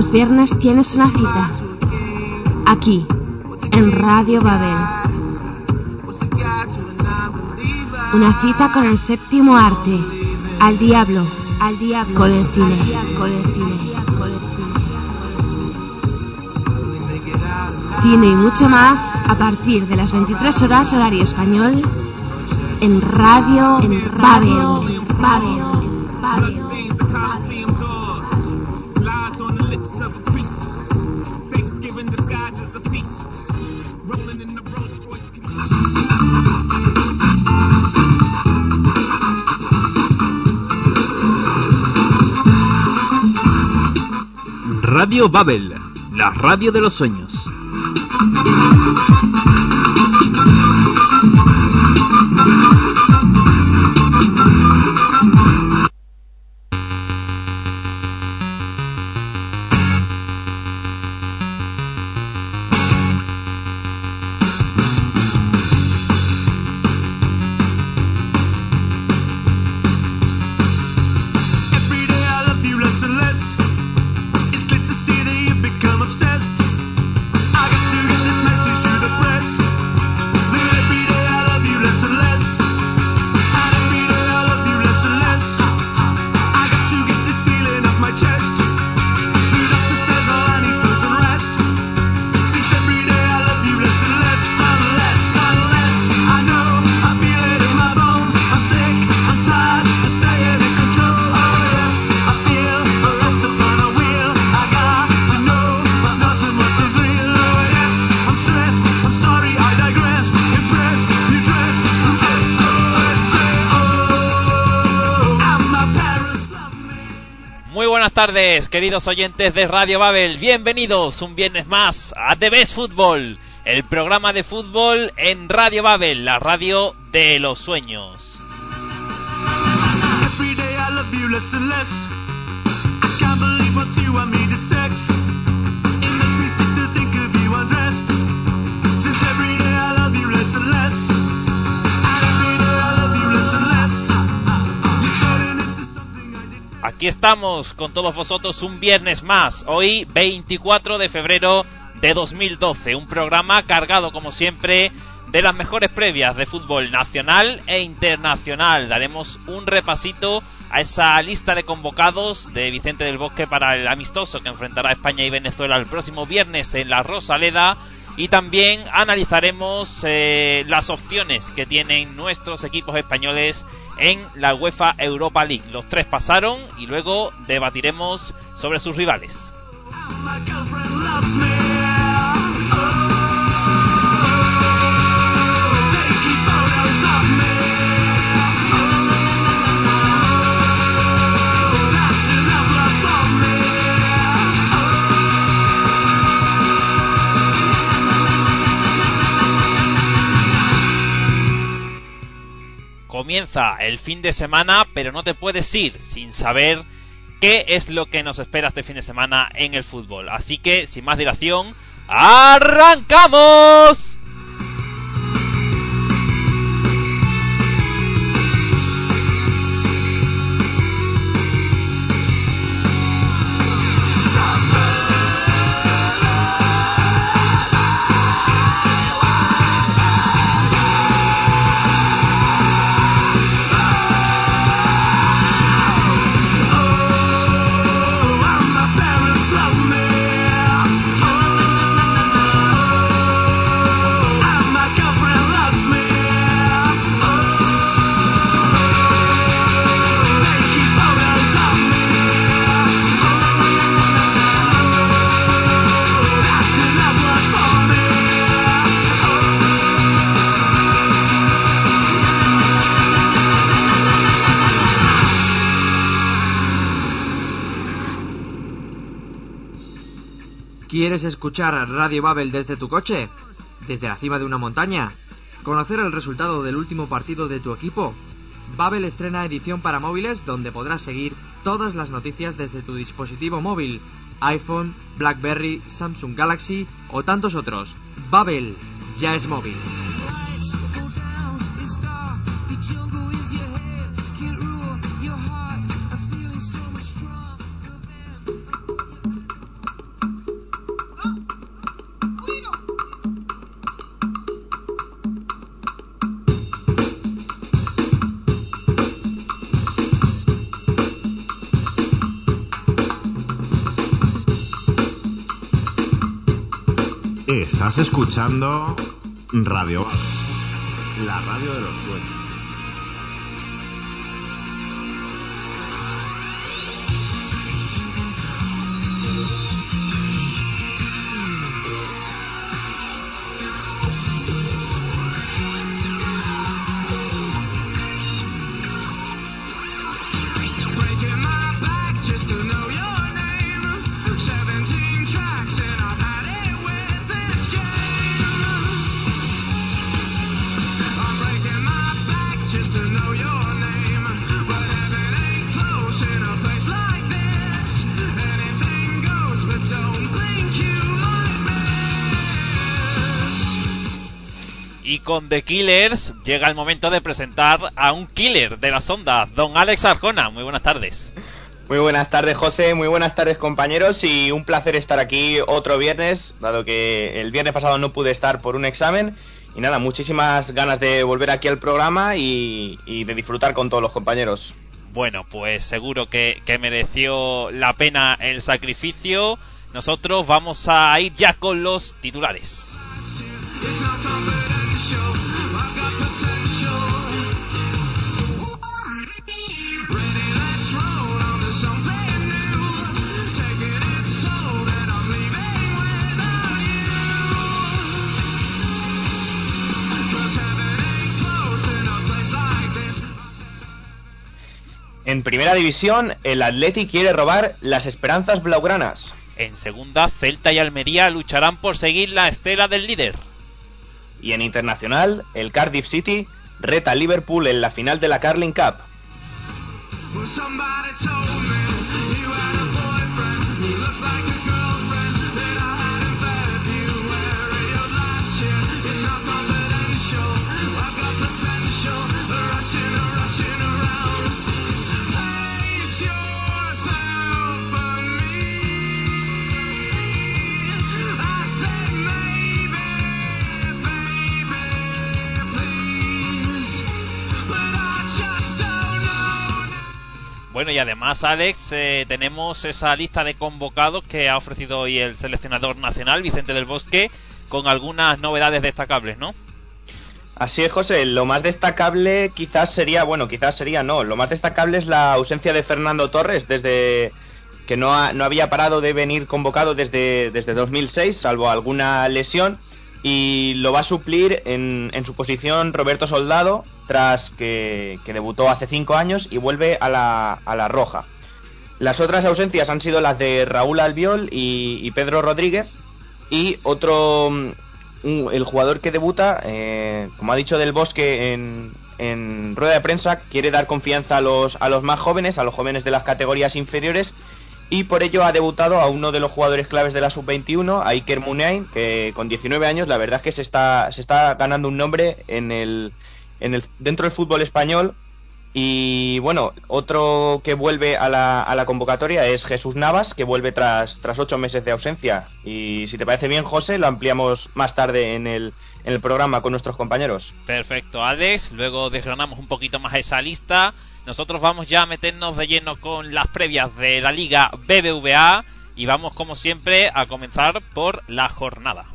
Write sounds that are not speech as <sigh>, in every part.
Los viernes tienes una cita. Aquí, en Radio Babel. Una cita con el séptimo arte. Al diablo, al diablo, con el cine, con el cine, con el cine. Cine y mucho más a partir de las 23 horas horario español en Radio, en Babel. Radio Babel, la radio de los sueños. Tardes, queridos oyentes de Radio Babel. Bienvenidos un viernes más a The Best Football, el programa de fútbol en Radio Babel, la radio de los sueños. Aquí estamos con todos vosotros un viernes más, hoy 24 de febrero de 2012, un programa cargado como siempre de las mejores previas de fútbol nacional e internacional. Daremos un repasito a esa lista de convocados de Vicente del Bosque para el amistoso que enfrentará a España y Venezuela el próximo viernes en la Rosaleda. Y también analizaremos eh, las opciones que tienen nuestros equipos españoles en la UEFA Europa League. Los tres pasaron y luego debatiremos sobre sus rivales. Comienza el fin de semana, pero no te puedes ir sin saber qué es lo que nos espera este fin de semana en el fútbol. Así que, sin más dilación, ¡arrancamos! Escuchar Radio Babel desde tu coche? ¿Desde la cima de una montaña? ¿Conocer el resultado del último partido de tu equipo? Babel estrena edición para móviles donde podrás seguir todas las noticias desde tu dispositivo móvil, iPhone, BlackBerry, Samsung Galaxy o tantos otros. Babel ya es móvil. Estás escuchando Radio la radio de los sueños. Con The Killers llega el momento de presentar a un killer de las ondas, don Alex Arjona. Muy buenas tardes. Muy buenas tardes, José. Muy buenas tardes, compañeros. Y un placer estar aquí otro viernes, dado que el viernes pasado no pude estar por un examen. Y nada, muchísimas ganas de volver aquí al programa y, y de disfrutar con todos los compañeros. Bueno, pues seguro que, que mereció la pena el sacrificio. Nosotros vamos a ir ya con los titulares. En primera división, el Atleti quiere robar las esperanzas blaugranas. En segunda, Celta y Almería lucharán por seguir la estela del líder. Y en internacional, el Cardiff City reta a Liverpool en la final de la Carling Cup. Well, Y además, Alex, eh, tenemos esa lista de convocados que ha ofrecido hoy el seleccionador nacional, Vicente del Bosque, con algunas novedades destacables, ¿no? Así es, José. Lo más destacable quizás sería, bueno, quizás sería no. Lo más destacable es la ausencia de Fernando Torres desde que no, ha- no había parado de venir convocado desde, desde 2006, salvo alguna lesión. Y lo va a suplir en, en su posición Roberto Soldado, tras que, que debutó hace cinco años y vuelve a la, a la roja. Las otras ausencias han sido las de Raúl Albiol y, y Pedro Rodríguez. Y otro, mm, un- el jugador que debuta, eh, como ha dicho Del Bosque en, en rueda de prensa, quiere dar confianza a los, a los más jóvenes, a los jóvenes de las categorías inferiores. Y por ello ha debutado a uno de los jugadores claves de la sub-21, a Iker Muniain, que con 19 años la verdad es que se está, se está ganando un nombre en el, en el, dentro del fútbol español. Y bueno, otro que vuelve a la, a la convocatoria es Jesús Navas, que vuelve tras, tras ocho meses de ausencia. Y si te parece bien, José, lo ampliamos más tarde en el, en el programa con nuestros compañeros. Perfecto, Alex. Luego desgranamos un poquito más esa lista. Nosotros vamos ya a meternos de lleno con las previas de la Liga BBVA y vamos, como siempre, a comenzar por la jornada.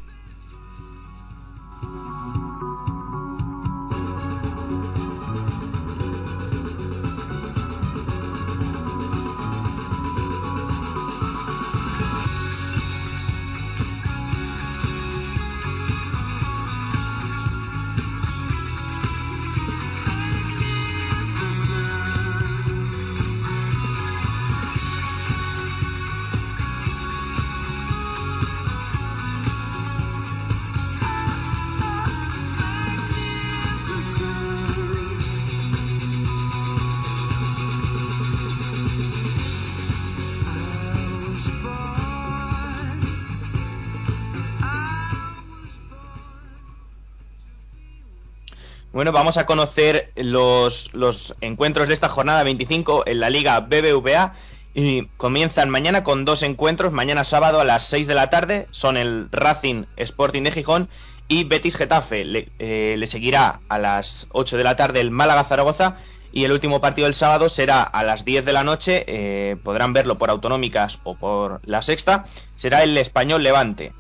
Bueno, vamos a conocer los, los encuentros de esta jornada 25 en la Liga BBVA. Y comienzan mañana con dos encuentros. Mañana sábado a las 6 de la tarde son el Racing Sporting de Gijón y Betis Getafe. Le, eh, seguirá a las 8 de la tarde el Málaga Zaragoza. Y el último partido del sábado será a las 10 de la noche. eh, podrán verlo por autonómicas o por la sexta. Será el Español Levante.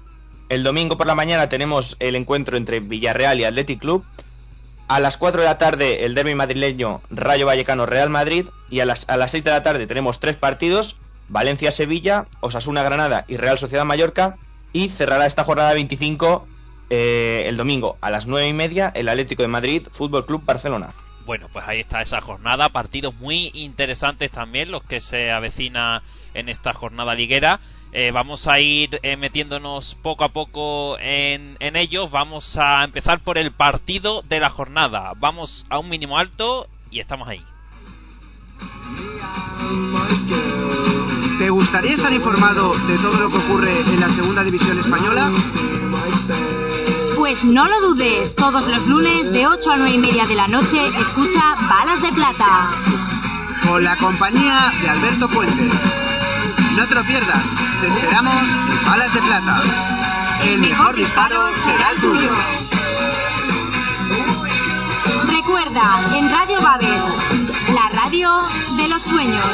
El domingo por la mañana tenemos el encuentro entre Villarreal y Athletic Club. A las 4 de la tarde el derby madrileño Rayo Vallecano Real Madrid. Y a las, a las 6 de la tarde tenemos tres partidos. Valencia-Sevilla, Osasuna-Granada y Real Sociedad Mallorca. Y cerrará esta jornada 25 eh, el domingo a las 9 y media el Atlético de Madrid Fútbol Club Barcelona. Bueno, pues ahí está esa jornada, partidos muy interesantes también los que se avecina en esta jornada liguera. Eh, vamos a ir eh, metiéndonos poco a poco en, en ellos. Vamos a empezar por el partido de la jornada. Vamos a un mínimo alto y estamos ahí. ¿Te gustaría estar informado de todo lo que ocurre en la segunda división española? Pues no lo dudes, todos los lunes de 8 a 9 y media de la noche escucha Balas de Plata. Con la compañía de Alberto Puente. No te lo pierdas, te esperamos en Balas de Plata. El mejor disparo será el tuyo. Recuerda, en Radio Babel, la radio de los sueños.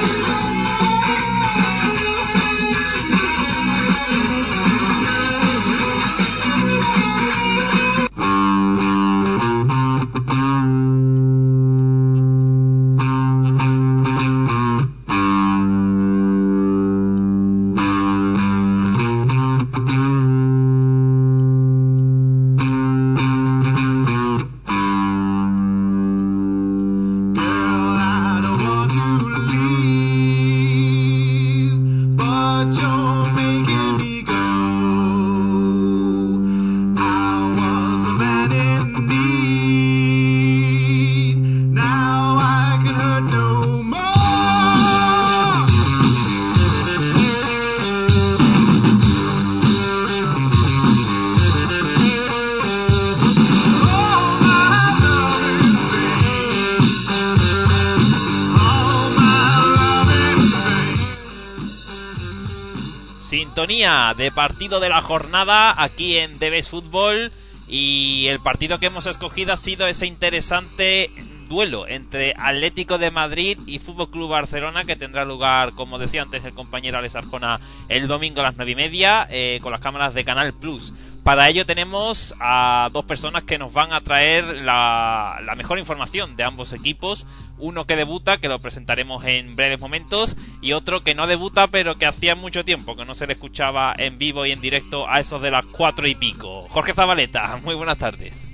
De partido de la jornada aquí en Debes Fútbol. Y el partido que hemos escogido ha sido ese interesante duelo entre Atlético de Madrid y Fútbol Club Barcelona que tendrá lugar, como decía antes el compañero Alex Arjona, el domingo a las nueve y media eh, con las cámaras de Canal Plus. Para ello tenemos a dos personas que nos van a traer la, mejor información de ambos equipos. Uno que debuta, que lo presentaremos en breves momentos, y otro que no debuta, pero que hacía mucho tiempo que no se le escuchaba en vivo y en directo a esos de las cuatro y pico. Jorge Zabaleta, <laughs> muy buenas tardes.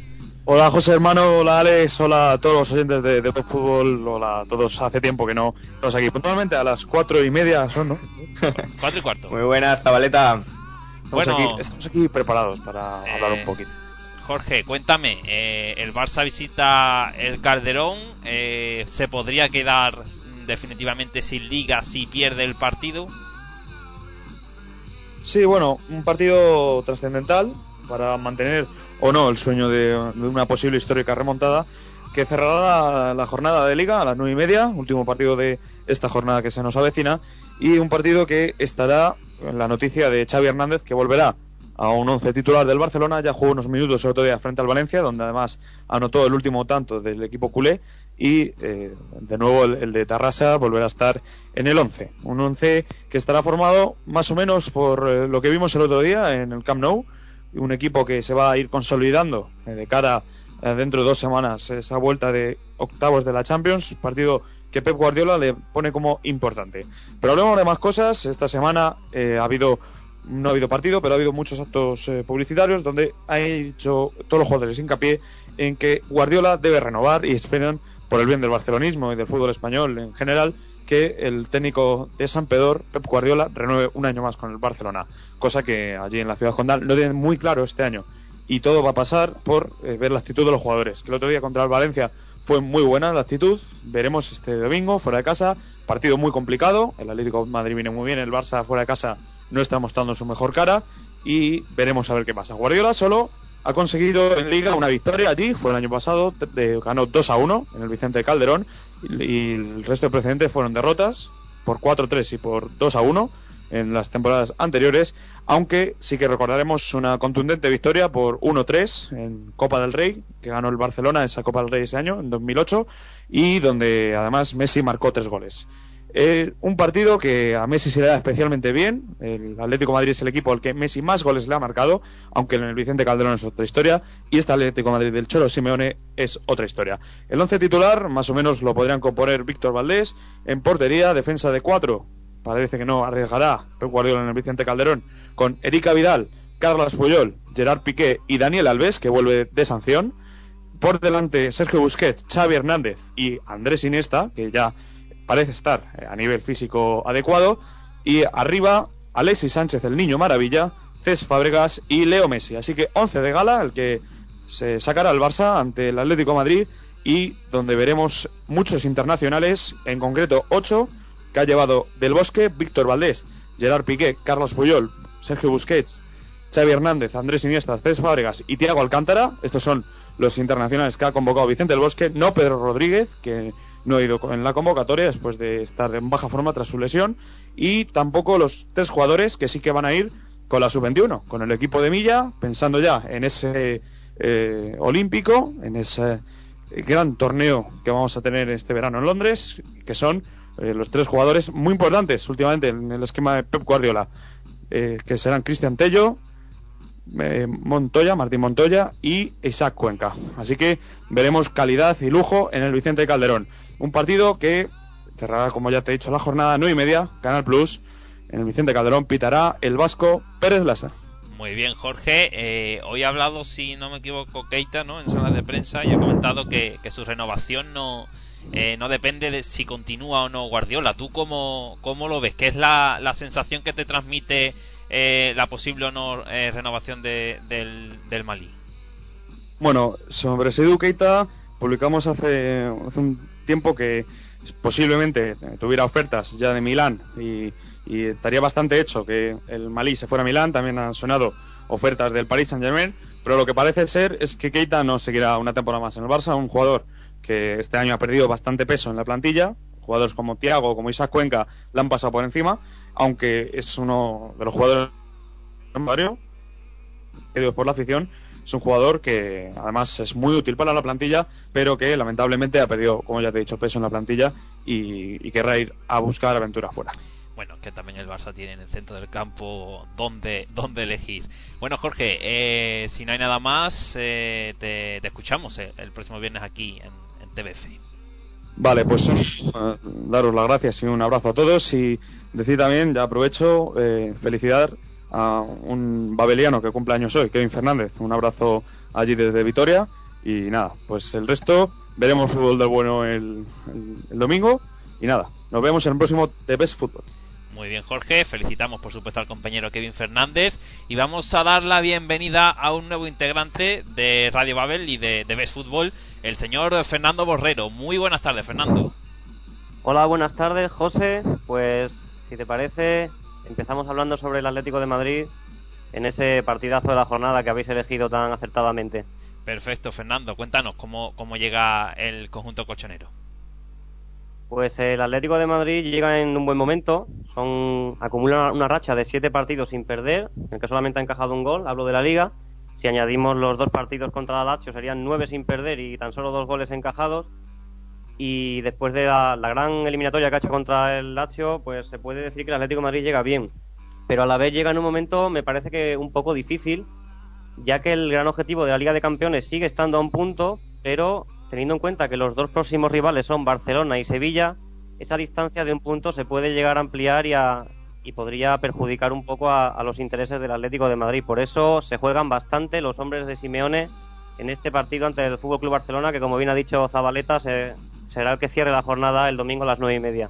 Hola José hermano, hola Alex, hola a todos los oyentes de, de Fútbol, hola a todos, hace tiempo que no estamos aquí. Puntualmente a las cuatro y media son, ¿no? <laughs> Cuatro y cuarto. Muy buenas, Zabaleta. Estamos, Bueno. aquí, estamos aquí preparados para Eh, hablar un poquito. Jorge, cuéntame, eh, el Barça visita el Calderón, eh, ¿se podría quedar definitivamente sin liga si pierde el partido? Sí, bueno, un partido trascendental para mantener o no el sueño de, una posible histórica remontada que cerrará la, jornada de liga a las nueve y media, último partido de esta jornada que se nos avecina y un partido que estará en la noticia de Xavi Hernández que volverá a un once titular del Barcelona, ya jugó unos minutos el otro día frente al Valencia, donde además anotó el último tanto del equipo culé y eh, de nuevo el, de Tarrasa volverá a estar en el 11. Un 11 que estará formado más o menos por eh, lo que vimos el otro día en el Camp Nou, un equipo que se va a ir consolidando eh, de cara a dentro de dos semanas esa vuelta de octavos de la Champions, partido que Pep Guardiola le pone como importante. Pero hablemos de más cosas. Esta semana eh, ha habido no ha habido partido, pero ha habido muchos actos eh, publicitarios donde ha hecho todos los jugadores hincapié en que Guardiola debe renovar y esperan por el bien del barcelonismo y del fútbol español en general que el técnico de San Pedor, Pep Guardiola, renueve un año más con el Barcelona, cosa que allí en la ciudad condal no tienen muy claro este año. Y todo va a pasar por eh, ver la actitud de los jugadores, que el otro día contra el Valencia fue muy buena la actitud. Veremos este domingo fuera de casa, partido muy complicado. El Atlético Madrid viene muy bien, el Barça fuera de casa no está mostrando su mejor cara y veremos a ver qué pasa. Guardiola solo ha conseguido en Liga una victoria allí, fue el año pasado, ganó 2 a 1 en el Vicente Calderón y, el resto de precedentes fueron derrotas por 4-3 y por 2 a 1 en las temporadas anteriores, aunque sí que recordaremos una contundente victoria por 1-3 en Copa del Rey, que ganó el Barcelona esa Copa del Rey ese año, en 2008, y donde además Messi marcó tres goles. Eh, un partido que a Messi se le da especialmente bien. El Atlético Madrid es el equipo al que Messi más goles le ha marcado, aunque en el Vicente Calderón es otra historia. Y este Atlético Madrid del Cholo Simeone es otra historia. El once titular, más o menos lo podrían componer Víctor Valdés. En portería, defensa de cuatro. Parece que no arriesgará Pep Guardiola en el Vicente Calderón. Con Erika Vidal, Carlos Puyol, Gerard Piqué y Daniel Alves, que vuelve de sanción. Por delante, Sergio Busquets, Xavi Hernández y Andrés Iniesta, que ya parece estar eh, a nivel físico adecuado. Y arriba, Alexis Sánchez, el niño maravilla, Cés Fábregas y Leo Messi. Así que 11 de gala, el que se sacará al Barça ante el Atlético Madrid y donde veremos muchos internacionales, en concreto 8, que ha llevado del Bosque Víctor Valdés, Gerard Piqué, Carlos Puyol, Sergio Busquets, Xavi Hernández, Andrés Iniesta, Cés Fábregas y Tiago Alcántara. Estos son los internacionales que ha convocado Vicente del Bosque, no Pedro Rodríguez, que no ha ido en la convocatoria después de estar en baja forma tras su lesión, y tampoco los tres jugadores que sí que van a ir con la sub-21, con el equipo de Milla, pensando ya en ese eh, olímpico, en ese gran torneo que vamos a tener este verano en Londres, que son eh, los tres jugadores muy importantes últimamente en el esquema de Pep Guardiola, eh, que serán Cristian Tello, eh, Montoya, Martín Montoya y Isaac Cuenca. Así que veremos calidad y lujo en el Vicente Calderón. Un partido que cerrará, como ya te he dicho, la jornada 9 y media, Canal Plus. En el Vicente Calderón pitará el vasco Pérez Lasa. Muy bien, Jorge. Eh, hoy ha hablado, si no me equivoco, Keita, ¿no? En salas de prensa y ha comentado que, que su renovación no, eh, no depende de si continúa o no Guardiola. ¿Tú cómo, cómo lo ves? ¿Qué es la, la sensación que te transmite eh, la posible no eh, renovación de, del, del Malí? Bueno, sobre Seydou Keita publicamos hace, hace un tiempo que posiblemente tuviera ofertas ya de Milán y, y estaría bastante hecho que el Malí se fuera a Milán. También han sonado ofertas del Paris Saint Germain, pero lo que parece ser es que Keita no seguirá una temporada más en el Barça, un jugador que este año ha perdido bastante peso en la plantilla. Jugadores como Thiago, como Isaac Cuenca, le han pasado por encima, aunque es uno de los jugadores queridos por la afición, es un jugador que además es muy útil para la plantilla, pero que lamentablemente ha perdido, como ya te he dicho, peso en la plantilla y, querrá ir a buscar aventura afuera. Bueno, que también el Barça tiene en el centro del campo donde, donde elegir. Bueno, Jorge, eh, si no hay nada más, eh, te, escuchamos eh, el próximo viernes aquí en, en TBF. Vale, pues uh, daros las gracias y un abrazo a todos y decir también, ya aprovecho, eh, felicidad a un babeliano que cumple años hoy, Kevin Fernández. Un abrazo allí desde Vitoria y nada, pues el resto veremos fútbol del bueno el domingo y nada, nos vemos en el próximo The Best Football. Muy bien, Jorge. Felicitamos, por supuesto, al compañero Kevin Fernández. Y vamos a dar la bienvenida a un nuevo integrante de Radio Babel y de, de Best Fútbol, el señor Fernando Borrero. Muy buenas tardes, Fernando. Hola, buenas tardes, José. Pues, si te parece, empezamos hablando sobre el Atlético de Madrid en ese partidazo de la jornada que habéis elegido tan acertadamente. Perfecto, Fernando. Cuéntanos cómo, cómo llega el conjunto colchonero. Pues el Atlético de Madrid llega en un buen momento, son acumula una racha de siete partidos sin perder, en el que solamente ha encajado un gol, hablo de la liga. Si añadimos los dos partidos contra la Lazio serían nueve sin perder y tan solo dos goles encajados. Y después de la, gran eliminatoria que ha hecho contra el Lazio, pues se puede decir que el Atlético de Madrid llega bien. Pero a la vez llega en un momento, me parece que un poco difícil, ya que el gran objetivo de la Liga de Campeones sigue estando a un punto, pero teniendo en cuenta que los dos próximos rivales son Barcelona y Sevilla, esa distancia de un punto se puede llegar a ampliar y, a, y podría perjudicar un poco a, los intereses del Atlético de Madrid. Por eso se juegan bastante los hombres de Simeone en este partido ante el Fútbol Club Barcelona, que como bien ha dicho Zabaleta, se, será el que cierre la jornada el domingo a las nueve y media.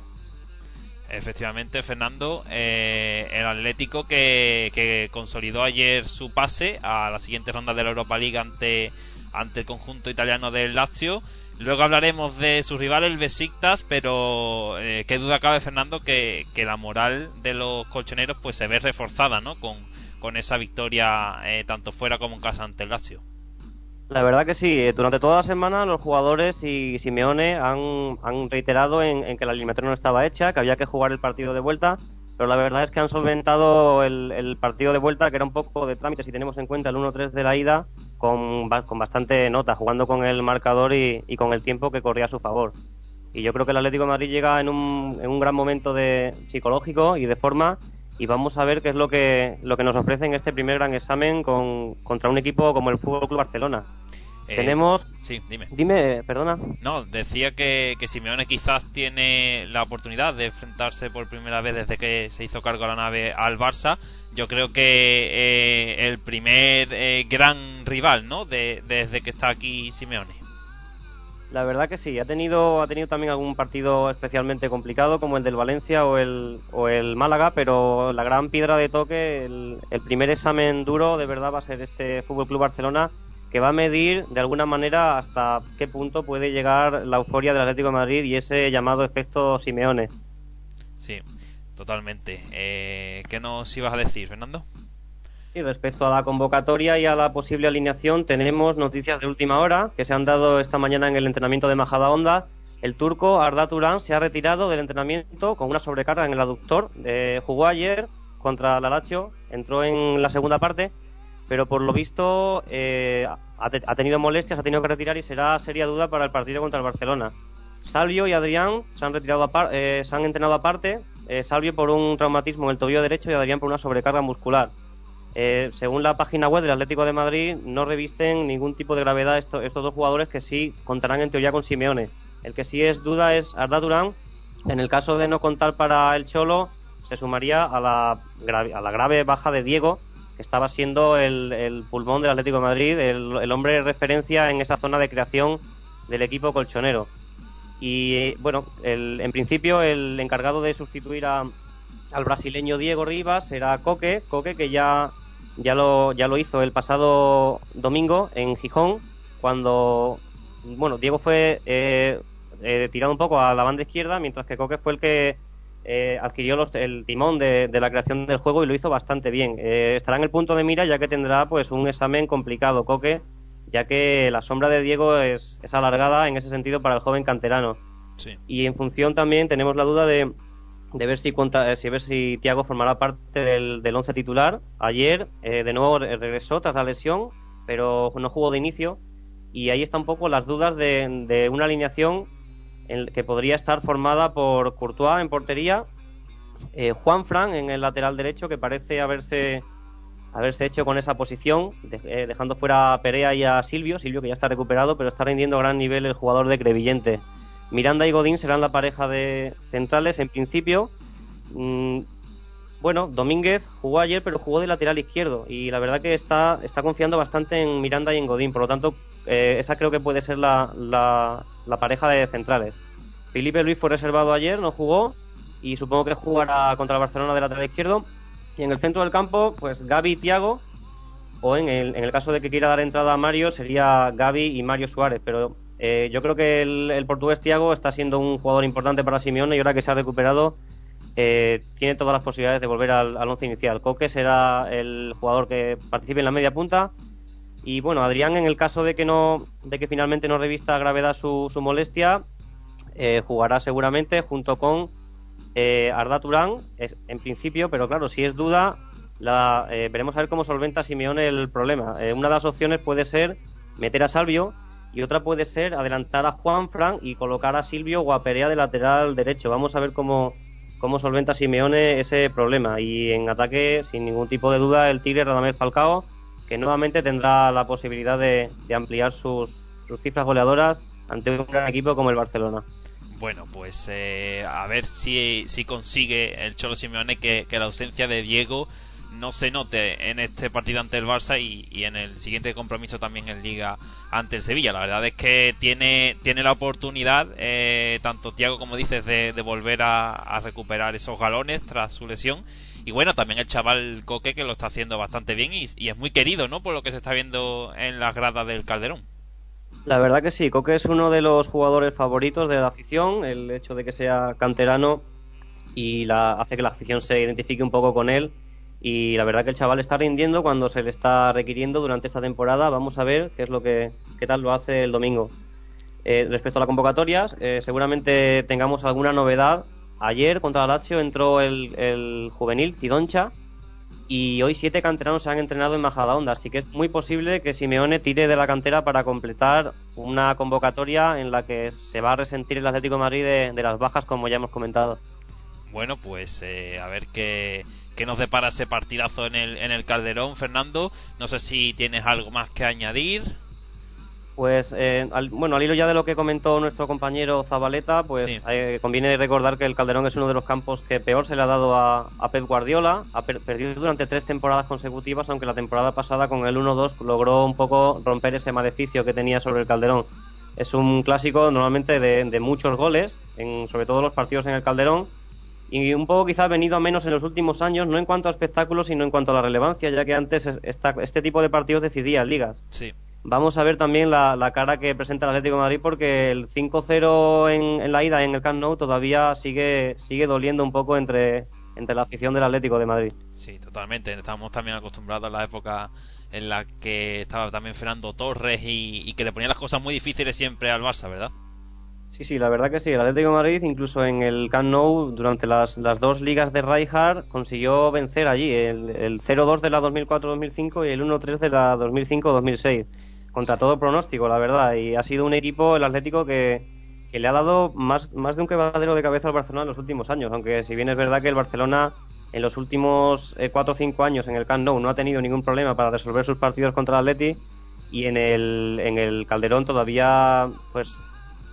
Efectivamente, Fernando, eh, el Atlético que, que consolidó ayer su pase a la siguiente ronda de la Europa League ante ante el conjunto italiano del Lazio. Luego hablaremos de sus rivales, el Besiktas, pero eh, qué duda cabe, Fernando, que, la moral de los colchoneros pues se ve reforzada, ¿no? Con, esa victoria eh, tanto fuera como en casa ante el Lazio. La verdad que sí, eh, durante toda la semana los jugadores y Simeone han, reiterado en, en, que la eliminatoria no estaba hecha, que había que jugar el partido de vuelta, pero la verdad es que han solventado el, el partido de vuelta, que era un poco de trámite si tenemos en cuenta el 1-3 de la ida, con, con, bastante nota, jugando con el marcador y, y, con el tiempo que corría a su favor. Y yo creo que el Atlético de Madrid llega en un, en un gran momento de psicológico y de forma y vamos a ver qué es lo que, lo que nos ofrece en este primer gran examen con, contra un equipo como el Fútbol Club Barcelona. Eh, Tenemos. Sí, dime. Dime, perdona. No, decía que, que Simeone quizás tiene la oportunidad de enfrentarse por primera vez desde que se hizo cargo la nave al Barça. Yo creo que eh, el primer eh, gran rival, ¿no? De, desde que está aquí Simeone. La verdad que sí, ha tenido, ha tenido también algún partido especialmente complicado como el del Valencia o el, o el Málaga, pero la gran piedra de toque, el, el primer examen duro de verdad va a ser este Fútbol Club Barcelona que va a medir de alguna manera hasta qué punto puede llegar la euforia del Atlético de Madrid y ese llamado efecto Simeone. Sí, totalmente. Eh, ¿Qué nos ibas a decir, Fernando? Sí, respecto a la convocatoria y a la posible alineación, tenemos noticias de última hora que se han dado esta mañana en el entrenamiento de Majada Honda. El turco Arda Turán se ha retirado del entrenamiento con una sobrecarga en el aductor. Eh, jugó ayer contra la Lazio, entró en la segunda parte, pero por lo visto eh, ha, te- ha tenido molestias, ha tenido que retirar y será seria duda para el partido contra el Barcelona. Salvio y Adrián se han retirado apar- eh, se han entrenado aparte. eh, Salvio por un traumatismo en el tobillo derecho y Adrián por una sobrecarga muscular. Eh, según la página web del Atlético de Madrid, no revisten ningún tipo de gravedad esto- estos dos jugadores que sí contarán en teoría con Simeone. El que sí es duda es Arda Durán. En el caso de no contar para el Cholo, se sumaría a la, a la grave baja de Diego, estaba siendo el, el pulmón del Atlético de Madrid, el, hombre de referencia en esa zona de creación del equipo colchonero. Y bueno, el- en principio el encargado de sustituir a, al brasileño Diego Rivas era Coque, Coque que ya, ya, lo, ya lo hizo el pasado domingo en Gijón, cuando bueno, Diego fue eh, eh, tirado un poco a la banda izquierda, mientras que Coque fue el que eh, adquirió los- el timón de, de la creación del juego y lo hizo bastante bien. Eh, estará en el punto de mira ya que tendrá pues un examen complicado Coque, ya que la sombra de Diego es, es alargada en ese sentido para el joven canterano. Sí. Y en función también tenemos la duda de, de ver si cuenta, eh, si ver si Thiago formará parte del, del once titular. Ayer eh, de nuevo re- regresó tras la lesión, pero no jugó de inicio. Y ahí están un poco las dudas de, de una alineación que podría estar formada por Courtois en portería, eh, Juan Fran en el lateral derecho, que parece haberse haberse hecho con esa posición, de- eh, dejando fuera a Perea y a Silvio, Silvio que ya está recuperado, pero está rindiendo a gran nivel el jugador de Crevillente. Miranda y Godín serán la pareja de centrales en principio. Mm, bueno, Domínguez jugó ayer, pero jugó de lateral izquierdo y la verdad que está, está confiando bastante en Miranda y en Godín, por lo tanto, eh, esa creo que puede ser la, la pareja de centrales. Felipe Luis fue reservado ayer, no jugó y supongo que jugará contra el Barcelona de lateral izquierdo. Y en el centro del campo, pues Gaby y Tiago, o en el, en el caso de que quiera dar entrada a Mario, sería Gaby y Mario Suárez. Pero eh, yo creo que el, el portugués Tiago está siendo un jugador importante para Simeone y ahora que se ha recuperado, eh, tiene todas las posibilidades de volver al, al once inicial. Coque será el jugador que participe en la media punta. Y bueno, Adrián, en el caso de que no, de que finalmente no revista gravedad su, molestia, eh, jugará seguramente junto con eh, Arda Turán, es, en principio, pero claro, si es duda, la, eh, veremos a ver cómo solventa Simeone el problema. Eh, una de las opciones puede ser meter a Salvio y otra puede ser adelantar a Juan Fran y colocar a Silvio o a Perea de lateral derecho. Vamos a ver cómo, cómo solventa Simeone ese problema. Y en ataque, sin ningún tipo de duda, el Tigre Radamel Falcao, que nuevamente tendrá la posibilidad de, ampliar sus, sus cifras goleadoras ante un gran equipo como el Barcelona. Bueno, pues eh, a ver si, si consigue el Cholo Simeone que la ausencia de Diego no se note en este partido ante el Barça y, en el siguiente compromiso también en Liga ante el Sevilla. La verdad es que tiene, tiene la oportunidad, eh, tanto Tiago como dices, de, volver a, a recuperar esos galones tras su lesión. Y bueno, también el chaval Coque que lo está haciendo bastante bien y, y es muy querido, ¿no? Por lo que se está viendo en las gradas del Calderón. La verdad que sí, Coque es uno de los jugadores favoritos de la afición, el hecho de que sea canterano y la, hace que la afición se identifique un poco con él y la verdad que el chaval está rindiendo cuando se le está requiriendo durante esta temporada, vamos a ver qué es lo que qué tal lo hace el domingo. Eh, respecto a las convocatorias, eh, seguramente tengamos alguna novedad. Ayer contra la Lazio entró el, el juvenil Cidoncha, y hoy siete canteranos se han entrenado en Majadahonda, así que es muy posible que Simeone tire de la cantera para completar una convocatoria en la que se va a resentir el Atlético de Madrid de las bajas, como ya hemos comentado. Bueno, pues eh, a ver qué, qué nos depara ese partidazo en el, en el Calderón, Fernando. No sé si tienes algo más que añadir. Pues, eh, al- bueno, al hilo ya de lo que comentó nuestro compañero Zabaleta, pues Sí. eh, conviene recordar que el Calderón es uno de los campos que peor se le ha dado a, a Pep Guardiola. Ha per- perdido durante tres temporadas consecutivas, aunque la temporada pasada con el 1-2 logró un poco romper ese maleficio que tenía sobre el Calderón. Es un clásico normalmente de, de muchos goles, en, sobre todo los partidos en el Calderón, y un poco quizá ha venido a menos en los últimos años, no en cuanto a espectáculos, sino en cuanto a la relevancia, ya que antes es- esta- este tipo de partidos decidía ligas. Sí. Vamos a ver también la, la cara que presenta el Atlético de Madrid porque el 5-0 en, en la ida en el Camp Nou todavía sigue sigue doliendo un poco entre, entre la afición del Atlético de Madrid. Sí, totalmente. Estamos también acostumbrados a la época en la que estaba también Fernando Torres y, y que le ponía las cosas muy difíciles siempre al Barça, ¿verdad? Sí, sí, la verdad que sí. El Atlético de Madrid, incluso en el Camp Nou, durante las, las dos ligas de Rijkaard, consiguió vencer allí el, el 0-2 de la 2004-2005 y el 1-3 de la 2005-2006. Contra todo pronóstico, la verdad. Y ha sido un equipo, el Atlético, que, que le ha dado más, más de un quebradero de cabeza al Barcelona en los últimos años. Aunque si bien es verdad que el Barcelona en los últimos 4 o 5 años en el Camp Nou no ha tenido ningún problema para resolver sus partidos contra el Atleti y en el, en el Calderón todavía pues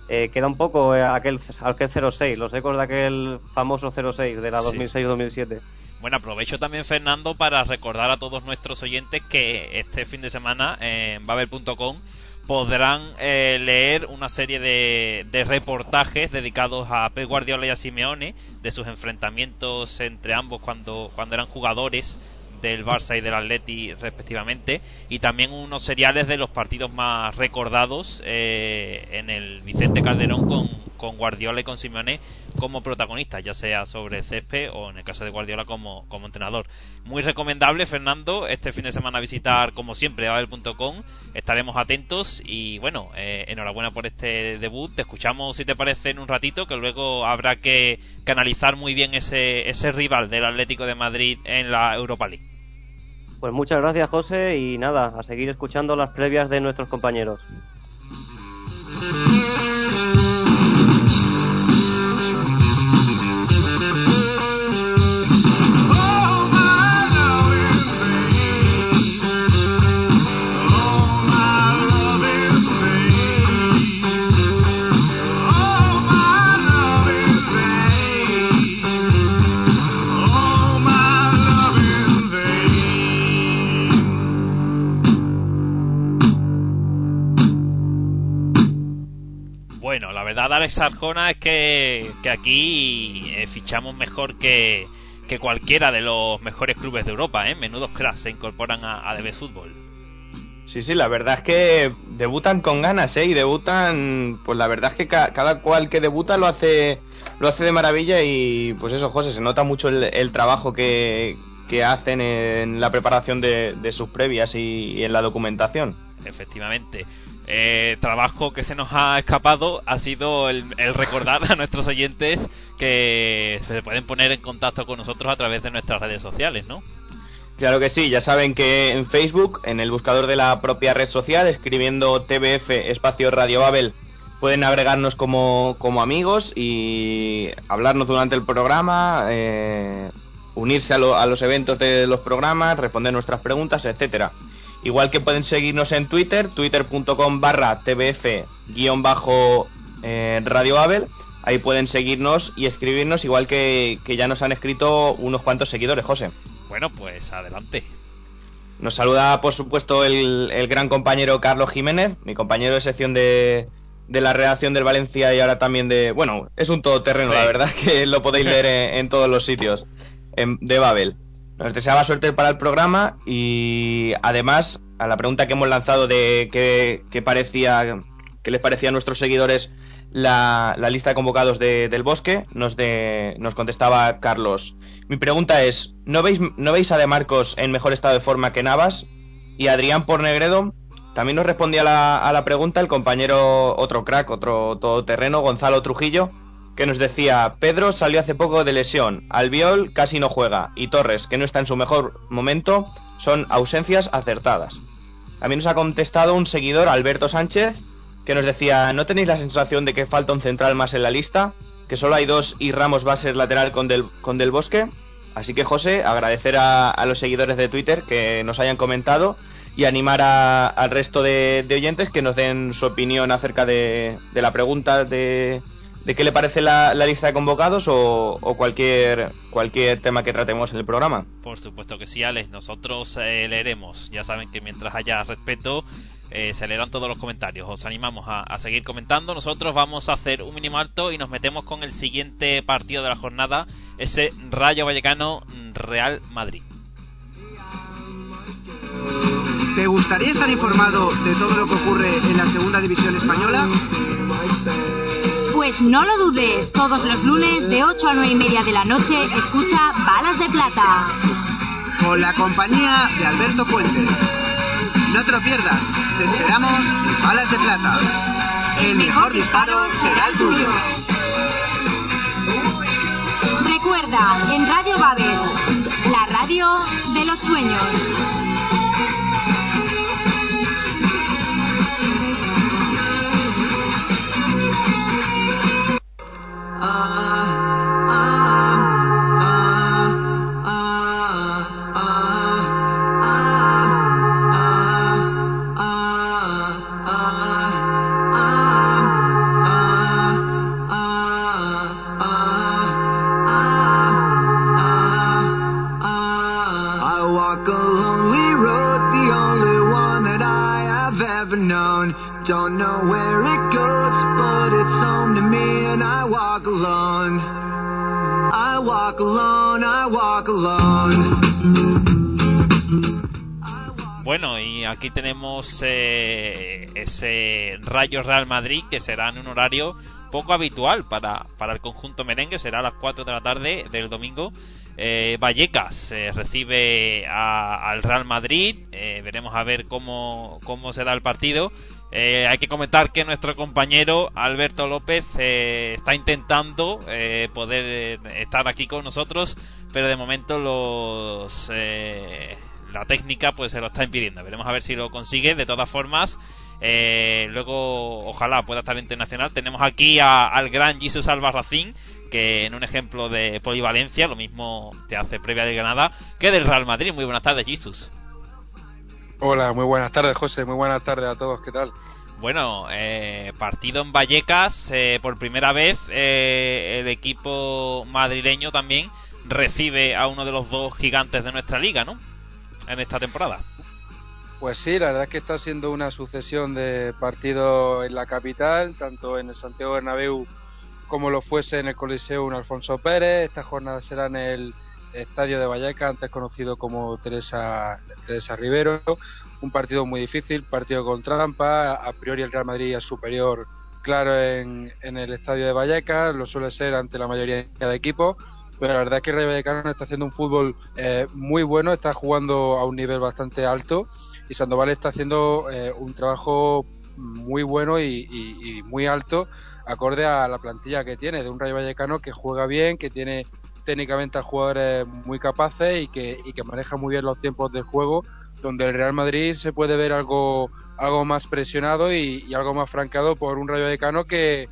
eh, queda un poco eh, aquel, aquel 06, los ecos de aquel famoso 06 de la Sí. 2006-2007. Bueno, aprovecho también, Fernando, para recordar a todos nuestros oyentes que este fin de semana en babel.com podrán eh, leer una serie de, de reportajes dedicados a Pep Guardiola y a Simeone de sus enfrentamientos entre ambos cuando, cuando eran jugadores del Barça y del Atleti respectivamente y también unos seriales de los partidos más recordados eh, en el Vicente Calderón con, con Guardiola y con Simeone como protagonistas, ya sea sobre el césped o en el caso de Guardiola como, como entrenador. Muy recomendable, Fernando, este fin de semana visitar como siempre babel.com, estaremos atentos y bueno, eh, enhorabuena por este debut, te escuchamos si te parece en un ratito, que luego habrá que, que analizar muy bien ese, ese rival del Atlético de Madrid en la Europa League. Pues muchas gracias José y nada, a seguir escuchando las previas de nuestros compañeros. Verdad, Alex Arjona, es que, que aquí eh, fichamos mejor que, que cualquiera de los mejores clubes de Europa, ¿eh? Menudos cracks se incorporan a, a DB Fútbol. Sí, sí, la verdad es que debutan con ganas, ¿eh? Y debutan, pues la verdad es que ca- cada cual que debuta lo hace lo hace de maravilla y pues eso, José, se nota mucho el, el trabajo que, que hacen en la preparación de, de sus previas y, y en la documentación. Efectivamente. Eh, trabajo que se nos ha escapado ha sido el, el recordar a nuestros oyentes que se pueden poner en contacto con nosotros a través de nuestras redes sociales, ¿no? Claro que sí, ya saben que en Facebook, en el buscador de la propia red social, escribiendo TBF espacio Radio Babel, pueden agregarnos como, como amigos y hablarnos durante el programa, eh, unirse a, lo- a los eventos de los programas, responder nuestras preguntas, etcétera. Igual que pueden seguirnos en Twitter, twitter.com barra TBF guion bajo eh, Radio Babel. Ahí pueden seguirnos y escribirnos, igual que, que ya nos han escrito unos cuantos seguidores, José. Bueno, pues adelante. Nos saluda, por supuesto, el, el gran compañero Carlos Jiménez, mi compañero de sección de, de la redacción del Valencia y ahora también de... Bueno, es un todoterreno, Sí. la verdad, <laughs> que lo podéis leer en, en todos los sitios en- de Babel. Nos deseaba suerte para el programa y además a la pregunta que hemos lanzado de qué, qué parecía, qué les parecía a nuestros seguidores la, la lista de convocados de- del Bosque, nos, de, nos contestaba Carlos. Mi pregunta es, ¿no veis, ¿no veis a De Marcos en mejor estado de forma que Navas? Y Adrián por Negredo también nos respondía la, a la pregunta el compañero, otro crack, otro todoterreno, Gonzalo Trujillo, que nos decía, Pedro salió hace poco de lesión, Albiol casi no juega, y Torres, que no está en su mejor momento, son ausencias acertadas. También nos ha contestado un seguidor, Alberto Sánchez, que nos decía, ¿no tenéis la sensación de que falta un central más en la lista? Que solo hay dos y Ramos va a ser lateral con Del, con del Bosque. Así que José, agradecer a, los seguidores de Twitter que nos hayan comentado y animar a- al resto de, oyentes que nos den su opinión acerca de la pregunta de, de qué le parece la, la lista de convocados o, o cualquier, cualquier tema que tratemos en el programa. Por supuesto que sí, Alex. Nosotros eh, leeremos. Ya saben que mientras haya respeto, eh, se leerán todos los comentarios. Os animamos a, a seguir comentando. Nosotros vamos a hacer un mínimo alto y nos metemos con el siguiente partido de la jornada, ese Rayo Vallecano Real Madrid. ¿Te gustaría estar informado de todo lo que ocurre en la segunda división española? Pues no lo dudes, todos los lunes de 8 a 9 y media de la noche escucha Balas de Plata. Con la compañía de Alberto Fuentes. No te lo pierdas, te esperamos en Balas de Plata. El mejor disparo será el tuyo. Recuerda, en Radio Babel, la radio de los sueños. I Bueno, y aquí tenemos eh, ese Rayo Real Madrid que será en un horario poco habitual para, para el conjunto merengue, será a las 4 de la tarde del domingo. Eh, Vallecas eh, recibe a- al Real Madrid, eh, veremos a ver cómo, cómo será el partido. Hay que comentar que nuestro compañero Alberto López está intentando poder estar aquí con nosotros, pero de momento los la técnica pues se lo está impidiendo. Veremos a ver si lo consigue. De todas formas, eh, luego ojalá pueda estar internacional. Tenemos aquí a- al gran Jesus Albarracín, que en un ejemplo de polivalencia, lo mismo te hace previa de Granada que del Real Madrid. Muy buenas tardes, Jesus. Hola, muy buenas tardes, José. Muy buenas tardes a todos. ¿Qué tal? Bueno, eh, partido en Vallecas, eh, por primera vez eh, el equipo madrileño también recibe a uno de los dos gigantes de nuestra liga, ¿no? En esta temporada. Pues sí, la verdad es que está siendo una sucesión de partidos en la capital, tanto en el Santiago Bernabéu como lo fuese en el Coliseo Alfonso Pérez. Esta jornada será en el Estadio de Vallecas, antes conocido como Teresa, Teresa Rivero. Un partido muy difícil, partido con trampa. A priori el Real Madrid es superior, claro, en, en el Estadio de Vallecas, lo suele ser ante la mayoría de equipos. Pero la verdad es que Rayo Vallecano está haciendo un fútbol eh, muy bueno, está jugando a un nivel bastante alto y Sandoval está haciendo eh, un trabajo muy bueno y, muy alto acorde a la plantilla que tiene de un Rayo Vallecano que juega bien, que tiene técnicamente a jugadores muy capaces y que, maneja muy bien los tiempos del juego, donde el Real Madrid se puede ver algo algo más presionado y, algo más francado por un Rayo Vallecano que,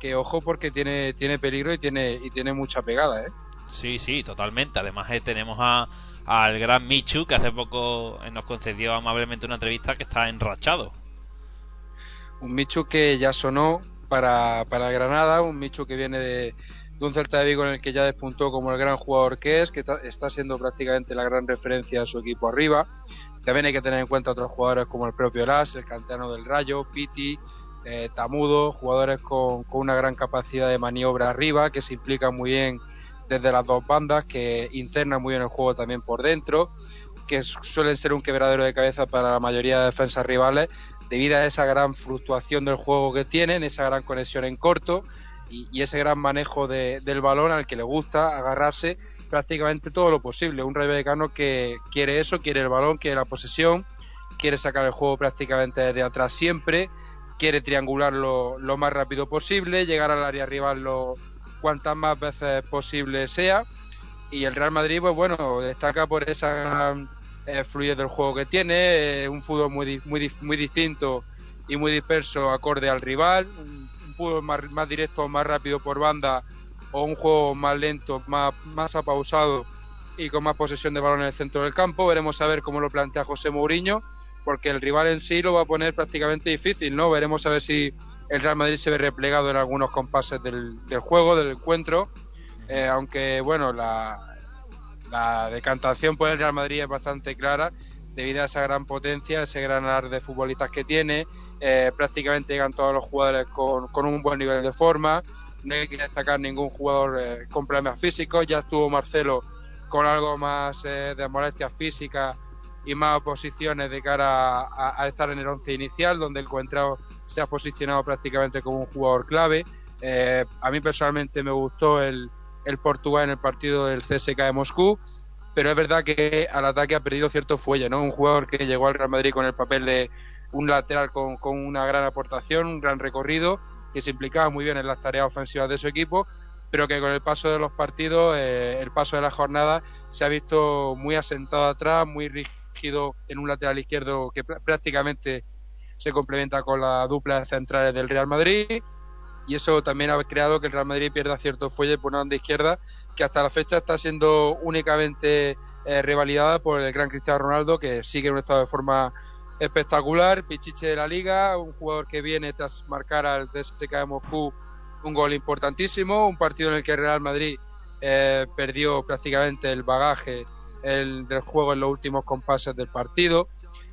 que ojo porque tiene tiene peligro y tiene y tiene mucha pegada, ¿eh? Sí, sí, totalmente. Además eh, tenemos a, al gran Michu que hace poco eh, nos concedió amablemente una entrevista que está enrachado. un Michu que ya sonó para, para Granada, un Michu que viene de, de un Celta de Vigo en el que ya despuntó como el gran jugador que es, que está siendo prácticamente la gran referencia a su equipo arriba. También hay que tener en cuenta otros jugadores como el propio Las, el cantano del Rayo, Piti, eh, Tamudo, jugadores con, con una gran capacidad de maniobra arriba, que se implican muy bien desde las dos bandas, que internan muy bien el juego también por dentro, que suelen ser un quebradero de cabeza para la mayoría de defensas rivales, debido a esa gran fluctuación del juego que tienen, esa gran conexión en corto y, ese gran manejo de- del balón al que le gusta agarrarse prácticamente todo lo posible. Un Vallecano que quiere eso, quiere el balón, quiere la posesión, quiere sacar el juego prácticamente desde atrás siempre, quiere triangular lo, lo más rápido posible, llegar al área rival lo, cuantas más veces posible sea. Y el Real Madrid, pues bueno, destaca por esa eh, fluidez del juego que tiene, eh, un fútbol muy, muy, muy distinto y muy disperso acorde al rival, un, un fútbol más, más directo, más rápido por banda o un juego más lento, más, más apausado y con más posesión de balón en el centro del campo. Veremos a ver cómo lo plantea José Mourinho, porque el rival en sí lo va a poner prácticamente difícil, ¿no? Veremos a ver si el Real Madrid se ve replegado en algunos compases del, del juego, del encuentro, eh, aunque bueno, la, la decantación por el Real Madrid es bastante clara debido a esa gran potencia, ese gran ar de futbolistas que tiene. eh, prácticamente llegan todos los jugadores con, con un buen nivel de forma. No hay que destacar ningún jugador eh, con problemas físicos. Ya estuvo Marcelo con algo más eh, de molestias físicas y más oposiciones de cara a, estar en el once inicial, donde el Coentrao se ha posicionado prácticamente como un jugador clave. Eh, a mí personalmente me gustó el, el Portugal en el partido del CSK de Moscú, pero es verdad que al ataque ha perdido cierto fuelle, ¿no? Un jugador que llegó al Real Madrid con el papel de un lateral con, con una gran aportación, un gran recorrido, que se implicaba muy bien en las tareas ofensivas de su equipo, pero que con el paso de los partidos, eh, el paso de la jornada, se ha visto muy asentado atrás, muy rígido en un lateral izquierdo que pr- prácticamente se complementa con la dupla de centrales del Real Madrid. Y eso también ha creado que el Real Madrid pierda cierto fuelle por una banda izquierda que hasta la fecha está siendo únicamente eh, revalidada por el gran Cristiano Ronaldo que sigue en un estado de forma espectacular, pichiche de la liga, un jugador que viene tras marcar al CSKA de Moscú un gol importantísimo, un partido en el que el Real Madrid eh, perdió prácticamente el bagaje el, del juego en los últimos compases del partido.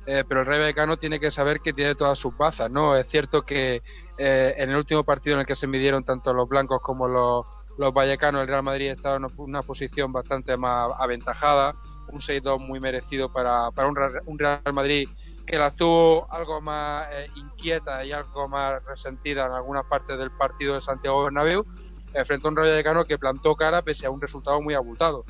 Eh, pero el Rey Vallecano tiene que saber que tiene todas sus bazas, ¿no? Es cierto que eh, en el último partido en el que se midieron tanto los blancos como los, vallecanos, el Real Madrid estaba en una posición bastante más aventajada, un 6-2 muy merecido para, para un, un Real Madrid que la tuvo algo más eh, inquieta y algo más resentida en algunas partes del partido de Santiago Bernabéu, eh, frente a un Rayo Vallecano que plantó cara pese a un resultado muy abultado.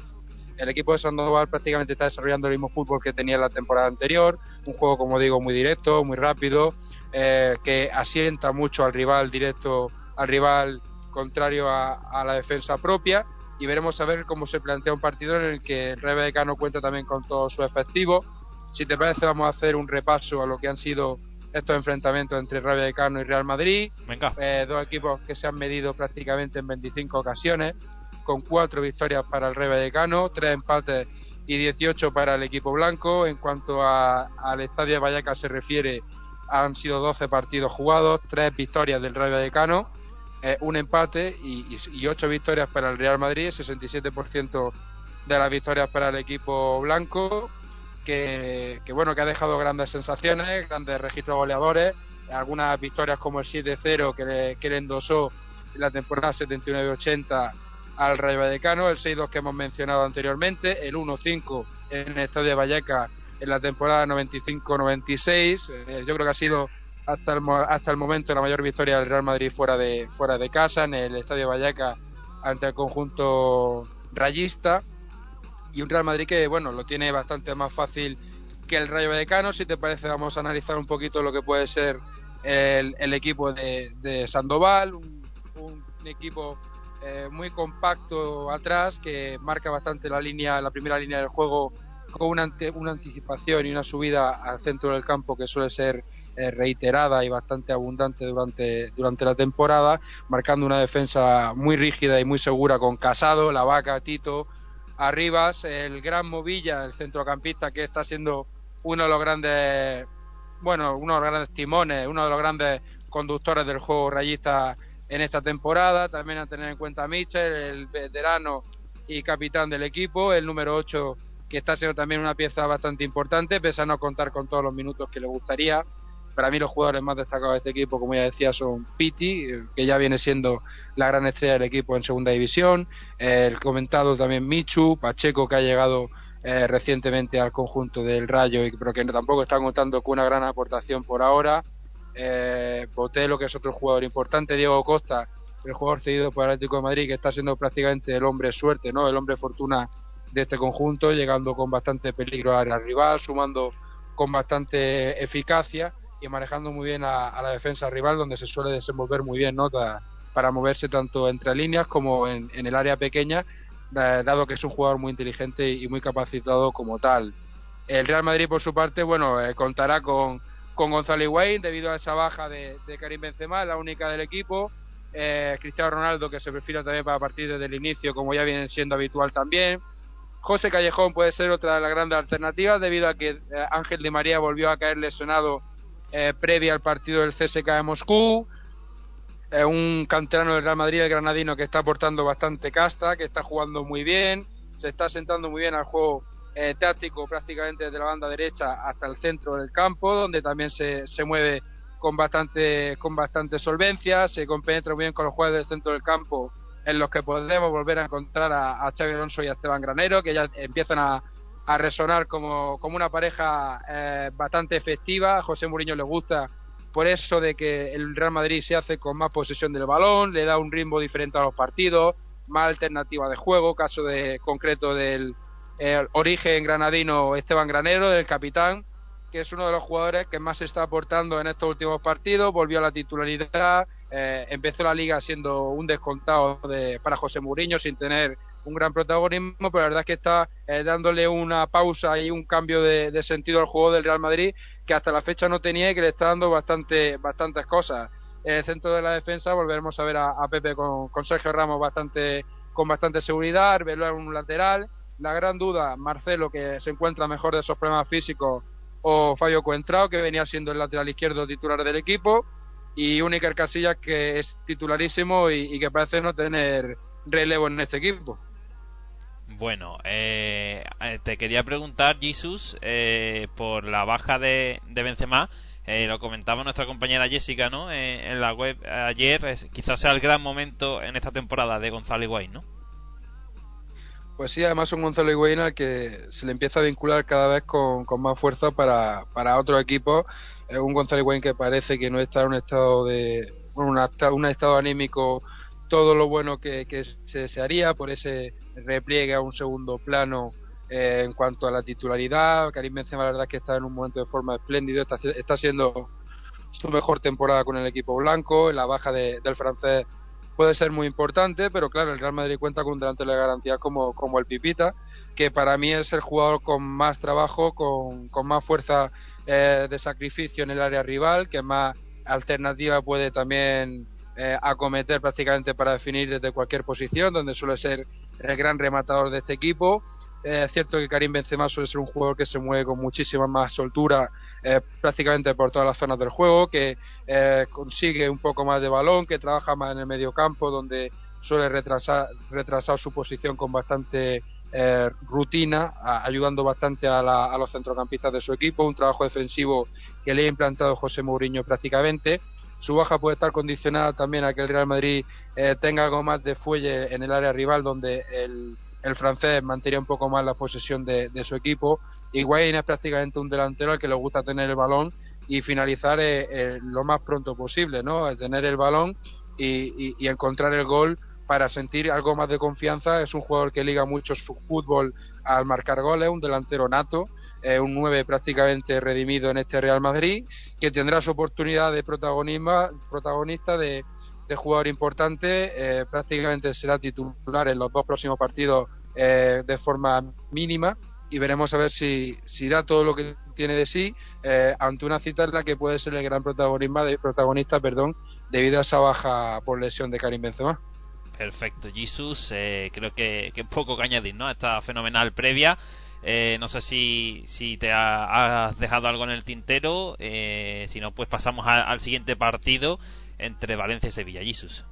El equipo de Sandoval prácticamente está desarrollando el mismo fútbol que tenía en la temporada anterior, un juego como digo muy directo, muy rápido, eh, que asienta mucho al rival directo, al rival contrario a, a la defensa propia y veremos a ver cómo se plantea un partido en el que el Real Vallecano cuenta también con todo su efectivo. Si te parece vamos a hacer un repaso a lo que han sido estos enfrentamientos entre Real Vallecano y Real Madrid. Venga. Eh, dos equipos que se han medido prácticamente en 25 ocasiones, con cuatro victorias para el Real Vallecano, tres empates y 18 para el equipo blanco. En cuanto a- al estadio de Vallecas se refiere, han sido 12 partidos jugados, tres victorias del Real Vallecano, eh, un empate y, y, y ocho victorias para el Real Madrid, 67% de las victorias para el equipo blanco, que, que bueno, que ha dejado grandes sensaciones, grandes registros goleadores, algunas victorias como el 7-0 que que le endosó en la temporada 79-80 al Rayo Vallecano, el 6-2 que hemos mencionado anteriormente, el 1-5 en el Estadio de Vallecas en la temporada 95-96. Eh, yo creo que ha sido hasta el, hasta el momento la mayor victoria del Real Madrid fuera de, fuera de casa, en el Estadio de Vallecas ante el conjunto rayista. Y un Real Madrid que, bueno, lo tiene bastante más fácil que el Rayo Vallecano. Si te parece, vamos a analizar un poquito lo que puede ser el, el equipo de, de Sandoval, un, un equipo eh, muy compacto atrás que marca bastante la línea, la primera línea del juego con una, ante- una anticipación y una subida al centro del campo que suele ser eh, reiterada y bastante abundante durante, durante la temporada, marcando una defensa muy rígida y muy segura con Casado, La Vaca, Tito, Arribas, el gran Movilla, el centrocampista que está siendo uno de los grandes, bueno, uno de los grandes timones, uno de los grandes conductores del juego rayista en esta temporada. También a tener en cuenta a Mitchell, el veterano y capitán del equipo, el número 8 que está siendo también una pieza bastante importante, pese a no contar con todos los minutos que le gustaría. Para mí los jugadores más destacados de este equipo, como ya decía, son Piti, eh, que ya viene siendo la gran estrella del equipo en segunda división, el comentado también Michu, Pacheco, que ha llegado eh, recientemente al conjunto del Rayo, pero que tampoco están contando con una gran aportación por ahora. Eh, Botelo, que es otro jugador importante, Diego Costa, el jugador cedido por Atlético de Madrid, que está siendo prácticamente el hombre suerte, ¿no? El hombre fortuna de este conjunto, llegando con bastante peligro al rival, sumando con bastante eficacia y manejando muy bien a, la defensa rival, donde se suele desenvolver muy bien, ¿no? Para moverse tanto entre líneas como en, en el área pequeña, da- dado que es un jugador muy inteligente y muy capacitado como tal. El Real Madrid, por su parte, bueno, eh, contará con, con Gonzalo Higuaín debido a esa baja de, Karim Benzema, la única del equipo. Eh, Cristiano Ronaldo, que se perfila también para partir desde el inicio, como ya viene siendo habitual también. José Callejón puede ser otra de las grandes alternativas debido a que eh, Ángel Di María volvió a caer lesionado eh, previa al partido del CSK de Moscú. Eh, un canterano del Real Madrid, el granadino, que está aportando bastante casta, que está jugando muy bien, se está sentando muy bien al juego eh, táctico prácticamente desde la banda derecha hasta el centro del campo, donde también se, se mueve con bastante, con bastante solvencia, se compenetra muy bien con los jugadores del centro del campo, en los que podremos volver a encontrar a, a Xavi Alonso y a Esteban Granero, que ya empiezan a, a resonar como, como una pareja eh, bastante efectiva. A José Mourinho le gusta por eso de que el Real Madrid se hace con más posesión del balón, le da un ritmo diferente a los partidos, más alternativa de juego, caso de concreto del el origen granadino Esteban Granero, del capitán, que es uno de los jugadores que más se está aportando en estos últimos partidos, volvió a la titularidad, eh, empezó la liga siendo un descontado de, para José Mourinho sin tener un gran protagonismo, pero la verdad es que está eh, dándole una pausa y un cambio de, sentido al juego del Real Madrid que hasta la fecha no tenía y que le está dando bastante, bastantes cosas. El centro de la defensa volveremos a ver a, a Pepe con, con Sergio Ramos bastante, con bastante seguridad, Arbeloa en un lateral. La gran duda, Marcelo, que se encuentra mejor de esos problemas físicos, o Fabio Cuentrao, que venía siendo el lateral izquierdo titular del equipo, y un Casillas, que es titularísimo y, que parece no tener relevo en este equipo. Bueno, eh, eh, te quería preguntar, Jesus, eh, por la baja de, de Benzema. Eh, lo comentaba nuestra compañera Jessica, ¿no? Eh, en la web ayer, quizás sea el gran momento en esta temporada de Gonzalo Higuaín, ¿no? Pues sí, además un Gonzalo Higuaín al que se le empieza a vincular cada vez con, más fuerza para, para otro equipo. Es un Gonzalo Higuaín que parece que no está en un estado de un, esta- un estado anímico todo lo bueno que, se desearía por ese repliegue a un segundo plano eh, en cuanto a la titularidad. Karim Benzema la verdad es que está en un momento de forma espléndido, está, está siendo su mejor temporada con el equipo blanco, en la baja de- del francés puede ser muy importante, pero claro, el Real Madrid cuenta con un delantero de garantía como, como el Pipita, que para mí es el jugador con más trabajo, con, con más fuerza eh, de sacrificio en el área rival, que más alternativa puede también eh, acometer prácticamente para definir desde cualquier posición, donde suele ser el gran rematador de este equipo. Eh, es cierto que Karim Benzema suele ser un jugador que se mueve con muchísima más soltura eh, prácticamente por todas las zonas del juego, que eh, consigue un poco más de balón, que trabaja más en el medio campo, donde suele retrasar, retrasar su posición con bastante eh, rutina, ayudando bastante a, la- a los centrocampistas de su equipo, un trabajo defensivo que le ha implantado José Mourinho prácticamente. Su baja puede estar condicionada también a que el Real Madrid eh, tenga algo más de fuelle en el área rival, donde el, el francés mantenía un poco más la posesión de, de su equipo. Higuaín es prácticamente un delantero al que le gusta tener el balón y finalizar eh, eh, lo más pronto posible, ¿no? El tener el balón y encontrar el gol para sentir algo más de confianza. Es un jugador que liga mucho su fútbol al marcar goles, un delantero nato, eh, un 9 prácticamente redimido en este Real Madrid, que tendrá su oportunidad de protagonismo, protagonista de, jugador importante, eh, prácticamente será titular en los dos próximos partidos eh, de forma mínima y veremos a ver si, si da todo lo que tiene de sí eh, ante una cita en la que puede ser el gran protagonismo de, protagonista perdón, debido a esa baja por lesión de Karim Benzema. Perfecto, Jesus. eh, creo que, que poco que añadir, ¿no? Esta fenomenal previa. Eh, no sé si, si te ha- has dejado algo en el tintero. eh, si no, pues pasamos al siguiente partido entre Valencia y Sevilla. Jesus.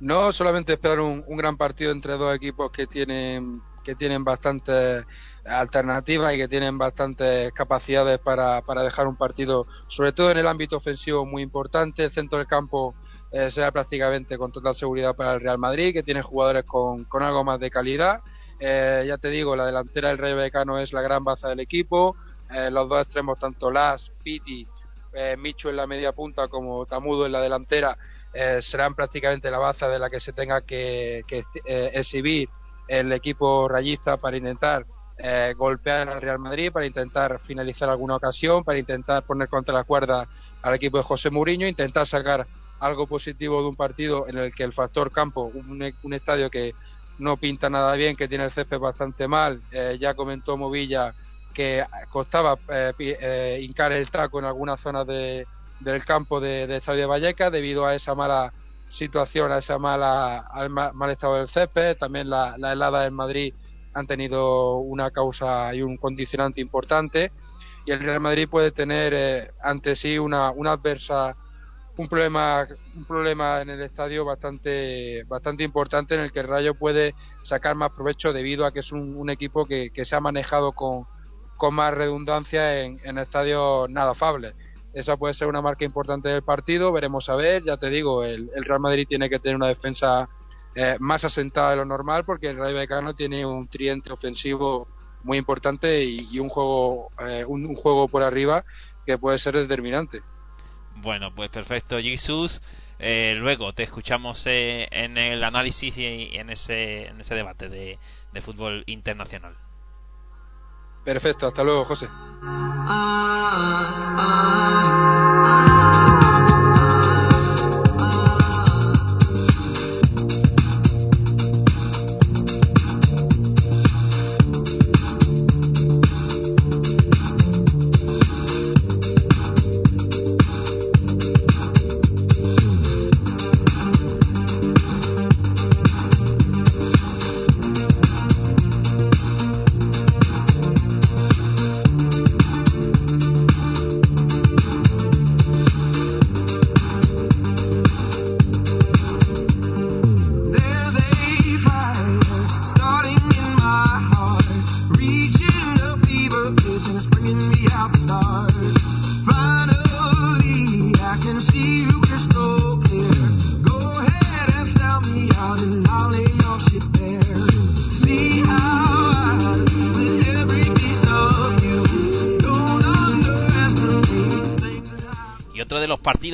No solamente esperar un, un gran partido entre dos equipos que tienen que tienen bastantes alternativas y que tienen bastantes capacidades para, para dejar un partido, sobre todo en el ámbito ofensivo, muy importante. El centro del campo eh, será prácticamente con total seguridad para el Real Madrid, que tiene jugadores con, con algo más de calidad. Eh, ya te digo, la delantera del Rayo Vallecano es la gran baza del equipo. Eh, los dos extremos, tanto Las, Piti, eh, Micho en la media punta como Tamudo en la delantera, eh, serán prácticamente la baza de la que se tenga que, eh, exhibir el equipo rayista para intentar eh, golpear al Real Madrid, para intentar finalizar alguna ocasión, para intentar poner contra la cuerda al equipo de José Mourinho, intentar sacar algo positivo de un partido en el que el factor campo, un, un estadio que no pinta nada bien, que tiene el césped bastante mal, eh, ya comentó Movilla que costaba eh, eh, hincar el taco en algunas zonas de- del campo de, Estadio de Vallecas debido a esa mala situación, a esa mala al ma- mal estado del césped, también la, la helada en Madrid han tenido una causa y un condicionante importante. Y el Real Madrid puede tener eh, ante sí una, una adversa un problema un problema en el estadio bastante bastante importante en el que el Rayo puede sacar más provecho debido a que es un, un equipo que, que se ha manejado con, con más redundancia en, estadios nada afables. Esa puede ser una marca importante del partido, veremos a ver, ya te digo, el, Real Madrid tiene que tener una defensa eh, más asentada de lo normal porque el Rayo Vallecano tiene un triente ofensivo muy importante y, un juego eh, un, juego por arriba que puede ser determinante. Bueno, pues perfecto, Jesus. Eh, luego te escuchamos eh, en el análisis y en ese, en ese debate de, de fútbol internacional. Perfecto, hasta luego, José.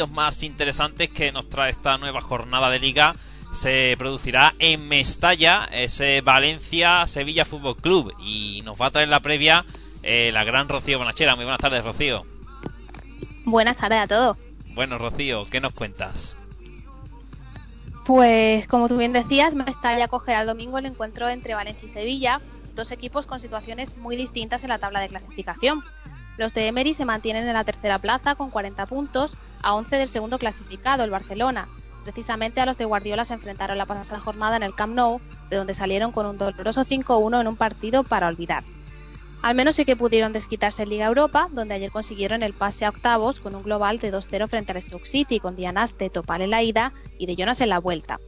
Partidos más interesantes que nos trae esta nueva jornada de liga se producirá en Mestalla, ese Valencia-Sevilla Fútbol Club. Y nos va a traer la previa eh, la gran Rocío Bonachera. Muy buenas tardes, Rocío. Buenas tardes a todos. Bueno, Rocío, ¿qué nos cuentas? Pues como tú bien decías, Mestalla acogerá el domingo el encuentro entre Valencia y Sevilla, dos equipos con situaciones muy distintas en la tabla de clasificación. Los de Emery se mantienen en la tercera plaza con 40 puntos, a 11 del segundo clasificado, el Barcelona. Precisamente a los de Guardiola se enfrentaron la pasada jornada en el Camp Nou, de donde salieron con un doloroso 5-1 en un partido para olvidar. Al menos sí que pudieron desquitarse en Liga Europa, donde ayer consiguieron el pase a octavos con un global de 2-0 frente al Stoke City, con Dianas de Topal en la ida y de Jonas en la vuelta.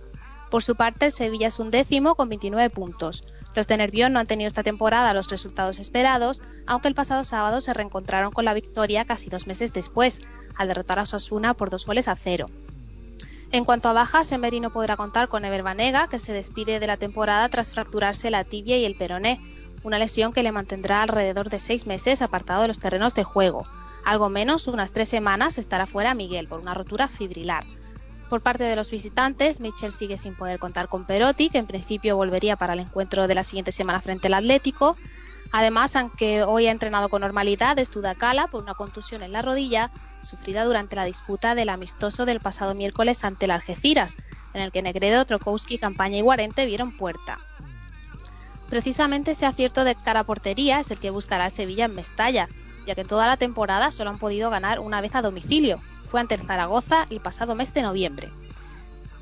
Por su parte, el Sevilla es un décimo con 29 puntos. Los de Nervión no han tenido esta temporada los resultados esperados, aunque el pasado sábado se reencontraron con la victoria casi dos meses después, al derrotar a Osasuna por dos goles a cero. En cuanto a bajas, Emery podrá contar con Ever Banega, que se despide de la temporada tras fracturarse la tibia y el peroné, una lesión que le mantendrá alrededor de seis meses apartado de los terrenos de juego. Algo menos, unas tres semanas, estará fuera Miguel por una rotura fibrilar. Por parte de los visitantes, Mitchell sigue sin poder contar con Perotti, que en principio volvería para el encuentro de la siguiente semana frente al Atlético. Además, aunque hoy ha entrenado con normalidad, es Cala por una contusión en la rodilla sufrida durante la disputa del amistoso del pasado miércoles ante el Algeciras, en el que Negredo, Trokowski, Campaña y Guarente vieron puerta. Precisamente ese acierto de cara a portería es el que buscará Sevilla en Mestalla, ya que toda la temporada solo han podido ganar una vez a domicilio, fue ante Zaragoza el pasado mes de noviembre.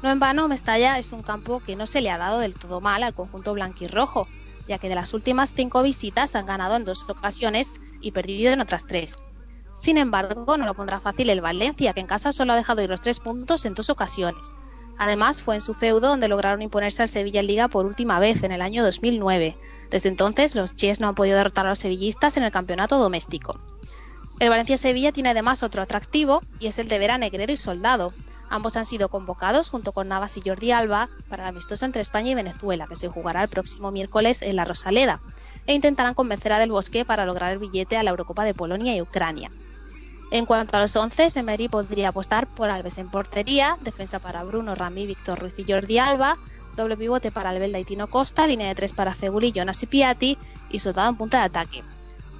No en vano, Mestalla es un campo que no se le ha dado del todo mal al conjunto blanquirrojo, ya que de las últimas cinco visitas han ganado en dos ocasiones y perdido en otras tres. Sin embargo, no lo pondrá fácil el Valencia, que en casa solo ha dejado ir los tres puntos en dos ocasiones. Además, fue en su feudo donde lograron imponerse al Sevilla en Liga por última vez en el año 2009. Desde entonces, los Chies no han podido derrotar a los sevillistas en el campeonato doméstico. El Valencia-Sevilla tiene además otro atractivo y es el de ver a Negredo y Soldado. Ambos han sido convocados junto con Navas y Jordi Alba para el amistoso entre España y Venezuela, que se jugará el próximo miércoles en la Rosaleda, e intentarán convencer a Del Bosque para lograr el billete a la Eurocopa de Polonia y Ucrania. En cuanto a los once, Emery podría apostar por Alves en portería, defensa para Bruno, Rami, Víctor Ruiz y Jordi Alba, doble pivote para Albelda y Tino Costa, línea de tres para Feguli, Jonas y Piatti y Soldado en punta de ataque.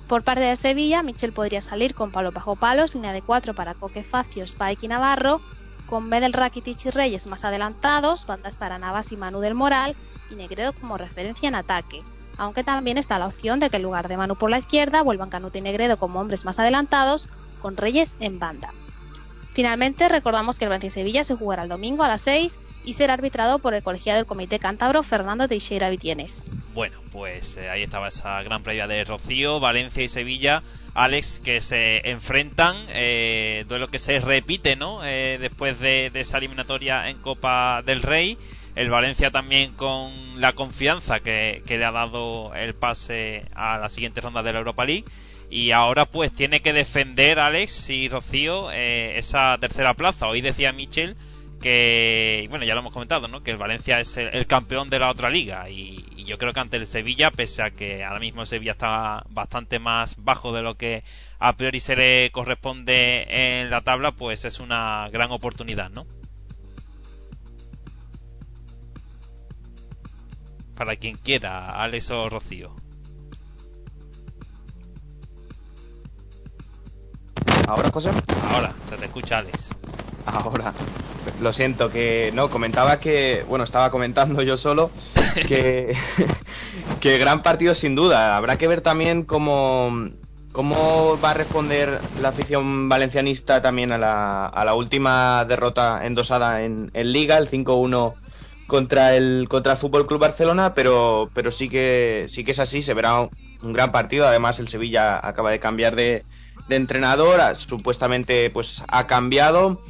Por parte de Sevilla, Michel podría salir con Pablo bajo palos, línea de cuatro para Coque Facio, Spike y Navarro, con Medel Rakitic y Reyes más adelantados, bandas para Navas y Manu del Moral y Negredo como referencia en ataque. Aunque también está la opción de que en lugar de Manu por la izquierda vuelvan Canuto y Negredo como hombres más adelantados, con Reyes en banda. Finalmente, recordamos que el Valencia Sevilla se jugará el domingo a las 6 y será arbitrado por el colegiado del Comité Cántabro Fernando Teixeira Vitienes. Bueno, pues eh, ahí estaba esa gran previa de Rocío, Valencia y Sevilla. Alex, que se enfrentan, eh, duelo que se repite, ¿no? Eh, después de, esa eliminatoria en Copa del Rey. El Valencia también con la confianza que, que le ha dado el pase a la siguiente ronda de la Europa League. Y ahora pues tiene que defender Alex y Rocío eh, esa tercera plaza. Hoy decía Michel que, bueno, ya lo hemos comentado, ¿no? Que el Valencia es el, el campeón de la otra liga y, y yo creo que ante el Sevilla, pese a que ahora mismo el Sevilla está bastante más bajo de lo que a priori se le corresponde en la tabla, pues es una gran oportunidad, ¿no? Para quien quiera, Alex o Rocío. ¿Ahora, José? Ahora, se te escucha Alex. Ahora, lo siento, que no, comentaba que, bueno, estaba comentando yo solo, que, <laughs> que gran partido sin duda. Habrá que ver también cómo, cómo va a responder la afición valencianista también a la, a la última derrota endosada en, en Liga, el 5-1 contra el contra el Fútbol Club Barcelona, pero pero sí que sí que es así, se verá un, un gran partido. Además, el Sevilla acaba de cambiar de, de entrenador, supuestamente pues ha cambiado.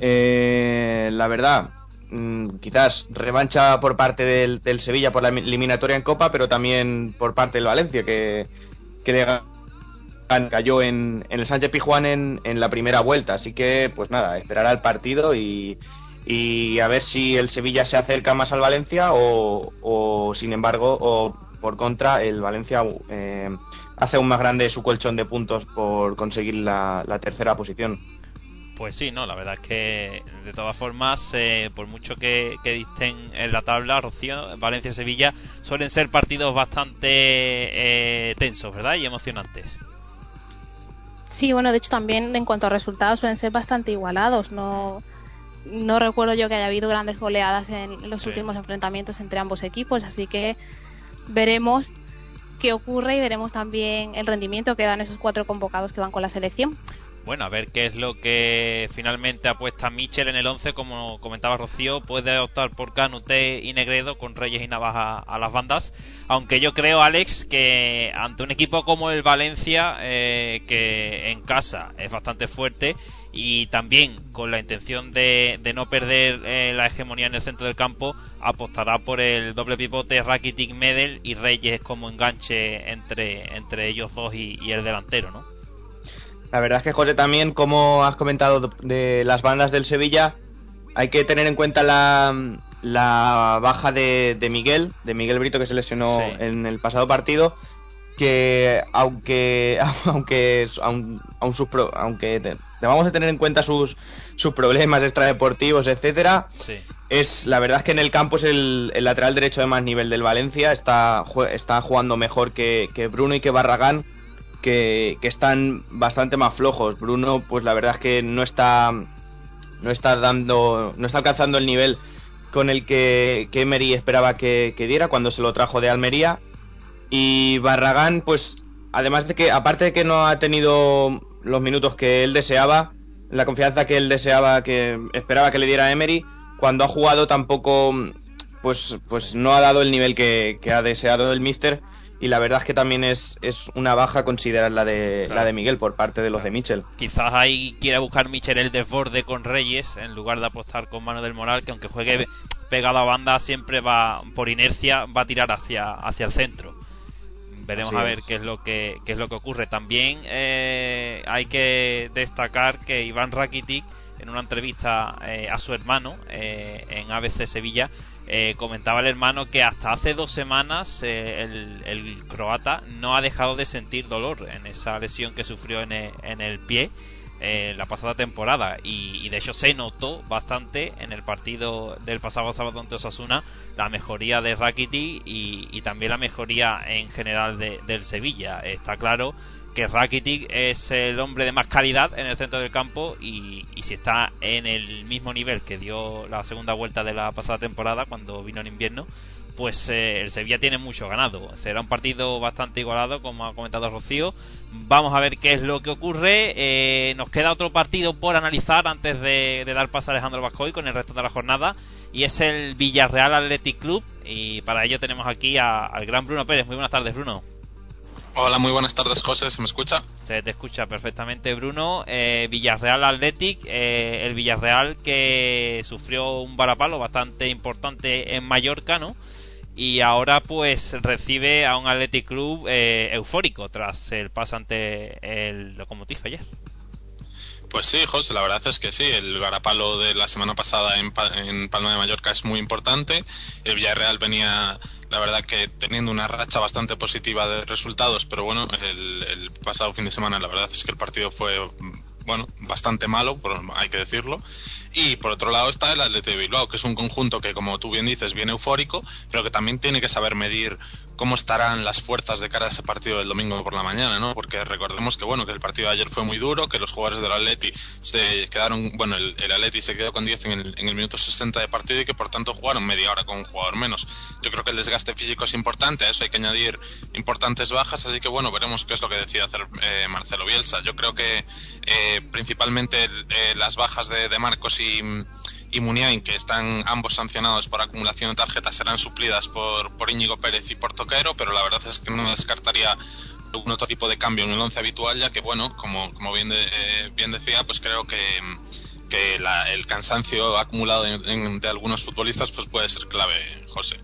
Eh, la verdad, mm, quizás revancha por parte del, del Sevilla por la eliminatoria en Copa, pero también por parte del Valencia, que, cayó en, en el Sánchez Pijuán en, en la primera vuelta. Así que, pues nada, esperará el partido y, y a ver si el Sevilla se acerca más al Valencia o, sin embargo, o por contra, el Valencia eh, hace aún más grande su colchón de puntos por conseguir la tercera posición. Pues sí, no, la verdad es que de todas formas, eh, por mucho que, que disten en la tabla, Rocío, Valencia y Sevilla suelen ser partidos bastante eh, tensos, ¿verdad? Y emocionantes. Sí, bueno, de hecho también en cuanto a resultados suelen ser bastante igualados. No, no recuerdo yo que haya habido grandes goleadas en los Sí. últimos enfrentamientos entre ambos equipos, así que veremos qué ocurre y veremos también el rendimiento que dan esos cuatro convocados que van con la selección. Bueno, a ver qué es lo que finalmente apuesta Michel en el 11, como comentaba Rocío, puede optar por Canute y Negredo con Reyes y Navaja a las bandas, aunque yo creo, Alex, que ante un equipo como el Valencia, eh, que en casa es bastante fuerte y también con la intención de, no perder eh, la hegemonía en el centro del campo, apostará por el doble pivote Rakitic Medel y Reyes como enganche entre, entre ellos dos y, y el delantero, ¿no? La verdad es que, José, también, como has comentado de las bandas del Sevilla, hay que tener en cuenta la, la baja de, de Miguel, de Miguel Brito, que se lesionó Sí. en el pasado partido, que aunque <laughs> aunque aun- aun sus pro- aunque te- debamos de tener en cuenta sus sus problemas extradeportivos, etcétera, Sí. es la verdad es que en el campo es el, el lateral derecho de más nivel del Valencia, está, está jugando mejor que, que Bruno y que Barragán, que, están bastante más flojos. Bruno, pues la verdad es que no está no está dando, no está alcanzando el nivel con el que, que Emery esperaba que, que diera cuando se lo trajo de Almería. Y Barragán, pues, además de que, aparte de que no ha tenido los minutos que él deseaba, la confianza que él deseaba, que esperaba que le diera Emery, cuando ha jugado tampoco, pues, pues no ha dado el nivel que, que ha deseado el Mister. Y la verdad es que también es, es una baja considerar la de, la de Miguel por parte de los de Mitchell. Quizás ahí quiera buscar Michel el desborde con Reyes en lugar de apostar con Mano del Moral, que aunque juegue pegado a banda, siempre va, por inercia, va a tirar hacia, hacia el centro. Veremos Así a ver es. qué es lo que qué es lo que ocurre. También eh, hay que destacar que Iván Rakitic en una entrevista eh, a su hermano eh, en ABC Sevilla eh, comentaba el hermano que hasta hace dos semanas eh, el, el croata no ha dejado de sentir dolor en esa lesión que sufrió en el, en el pie eh, la pasada temporada y, y de hecho se notó bastante en el partido del pasado sábado ante Osasuna la mejoría de Rakitic y, y también la mejoría en general de- del Sevilla. Está claro que Rakitic es el hombre de más calidad en el centro del campo y, y si está en el mismo nivel que dio la segunda vuelta de la pasada temporada cuando vino en invierno, pues eh, el Sevilla tiene mucho ganado. Será un partido bastante igualado, como ha comentado Rocío. Vamos a ver qué es lo que ocurre. Eh, nos queda otro partido por analizar antes de, dar paso a Alejandro Vascoy con el resto de la jornada. Y es el Villarreal Athletic Club. Y para ello tenemos aquí al gran Bruno Pérez. Muy buenas tardes, Bruno. Hola, muy buenas tardes, José. ¿Se me escucha? Se te escucha perfectamente, Bruno. Eh, Villarreal Athletic, eh, el Villarreal que sufrió un varapalo bastante importante en Mallorca, ¿no? Y ahora pues recibe a un Athletic Club eh, eufórico tras el pase ante el Lokomotiv ayer. Pues sí, José, la verdad es que sí. El garapalo de la semana pasada en, en Palma de Mallorca es muy importante. El Villarreal venía, la verdad, que teniendo una racha bastante positiva de resultados, pero bueno, el, el pasado fin de semana la verdad es que el partido fue, bueno, bastante malo, por- hay que decirlo. Y por otro lado está el Athletic de Bilbao, que es un conjunto que, como tú bien dices, viene eufórico, pero que también tiene que saber medir cómo estarán las fuerzas de cara a ese partido del domingo por la mañana, ¿no? Porque recordemos que, bueno, que el partido de ayer fue muy duro, que los jugadores del Atleti se quedaron, bueno, el, el Atleti se quedó con 10 en el, en el minuto 60 de partido y que por tanto jugaron media hora con un jugador menos. Yo creo que el desgaste físico es importante, a eso hay que añadir importantes bajas, así que bueno, veremos qué es lo que decide hacer eh, Marcelo Bielsa. Yo creo que eh, principalmente eh, las bajas de, de Marcos y, y Muniain, que están ambos sancionados por acumulación de tarjetas, serán suplidas por, por Íñigo Pérez y por Toquero, pero la verdad es que no descartaría algún otro tipo de cambio en el once habitual, ya que bueno, como, como bien, de- eh, bien decía, pues creo que, que la- el cansancio acumulado en- de algunos futbolistas pues puede ser clave, José.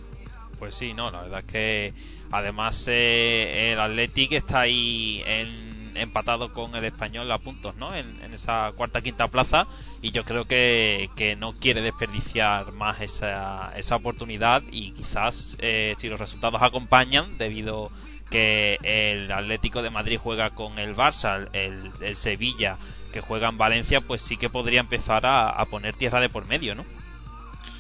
Pues sí, no, la verdad es que además eh, el Athletic está ahí en- empatado con el español a puntos, ¿no? En, esa cuarta quinta plaza y yo creo que, que no quiere desperdiciar más esa, esa oportunidad y quizás eh, si los resultados acompañan debido que el Atlético de Madrid juega con el Barça, el, el Sevilla que juega en Valencia, pues sí que podría empezar a, a poner tierra de por medio, ¿no?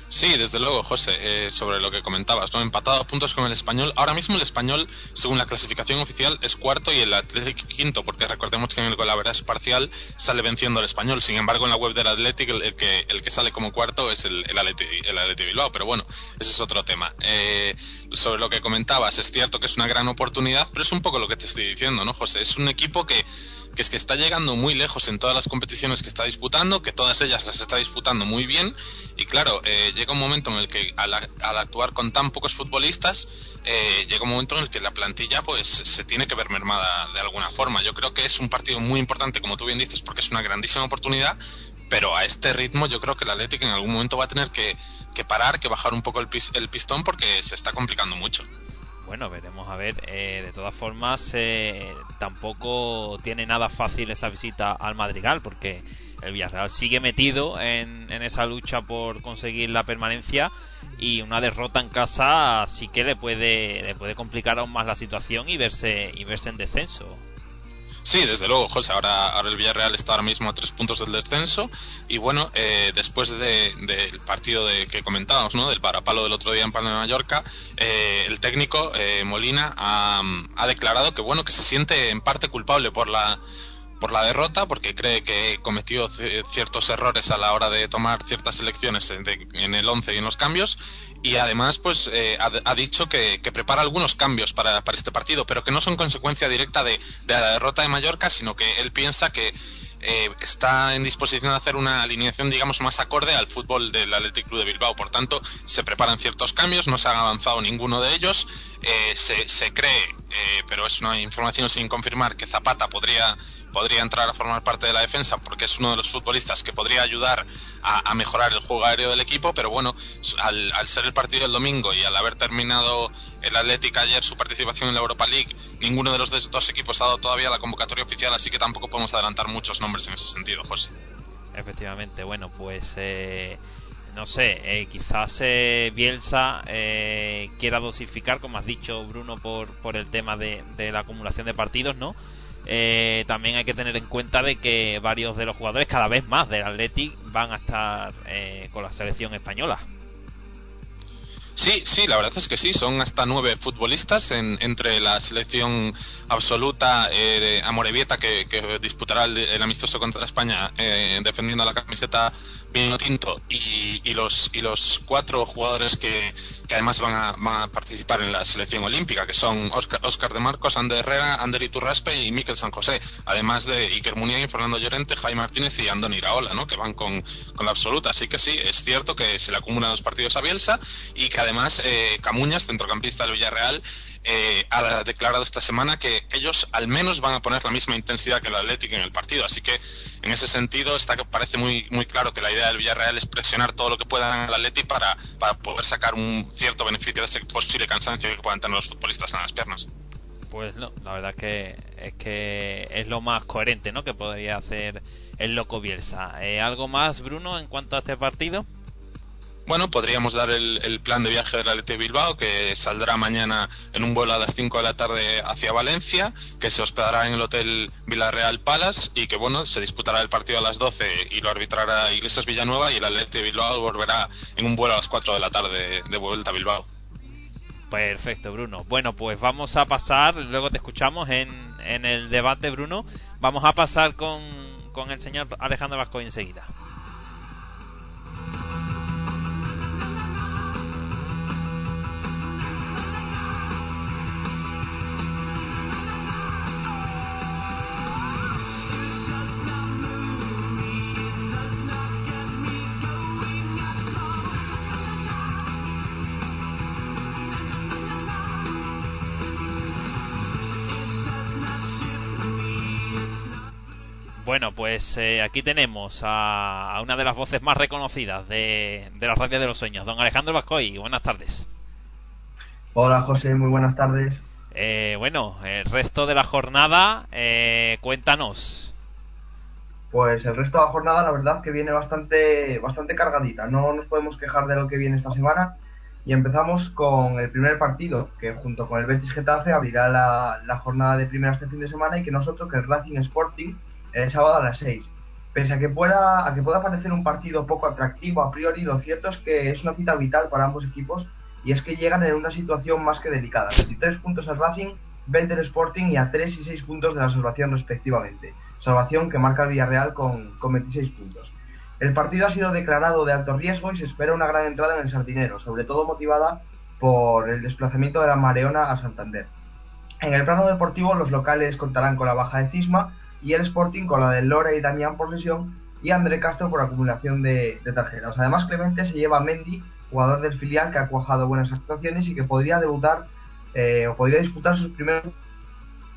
Sí, desde luego, José, eh, sobre lo que comentabas, ¿no? Empatado a puntos con el español. Ahora mismo el español, según la clasificación oficial, es cuarto y el Atlético quinto, porque recordemos que en el golaveraje parcial sale venciendo al español. Sin embargo, en la web del Atlético, el, que, el que sale como cuarto es el, el, Atleti Bilbao. Pero bueno, ese es otro tema. Eh, sobre lo que comentabas, es cierto que es una gran oportunidad, pero es un poco lo que te estoy diciendo, ¿no, José? Es un equipo que que es que está llegando muy lejos en todas las competiciones que está disputando, que todas ellas las está disputando muy bien y claro, eh, llega un momento en el que al, actuar con tan pocos futbolistas, eh, llega un momento en el que la plantilla pues se tiene que ver mermada de alguna forma. Yo creo que es un partido muy importante, como tú bien dices, porque es una grandísima oportunidad, pero a este ritmo yo creo que el Atlético en algún momento va a tener que, que parar, que bajar un poco el, pis, el pistón porque se está complicando mucho. Bueno, veremos a ver. Eh, de todas formas, eh, tampoco tiene nada fácil esa visita al Madrigal, porque el Villarreal sigue metido en, esa lucha por conseguir la permanencia y una derrota en casa sí que le puede le puede complicar aún más la situación y verse y verse en descenso. Sí, desde luego, José. Ahora, ahora el Villarreal está ahora mismo a tres puntos del descenso. Y bueno, eh, después del de, partido de, que comentábamos, ¿no? Del parapalo del otro día en Palma de Mallorca, eh, el técnico eh, Molina ha, ha, declarado que bueno, que se siente en parte culpable por la por la derrota, porque cree que cometió ciertos errores a la hora de tomar ciertas elecciones de, en el 11 y en los cambios, y además pues eh, ha, dicho que, que, prepara algunos cambios para, para, este partido, pero que no son consecuencia directa de, de, la derrota de Mallorca, sino que él piensa que eh, está en disposición de hacer una alineación digamos más acorde al fútbol del Athletic Club de Bilbao, por tanto se preparan ciertos cambios, no se ha avanzado ninguno de ellos, eh, se, se, cree, eh, pero es una información sin confirmar que Zapata podría podría entrar a formar parte de la defensa porque es uno de los futbolistas que podría ayudar a, mejorar el juego aéreo del equipo, pero bueno, al, ser el partido del domingo y al haber terminado el Atlético ayer su participación en la Europa League, ninguno de los dos equipos ha dado todavía la convocatoria oficial, así que tampoco podemos adelantar muchos nombres en ese sentido, José. Efectivamente, bueno, pues eh, no sé, eh, quizás eh, Bielsa quiera dosificar, como has dicho Bruno, por, por el tema de la acumulación de partidos, ¿no? Eh, también hay que tener en cuenta de que varios de los jugadores, cada vez más del Athletic, van a estar eh, con la selección española. Sí, sí, la verdad es que sí, son hasta nueve futbolistas en- entre la selección absoluta eh, Amorebieta que, que disputará el, el amistoso contra España eh, defendiendo la camiseta vino tinto y, y los y los cuatro jugadores que, además van a, participar en la selección olímpica que son Oscar, Oscar de Marcos, Ander Herrera, Ander Iturraspe y Miquel San José, además de Iker Muniain, Fernando Llorente, Jaime Martínez y Andoni Iraola, ¿no? que van con, con la absoluta. Así que sí, es cierto que se le acumulan los partidos a Bielsa y que además eh, Camuñas, centrocampista del Villarreal, eh, ha declarado esta semana que ellos al menos van a poner la misma intensidad que el Atlético en el partido. Así que en ese sentido está parece muy muy claro que la idea del Villarreal es presionar todo lo que puedan al Atlético para, para poder sacar un cierto beneficio de ese posible cansancio que puedan tener los futbolistas en las piernas. Pues no, la verdad es que es que es lo más coherente, ¿no? Que podría hacer el loco Bielsa. Eh, ¿Algo más, Bruno, en cuanto a este partido? Bueno, podríamos dar el, el plan de viaje del Athletic Bilbao, que saldrá mañana en un vuelo a las 5 de la tarde hacia Valencia, que se hospedará en el Hotel Villarreal Palace y que, bueno, se disputará el partido a las 12 y lo arbitrará Iglesias Villanueva y el Athletic Bilbao volverá en un vuelo a las 4 de la tarde de vuelta a Bilbao. Perfecto, Bruno. Bueno, pues vamos a pasar, luego te escuchamos en, en el debate, Bruno. Vamos a pasar con, con el señor Alejandro Vasco enseguida. Bueno, pues eh, aquí tenemos a, a una de las voces más reconocidas de, de la radio de los sueños, don Alejandro Vascoy. Buenas tardes. Hola José, muy buenas tardes. Eh, bueno, el resto de la jornada, eh, cuéntanos. Pues el resto de la jornada la verdad que viene bastante, bastante cargadita. No nos podemos quejar de lo que viene esta semana. Y empezamos con el primer partido, que junto con el Betis Getafe abrirá la, la jornada de primera este fin de semana y que nosotros, que el Racing Sporting, el sábado a las 6. Pese a que, pueda, que pueda parecer un partido poco atractivo a priori, lo cierto es que es una cita vital para ambos equipos y es que llegan en una situación más que delicada. 23 puntos al Racing, 20 el Sporting y a 3 y 6 puntos de la salvación respectivamente. Salvación que marca el Villarreal con, con 26 puntos. El partido ha sido declarado de alto riesgo y se espera una gran entrada en el Sardinero, sobre todo motivada por el desplazamiento de la Mareona a Santander. En el plano deportivo, los locales contarán con la baja de Cisma y el Sporting con la de Lore y Damián por lesión y André Castro por acumulación de, tarjetas. Además, Clemente se lleva a Mendy, jugador del filial que ha cuajado buenas actuaciones y que podría debutar eh, o podría disputar sus primeros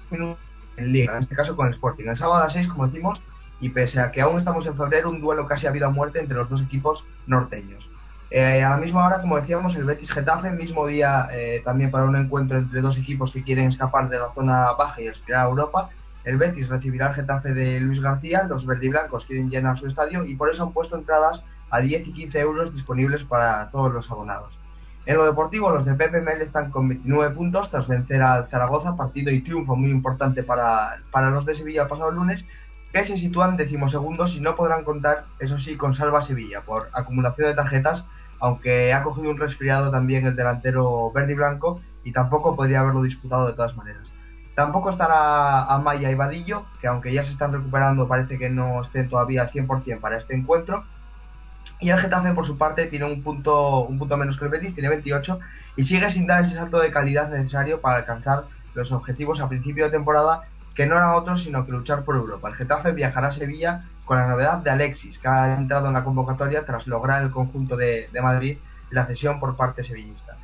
minutos en Liga, en este caso con el Sporting. El sábado a las 6, como decimos, y pese a que aún estamos en febrero, un duelo casi a vida o muerte entre los dos equipos norteños. Eh, a la misma hora, como decíamos, el Betis Getafe, mismo día eh, también para un encuentro entre dos equipos que quieren escapar de la zona baja y aspirar a Europa. El Betis recibirá el Getafe de Luis García, los verdiblancos quieren llenar su estadio y por eso han puesto entradas a 10 y 15 euros disponibles para todos los abonados. En lo deportivo, los de Pepe Mel están con 29 puntos tras vencer al Zaragoza, partido y triunfo muy importante para, para los de Sevilla el pasado lunes, que se sitúan decimosegundos y no podrán contar, eso sí, con Salva Sevilla por acumulación de tarjetas, aunque ha cogido un resfriado también el delantero verde y blanco y tampoco podría haberlo disputado de todas maneras. Tampoco estará Amaya y Vadillo, que aunque ya se están recuperando parece que no estén todavía al 100% para este encuentro. Y el Getafe, por su parte, tiene un punto, un punto menos que el Betis, tiene 28, y sigue sin dar ese salto de calidad necesario para alcanzar los objetivos a principio de temporada, que no eran otros sino que luchar por Europa. El Getafe viajará a Sevilla con la novedad de Alexis, que ha entrado en la convocatoria tras lograr el conjunto de, de Madrid la cesión por parte sevillista.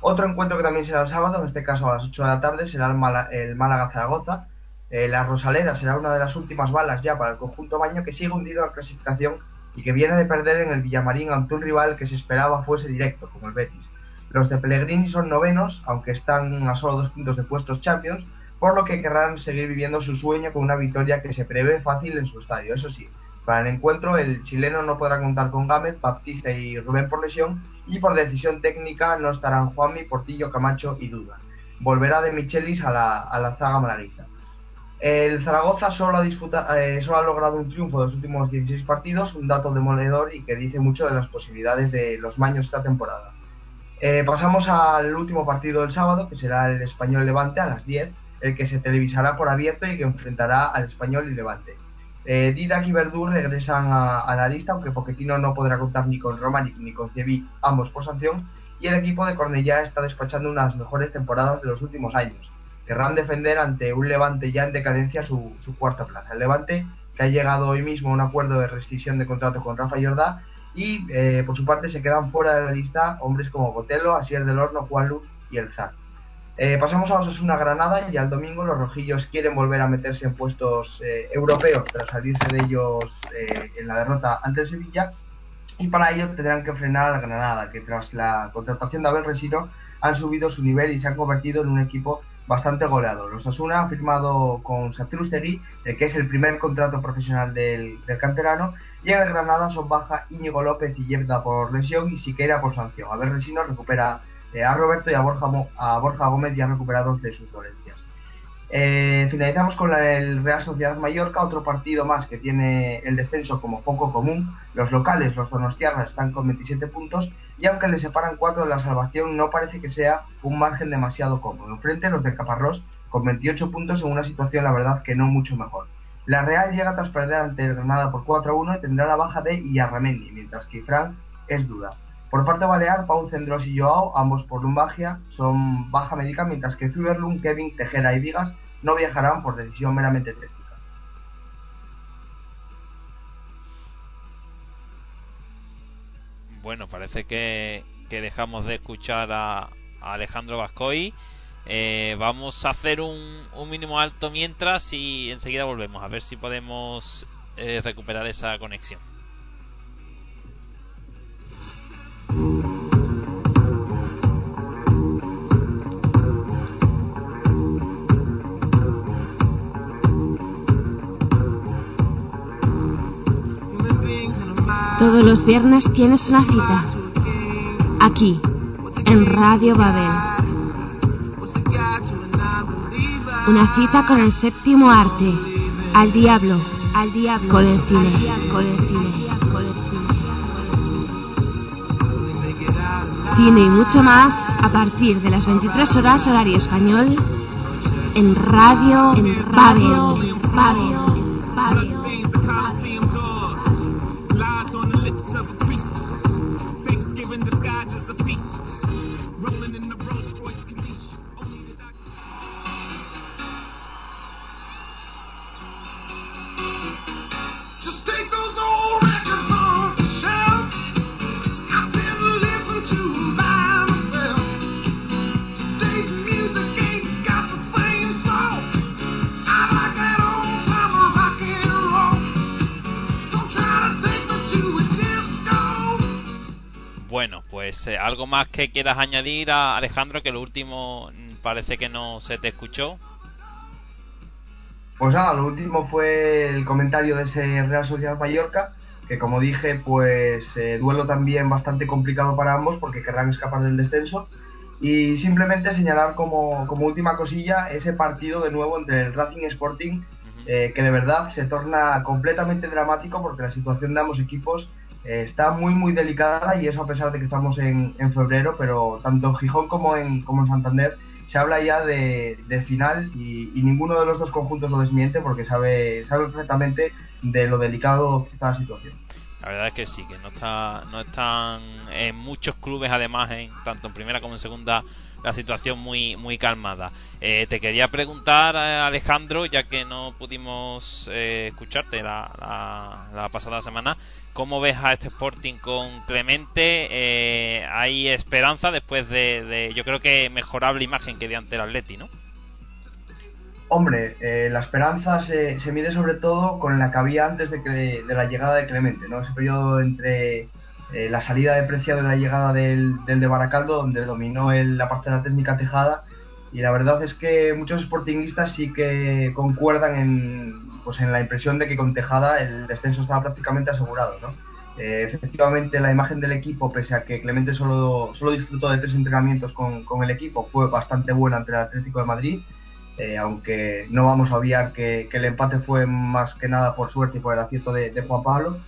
Otro encuentro que también será el sábado, en este caso a las 8 de la tarde, será el, Mala- el Málaga-Zaragoza. Eh, la Rosaleda será una de las últimas balas ya para el conjunto baño que sigue hundido en la clasificación y que viene de perder en el Villamarín ante un rival que se esperaba fuese directo, como el Betis. Los de Pellegrini son novenos, aunque están a solo dos puntos de puestos Champions, por lo que querrán seguir viviendo su sueño con una victoria que se prevé fácil en su estadio. Eso sí, para el encuentro el chileno no podrá contar con Gámez, Baptista y Rubén por lesión y por decisión técnica no estarán Juanmi, Portillo, Camacho y Duda. Volverá de Michelis a la, zaga malaguista. El Zaragoza solo ha, eh, solo logrado un triunfo de los últimos 16 partidos, un dato demoledor y que dice mucho de las posibilidades de los maños esta temporada. Eh, pasamos al último partido del sábado, que será el Español Levante a las 10, el que se televisará por abierto y que enfrentará al Español y Levante. Eh, Didac y Verdú regresan a, la lista, aunque Pochettino no podrá contar ni con Roma ni, con Cievi, ambos por sanción, y el equipo de Cornellá está despachando unas mejores temporadas de los últimos años. Querrán defender ante un Levante ya en decadencia su, su cuarta plaza. El Levante, que ha llegado hoy mismo a un acuerdo de rescisión de contrato con Rafa Jordá, y eh, por su parte se quedan fuera de la lista hombres como Botelo, Asier del Horno, Juan Luz y El Zar. Eh, pasamos a Osasuna Granada y al domingo los rojillos quieren volver a meterse en puestos eh, europeos tras salirse de ellos eh, en la derrota ante el Sevilla y para ello tendrán que frenar a la Granada que tras la contratación de Abel Resino han subido su nivel y se han convertido en un equipo bastante goleador. Los Asuna ha firmado con Satrustegui, eh, que es el primer contrato profesional del, canterano, y en el Granada son baja Íñigo López y Yebda por lesión y Siqueira por sanción. Abel Resino recupera eh, a Roberto y a Borja, a Borja Gómez ya recuperados de sus dolencias. Eh, finalizamos con el Real Sociedad Mallorca, otro partido más que tiene el descenso como poco común. Los locales, los donostiarras, están con 27 puntos y aunque les separan 4 de la salvación, no parece que sea un margen demasiado cómodo. Enfrente los de Caparrós con 28 puntos en una situación, la verdad, que no mucho mejor. La Real llega tras perder ante el Granada por 4 a 1 y tendrá la baja de Iarramendi, mientras que Fran es duda. Por parte balear, Pau Cendros y Joao, ambos por lumbagia, son baja médica, mientras que Zuberlund, Kevin, Tejera y Vigas no viajarán por decisión meramente técnica. Bueno, parece que, que dejamos de escuchar a, a Alejandro Vascoy. Eh, vamos a hacer un, un mínimo alto mientras y enseguida volvemos a ver si podemos eh, recuperar esa conexión. Todos los viernes tienes una cita. Aquí, en Radio Babel. Una cita con el séptimo arte. Al diablo, al diablo, con el cine, con el cine, con el cine. Cine y mucho más a partir de las 23 horas horario español en Radio en Babel, Babel, Babel. Pues eh, algo más que quieras añadir a Alejandro, que lo último mm, parece que no se te escuchó. Pues nada, lo último fue el comentario de ese Real Sociedad Mallorca, que como dije, pues eh, duelo también bastante complicado para ambos porque querrán escapar del descenso. Y simplemente señalar como, como última cosilla ese partido de nuevo entre el Racing Sporting, eh, que de verdad se torna completamente dramático porque la situación de ambos equipos eh, está muy muy delicada y eso a pesar de que estamos en, en febrero, pero tanto en Gijón como en, como en Santander se habla ya de, de final y, y ninguno de los dos conjuntos lo desmiente porque sabe, sabe perfectamente de lo delicado que está la situación. La verdad es que sí, que no está, no están en muchos clubes además, en, tanto en primera como en segunda, la situación muy, muy calmada. Eh, te quería preguntar, eh, Alejandro, ya que no pudimos eh, escucharte la, la, la pasada semana, ¿cómo ves a este Sporting con Clemente? Eh, ¿Hay esperanza después de, de, yo creo que mejorable imagen que de ante el Atleti, ¿no? Hombre, eh, la esperanza se, se mide sobre todo con la que había antes de, que, de la llegada de Clemente, ¿no? Ese periodo entre eh, la salida de Preciado y la llegada del, del de Baracaldo, donde dominó el- la parte de la técnica tejada. Y la verdad es que muchos sportingistas sí que concuerdan en, pues en la impresión de que con Tejada el descenso estaba prácticamente asegurado, ¿no? Eh, efectivamente, la imagen del equipo, pese a que Clemente solo, solo disfrutó de tres entrenamientos con, con el equipo, fue bastante buena ante el Atlético de Madrid. eh, aunque no vamos a obviar que, que el empate fue más que nada por suerte y por el acierto de, de Juan Pablo.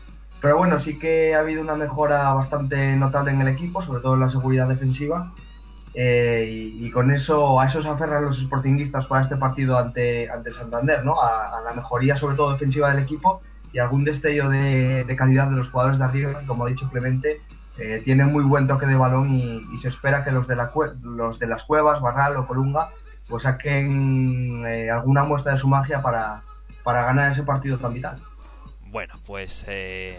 Pero bueno, sí que ha habido una mejora bastante notable en el equipo, sobre todo en la seguridad defensiva. Eh, y, con eso, a eso se aferran los sportinguistas para este partido ante, ante el Santander, ¿no? A, la mejoría, sobre todo defensiva del equipo y algún destello de, de calidad de los jugadores de arriba, como ha dicho Clemente, eh, tiene muy buen toque de balón y, se espera que los de, la, los de las cuevas, Barral o Colunga, pues saquen eh, alguna muestra de su magia para, para ganar ese partido tan vital. Bueno, pues eh,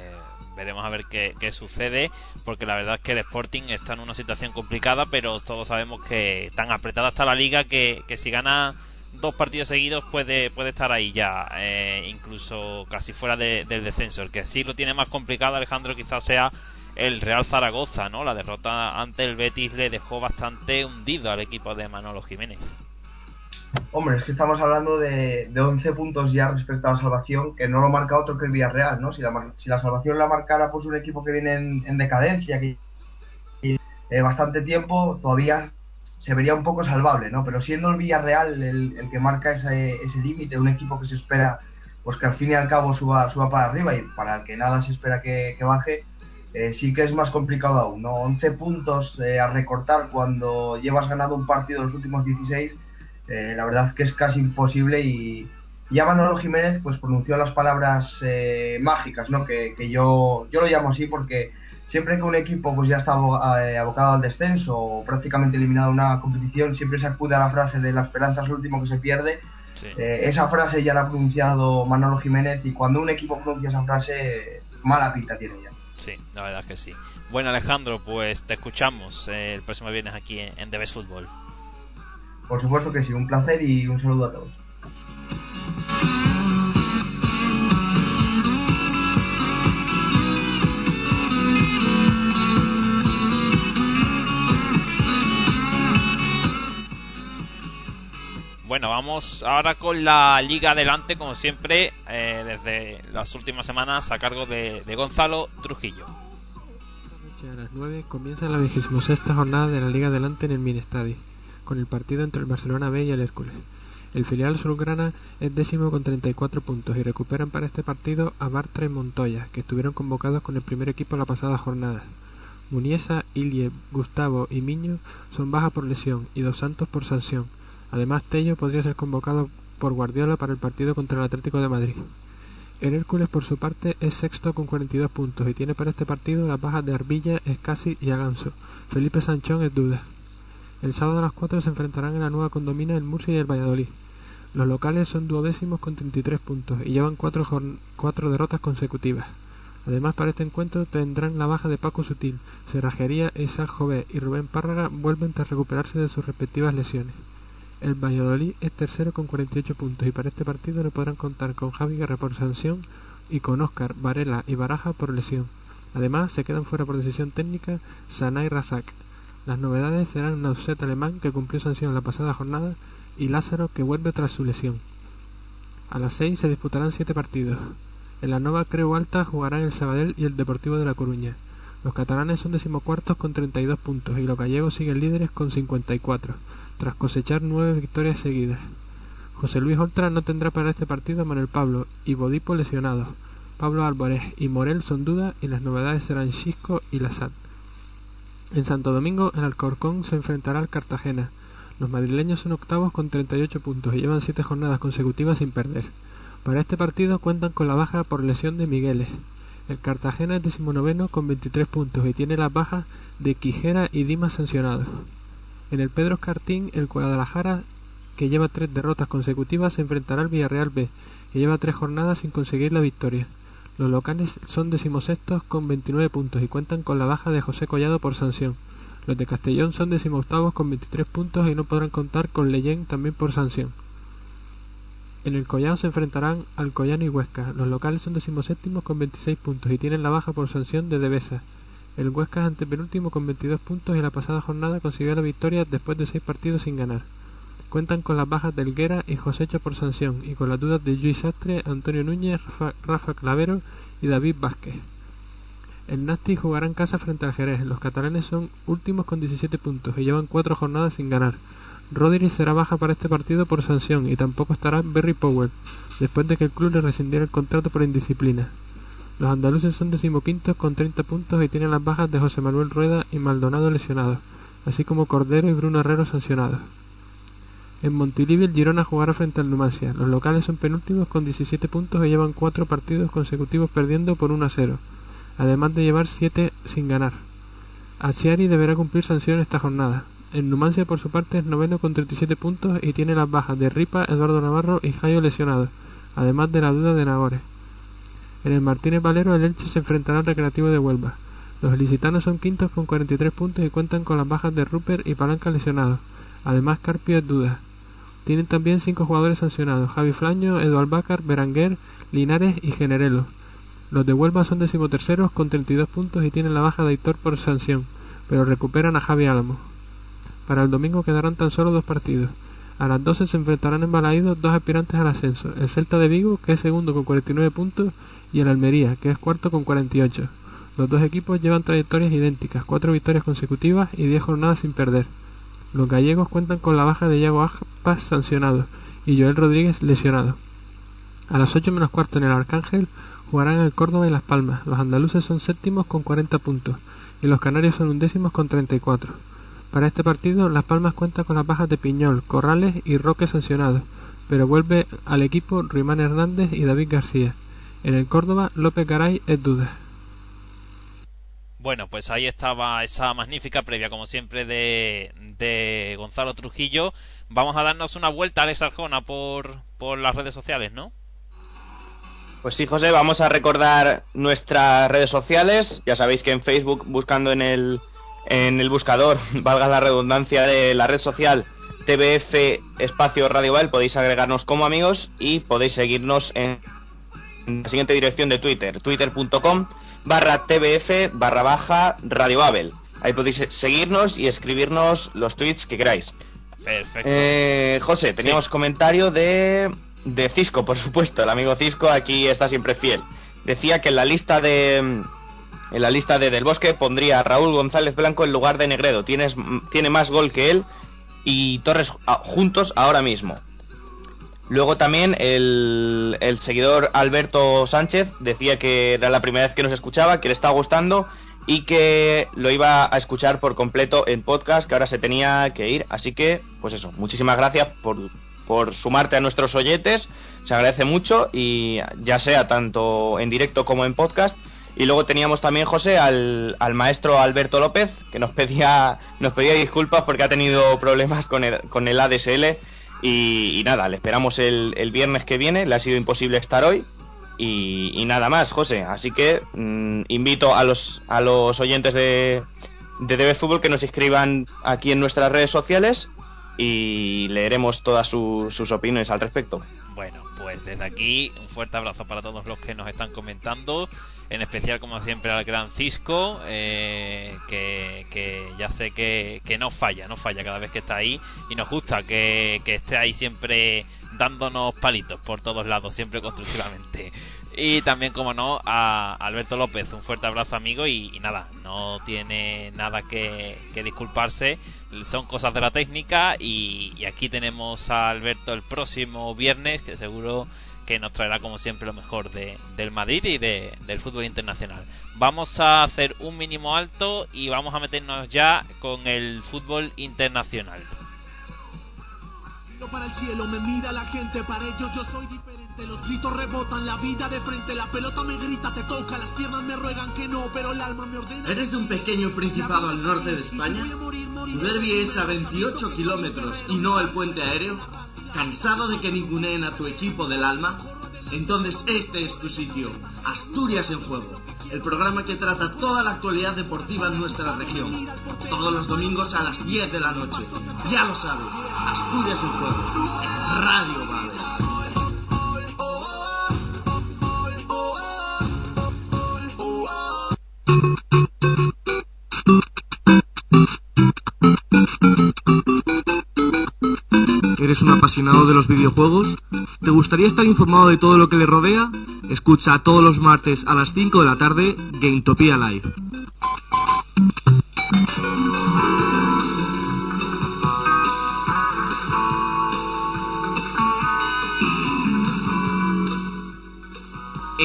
veremos a ver qué, qué sucede, porque la verdad es que el Sporting está en una situación complicada, pero todos sabemos que tan apretada está la liga que, que si gana dos partidos seguidos puede, puede estar ahí ya, eh, incluso casi fuera de- del descenso. Que sí lo tiene más complicado, Alejandro, quizás sea el Real Zaragoza, ¿no? La derrota ante el Betis le dejó bastante hundido al equipo de Manolo Jiménez. Hombre, es que estamos hablando de, de 11 puntos ya respecto a la salvación, que no lo marca otro que el Villarreal, ¿no? Si la, si la salvación la marcara pues un equipo que viene en, en decadencia, que eh, bastante tiempo, todavía se vería un poco salvable, ¿no? Pero siendo el Villarreal el, el que marca ese, ese límite, un equipo que se espera pues que al fin y al cabo suba, suba para arriba y para el que nada se espera que, baje, eh, sí que es más complicado aún, ¿no? 11 puntos eh, a recortar cuando llevas ganado un partido los últimos 16 eh, la verdad que es casi imposible y ya Manolo Jiménez pues pronunció las palabras eh, mágicas, ¿no? Que, que yo, yo lo llamo así porque siempre que un equipo pues ya está eh, abocado al descenso o prácticamente eliminado de una competición, siempre se acude a la frase de la esperanza es lo último que se pierde. Eh, esa frase ya la ha pronunciado Manolo Jiménez y cuando un equipo pronuncia esa frase, mala pinta tiene ya. Sí, la verdad es que sí. Bueno, Alejandro, pues te escuchamos eh, el próximo viernes aquí en, en The Best Football. Por supuesto que sí, un placer y un saludo a todos. Bueno, vamos ahora con la Liga Adelante, como siempre, eh, desde las últimas semanas a cargo de, de Gonzalo Trujillo. noche a las 9 comienza la 26 jornada de la Liga Adelante en el Minestadi, con el partido entre el Barcelona B y el Hércules. El filial azulgrana es décimo con 34 puntos y recuperan para este partido a Bartra y Montoya, que estuvieron convocados con el primer equipo la pasada jornada. Muniesa, Ilie, Gustavo y Miño son bajas por lesión y Dos Santos por sanción. Además, Tello podría ser convocado por Guardiola para el partido contra el Atlético de Madrid. El Hércules, por su parte, es sexto con 42 puntos y tiene para este partido las bajas de Arbilla, Escasi y Aganso. Felipe Sanchón es duda. El sábado a las 4 se enfrentarán en la nueva condomina el Murcia y el Valladolid. Los locales son duodécimos con 33 puntos y llevan cuatro, derrotas consecutivas. Además, para este encuentro tendrán la baja de Paco Sutil, Cerrajería, Isaac Jové y Rubén Párraga vuelven tras recuperarse de sus respectivas lesiones. El Valladolid es tercero con 48 puntos y para este partido no podrán contar con Javi Guerra por sanción y con Óscar, Varela y Baraja por lesión. Además, se quedan fuera por decisión técnica Sana y Razak. Las novedades serán Nauset Alemán, que cumplió sanción la pasada jornada, y Lázaro, que vuelve tras su lesión. A las 6 se disputarán 7 partidos. En la Nova Creu Alta jugarán el Sabadell y el Deportivo de La Coruña. Los catalanes son decimocuartos con 32 puntos y los gallegos siguen líderes con 54, tras cosechar nueve victorias seguidas. José Luis Oltra no tendrá para este partido a Manuel Pablo y Bodipo lesionados. Pablo Álvarez y Morel son dudas y las novedades serán Chisco y Lasat. En Santo Domingo, el Alcorcón se enfrentará al Cartagena. Los madrileños son octavos con 38 puntos y llevan siete jornadas consecutivas sin perder. Para este partido cuentan con la baja por lesión de Migueles. El Cartagena es decimonoveno con 23 puntos y tiene las bajas de Quijera y Dimas sancionados. En el Pedro Escartín, el Guadalajara, que lleva tres derrotas consecutivas, se enfrentará al Villarreal B, que lleva tres jornadas sin conseguir la victoria. Los locales son decimosextos con 29 puntos y cuentan con la baja de José Collado por sanción. Los de Castellón son decimoctavos con 23 puntos y no podrán contar con Leyen también por sanción. En el Collao se enfrentarán Alcoyano y Huesca. Los locales son decimoséptimos con 26 puntos y tienen la baja por sanción de Devesa. El Huesca es antepenúltimo con 22 puntos y la pasada jornada consiguió la victoria después de seis partidos sin ganar. Cuentan con las bajas de Helguera y Josecho por sanción y con las dudas de Luis Sastre, Antonio Núñez, Rafa, Clavero y David Vázquez. El Nasti jugará en casa frente al Jerez. Los catalanes son últimos con 17 puntos y llevan cuatro jornadas sin ganar. Rodri será baja para este partido por sanción y tampoco estará Berry Powell, después de que el club le rescindiera el contrato por indisciplina. Los andaluces son decimoquintos con 30 puntos y tienen las bajas de José Manuel Rueda y Maldonado lesionados, así como Cordero y Bruno Herrero sancionados. En Montilivi el Girona jugará frente al Numancia. Los locales son penúltimos con 17 puntos y llevan 4 partidos consecutivos perdiendo por 1 a 0, además de llevar 7 sin ganar. Achiari deberá cumplir sanción esta jornada. El Numancia por su parte es noveno con 37 puntos y tiene las bajas de Ripa, Eduardo Navarro y Jairo lesionados, además de la duda de Nagore. En el Martínez Valero el Elche se enfrentará al Recreativo de Huelva. Los licitanos son quintos con 43 puntos y cuentan con las bajas de Rupert y Palanca lesionados. Además Carpio es duda. Tienen también cinco jugadores sancionados, Javi Flaño, Edu Albacar, Beranguer, Linares y Generelo. Los de Huelva son decimoterceros con 32 puntos y tienen la baja de Aitor por sanción, pero recuperan a Javi Álamo. Para el domingo quedarán tan solo dos partidos. A las 12 se enfrentarán en Balaídos dos aspirantes al ascenso, el Celta de Vigo, que es segundo con 49 puntos, y el Almería, que es cuarto con 48. Los dos equipos llevan trayectorias idénticas, cuatro victorias consecutivas y 10 jornadas sin perder. Los gallegos cuentan con la baja de Iago Aspas sancionado y Joel Rodríguez lesionado. A las 8 menos cuarto en el Arcángel jugarán el Córdoba y Las Palmas. Los andaluces son séptimos con 40 puntos y los canarios son undécimos con 34. Para este partido, Las Palmas cuenta con las bajas de Piñol, Corrales y Roque sancionados, pero vuelve al equipo Rimán Hernández y David García. En el Córdoba, López Garay es duda. Bueno, pues ahí estaba esa magnífica previa, como siempre, de, de Gonzalo Trujillo. Vamos a darnos una vuelta, Alex Arjona, por, por las redes sociales, ¿no? Pues sí, José, vamos a recordar nuestras redes sociales. Ya sabéis que en Facebook, buscando en el, en el buscador, <laughs> valga la redundancia de la red social TBF Espacio Radio Val, podéis agregarnos como amigos y podéis seguirnos en la siguiente dirección de Twitter, twitter.com barra TBF barra baja Radio Babel. Ahí podéis seguirnos y escribirnos los tweets que queráis. Perfecto. Eh, José, teníamos Sí. comentario de, de Cisco, por supuesto. El amigo Cisco aquí está siempre fiel. Decía que en la lista de en la lista de Del Bosque pondría a Raúl González Blanco en lugar de Negredo. Tienes, tiene más gol que él y Torres a- juntos ahora mismo. Luego también el, el seguidor Alberto Sánchez decía que era la primera vez que nos escuchaba, que le estaba gustando y que lo iba a escuchar por completo en podcast, que ahora se tenía que ir. Así que, pues eso, muchísimas gracias por, por sumarte a nuestros oyentes, se agradece mucho y ya sea tanto en directo como en podcast. Y luego teníamos también, José, al, al maestro Alberto López, que nos pedía, nos pedía disculpas porque ha tenido problemas con el, con el ADSL. Y, y nada, le esperamos el, el viernes que viene, le ha sido imposible estar hoy. Y, nada más, José. Así que mm, invito a los, a los oyentes de, de DB Fútbol que nos escriban aquí en nuestras redes sociales y leeremos todas su- sus opiniones al respecto. Bueno, pues desde aquí un fuerte abrazo para todos los que nos están comentando, en especial como siempre al gran Cisco, eh, que, que ya sé que, que no falla, no falla cada vez que está ahí y nos gusta que, que esté ahí siempre dándonos palitos por todos lados, siempre constructivamente. Y también, como no, a Alberto López, un fuerte abrazo amigo y, nada, no tiene nada que, disculparse, son cosas de la técnica y, aquí tenemos a Alberto el próximo viernes que seguro que nos traerá como siempre lo mejor de, del Madrid y de, del fútbol internacional. Vamos a hacer un mínimo alto y vamos a meternos ya con el fútbol internacional. Para el cielo, me mira la gente, para ellos yo soy diferente. Los gritos rebotan, la vida de frente, la pelota me grita, te toca, las piernas me ruegan que no, pero el alma me ordena. ¿Eres de un pequeño principado al norte de España? ¿Tu derbi es a 28 kilómetros y no el puente aéreo? ¿Cansado de que ninguneen a tu equipo del alma? Entonces este es tu sitio, Asturias en Juego, el programa que trata toda la actualidad deportiva en nuestra región. Todos los domingos a las 10 de la noche. Ya lo sabes, Asturias en Juego, Radio Babel. ¿Eres un apasionado de los videojuegos? ¿Te gustaría estar informado de todo lo que le rodea? Escucha todos los martes a las 5 de la tarde Gametopia Live.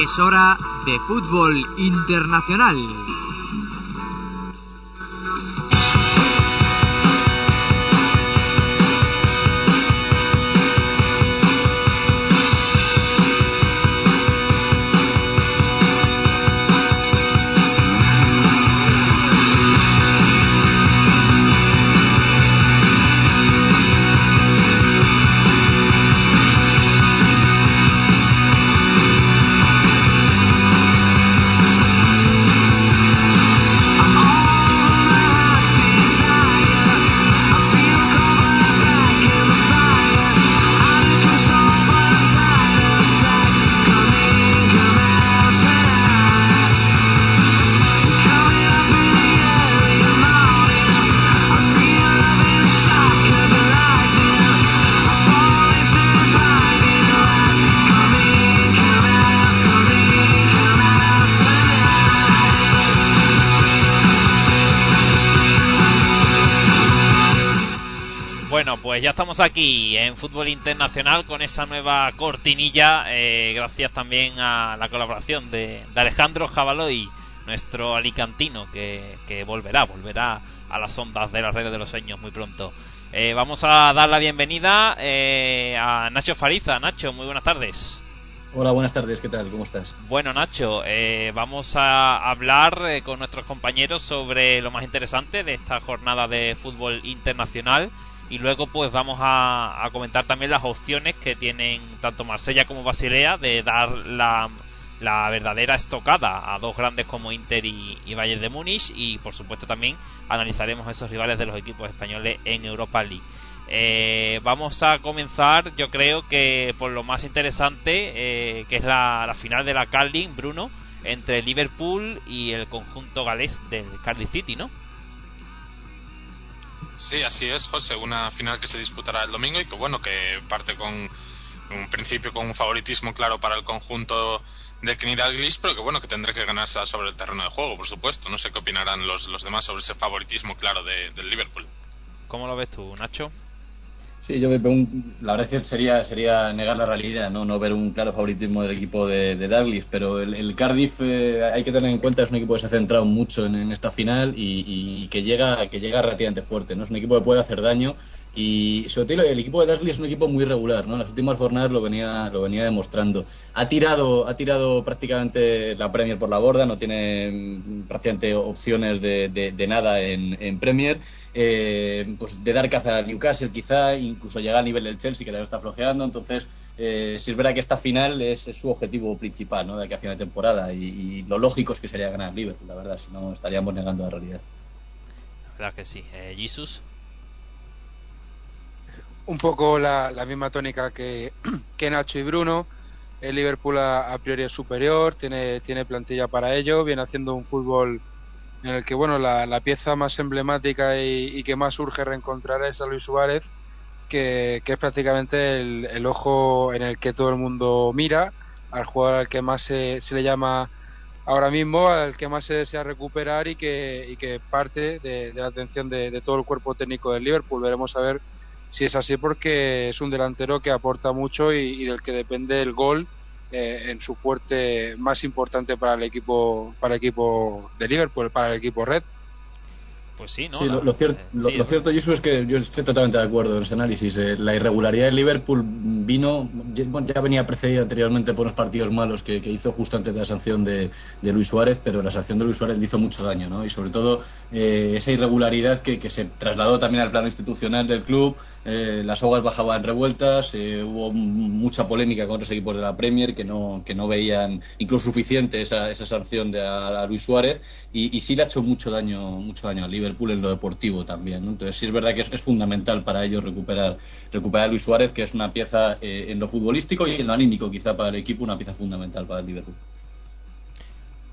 Es hora de fútbol internacional. Pues ya estamos aquí en Fútbol Internacional con esa nueva cortinilla, eh, gracias también a la colaboración de, de Alejandro Jabaloy, nuestro alicantino, que, que volverá, volverá a las ondas de las redes de los sueños muy pronto. Eh, vamos a dar la bienvenida eh, a Nacho Fariza. Nacho, muy buenas tardes. Hola, buenas tardes, ¿qué tal? ¿Cómo estás? Bueno, Nacho, eh, vamos a hablar eh, con nuestros compañeros sobre lo más interesante de esta jornada de fútbol internacional y luego pues vamos a, comentar también las opciones que tienen tanto Marsella como Basilea de dar la, la verdadera estocada a dos grandes como Inter y, y Bayern de Múnich y por supuesto también analizaremos esos rivales de los equipos españoles en Europa League. Eh, vamos a comenzar, yo creo que por lo más interesante, eh, que es la, la, final de la Carling, Bruno, entre Liverpool y el conjunto galés del Cardiff City, ¿no? Sí, así es, José, una final que se disputará el domingo y que bueno, que parte con un principio con un favoritismo claro para el conjunto de Kenny Dalglish, pero que bueno, que tendrá que ganarse sobre el terreno de juego, por supuesto. No sé qué opinarán los, los demás sobre ese favoritismo claro de, del Liverpool. ¿Cómo lo ves tú, Nacho? Yo un, la verdad es que sería sería negar la realidad, no no ver un claro favoritismo del equipo de, de Douglas, pero el, Cardiff eh, hay que tener en cuenta es un equipo que se ha centrado mucho en, esta final y, y, que llega que llega relativamente fuerte, no es un equipo que puede hacer daño y sobre todo el equipo de Dasley es un equipo muy regular, ¿no? Las últimas jornadas lo venía lo venía demostrando. Ha tirado ha tirado prácticamente la Premier por la borda, no tiene prácticamente opciones de, de, de nada en, en Premier. Eh, pues de dar caza a Newcastle quizá, incluso llegar a nivel del Chelsea que le está flojeando, entonces eh, si es verdad que esta final es, es, su objetivo principal, ¿no? De aquí a final de temporada y, y, lo lógico es que sería ganar Liverpool, la verdad, si no estaríamos negando la realidad. La verdad que sí. Eh, Jesus un poco la, la misma tónica que, <clears throat> que, Nacho y Bruno. El Liverpool a, a, priori es superior, tiene, tiene plantilla para ello, viene haciendo un fútbol en el que bueno la, la pieza más emblemática y, y, que más urge reencontrar es a Luis Suárez, que, que es prácticamente el, el, ojo en el que todo el mundo mira, al jugador al que más se, se le llama ahora mismo, al que más se desea recuperar y que, y que parte de, la atención de, de todo el cuerpo técnico del Liverpool. Veremos a ver si es así porque es un delantero que aporta mucho y, y del que depende el gol eh, en su fuerte más importante para el equipo para el equipo de Liverpool para el equipo red pues sí, ¿no? Sí, lo, lo, cier lo, sí, lo cierto, Jesús, es que yo estoy totalmente de acuerdo en ese análisis. Eh, la irregularidad de Liverpool vino, ya venía precedida anteriormente por unos partidos malos que, que hizo justo antes de la sanción de, de, Luis Suárez, pero la sanción de Luis Suárez le hizo mucho daño, ¿no? Y sobre todo eh, esa irregularidad que, que, se trasladó también al plano institucional del club, eh, las hogas bajaban revueltas, eh, hubo mucha polémica con otros equipos de la Premier que no, que no veían incluso suficiente esa, esa sanción de a, Luis Suárez y, sí le ha hecho mucho daño, mucho daño a Liverpool en lo deportivo también. Entonces sí es verdad que es, es, fundamental para ellos recuperar, recuperar a Luis Suárez, que es una pieza eh, en lo futbolístico y en lo anímico quizá para el equipo, una pieza fundamental para el Liverpool.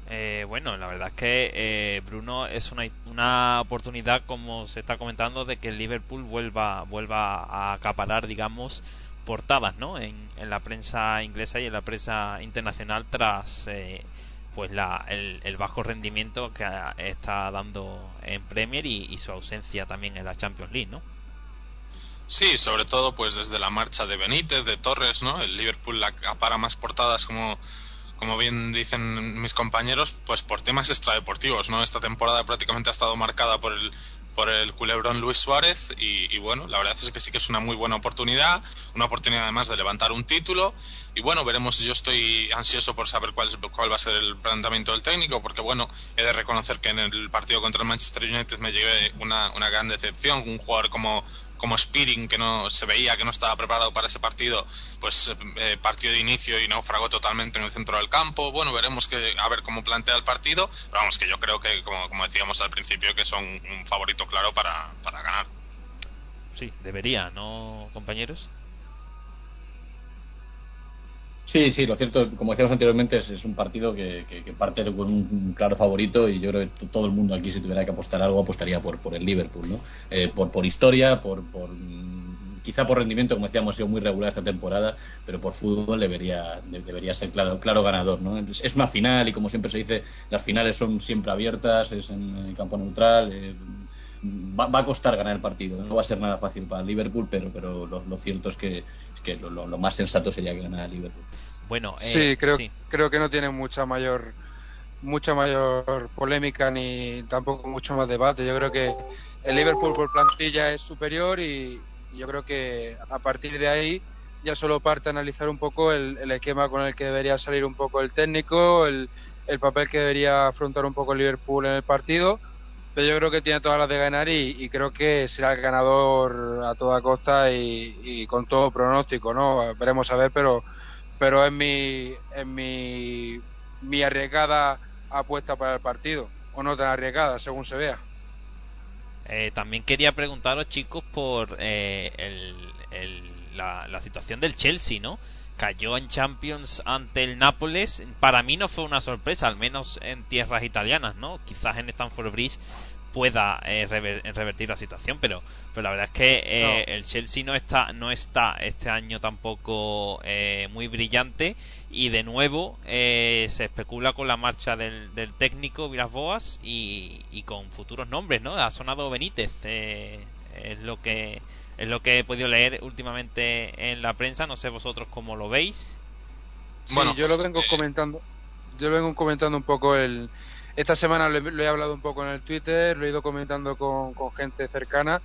Eh, bueno, la verdad es que eh, Bruno es una, una oportunidad, como se está comentando, de que el Liverpool vuelva, vuelva a acaparar, digamos, portadas, ¿no? En, en la prensa inglesa y en la prensa internacional tras eh, pues la, el, el, bajo rendimiento que está dando en Premier y, su ausencia también en la Champions League, ¿no? Sí, sobre todo pues desde la marcha de Benítez, de Torres, ¿no? El Liverpool acapara más portadas como como bien dicen mis compañeros, pues por temas extradeportivos, ¿no? Esta temporada prácticamente ha estado marcada por el por el culebrón Luis Suárez y, bueno, la verdad es que sí que es una muy buena oportunidad, una oportunidad además de levantar un título y bueno, veremos, yo estoy ansioso por saber cuál, es, cuál va a ser el planteamiento del técnico porque bueno, he de reconocer que en el partido contra el Manchester United me llevé una, una gran decepción, un jugador como como Spearing, que no se veía que no estaba preparado para ese partido, pues eh, partido de inicio y naufragó totalmente en el centro del campo. Bueno, veremos que, a ver cómo plantea el partido, pero vamos, que yo creo que, como, como decíamos al principio, que son un favorito claro para, para ganar. Sí, debería, ¿no, compañeros? Sí, sí, lo cierto, como decíamos anteriormente, es, un partido que, que, que, parte con un claro favorito y yo creo que todo el mundo aquí, si tuviera que apostar algo, apostaría por, por el Liverpool, ¿no? Eh, por, por historia, por, por quizá por rendimiento, como decíamos, ha sido muy regular esta temporada, pero por fútbol debería, debería ser claro, claro ganador, ¿no? Es, una final y como siempre se dice, las finales son siempre abiertas, es en campo neutral. Eh, Va, va, a costar ganar el partido. No va a ser nada fácil para el Liverpool, pero, pero lo, lo cierto es que, es que lo, lo, más sensato sería que ganara el Liverpool. Bueno, eh, sí, creo, sí. creo que no tiene mucha mayor mucha mayor polémica ni tampoco mucho más debate. Yo creo que el Liverpool por plantilla es superior y, y yo creo que a partir de ahí ya solo parte analizar un poco el, el, esquema con el que debería salir un poco el técnico, el, el papel que debería afrontar un poco el Liverpool en el partido pero yo creo que tiene todas las de ganar y, creo que será el ganador a toda costa y, y, con todo pronóstico, ¿no? Veremos a ver, pero pero es mi es mi mi arriesgada apuesta para el partido o no tan arriesgada según se vea. Eh, también quería preguntaros chicos por eh, el, el, la, la situación del Chelsea, ¿no? Cayó en Champions ante el Nápoles, para mí no fue una sorpresa, al menos en tierras italianas, ¿no? Quizás en Stamford Bridge pueda eh, rever, revertir la situación, pero, pero la verdad es que eh, no. el Chelsea no está, no está este año tampoco eh, muy brillante y de nuevo eh, se especula con la marcha del, del técnico Vilas Boas y, y, con futuros nombres, ¿no? Ha sonado Benítez, eh, es lo que es lo que he podido leer últimamente en la prensa, no sé vosotros cómo lo veis. Sí, bueno, yo pues, lo vengo comentando, yo lo vengo comentando un poco el esta semana lo he, lo he, hablado un poco en el Twitter, lo he ido comentando con, con, gente cercana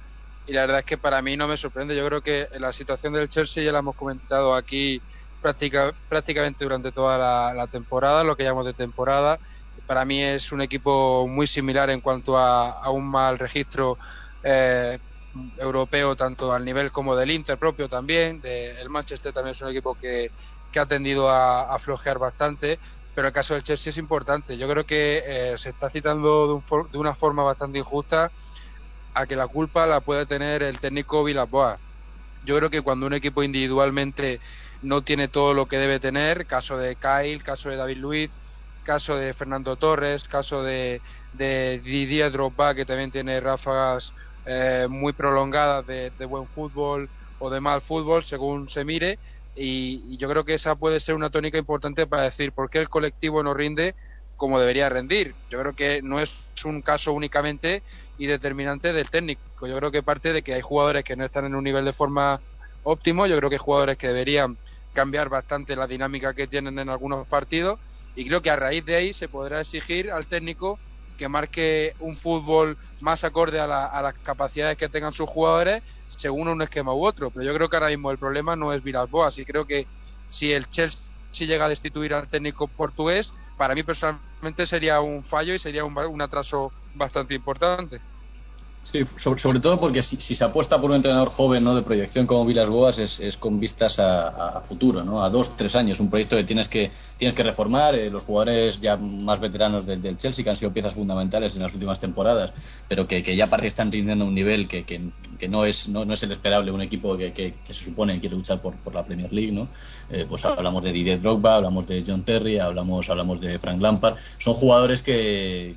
y la verdad es que para mí no me sorprende. Yo creo que la situación del Chelsea ya la hemos comentado aquí práctica, prácticamente durante toda la, la, temporada, lo que llamamos de temporada. Para mí es un equipo muy similar en cuanto a, a un mal registro eh, europeo, tanto al nivel como del Inter propio también. De, el Manchester también es un equipo que, que ha tendido a, flojear bastante pero el caso del Chelsea es importante. Yo creo que eh, se está citando de, un de, una forma bastante injusta a que la culpa la puede tener el técnico Villas-Boas. Yo creo que cuando un equipo individualmente no tiene todo lo que debe tener, caso de Kyle, caso de David Luiz, caso de Fernando Torres, caso de, de Didier Drogba, que también tiene ráfagas eh, muy prolongadas de, de buen fútbol o de mal fútbol, según se mire, y, y, yo creo que esa puede ser una tónica importante para decir por qué el colectivo no rinde como debería rendir. Yo creo que no es un caso únicamente y determinante del técnico. Yo creo que parte de que hay jugadores que no están en un nivel de forma óptimo. Yo creo que hay jugadores que deberían cambiar bastante la dinámica que tienen en algunos partidos y creo que a raíz de ahí se podrá exigir al técnico que marque un fútbol más acorde a, la, a las capacidades que tengan sus jugadores según un esquema u otro. Pero yo creo que ahora mismo el problema no es Vilas Boas y creo que si el Chelsea llega a destituir al técnico portugués, para mí personalmente sería un fallo y sería un, un atraso bastante importante. Sí, sobre, sobre, todo porque si, se apuesta por un entrenador joven no de proyección como Vilas Boas es, es con vistas a, a, futuro, ¿no? a dos, tres años, un proyecto que tienes que, tienes que reformar, eh, los jugadores ya más veteranos del, Chelsea que han sido piezas fundamentales en las últimas temporadas, pero que, ya parece que están rindiendo un nivel que, no, es, no, no, es el esperable un equipo que, se supone quiere luchar por, la Premier League, ¿no? Eh, pues hablamos de Didier Drogba, hablamos de John Terry, hablamos, hablamos de Frank Lampard, son jugadores que,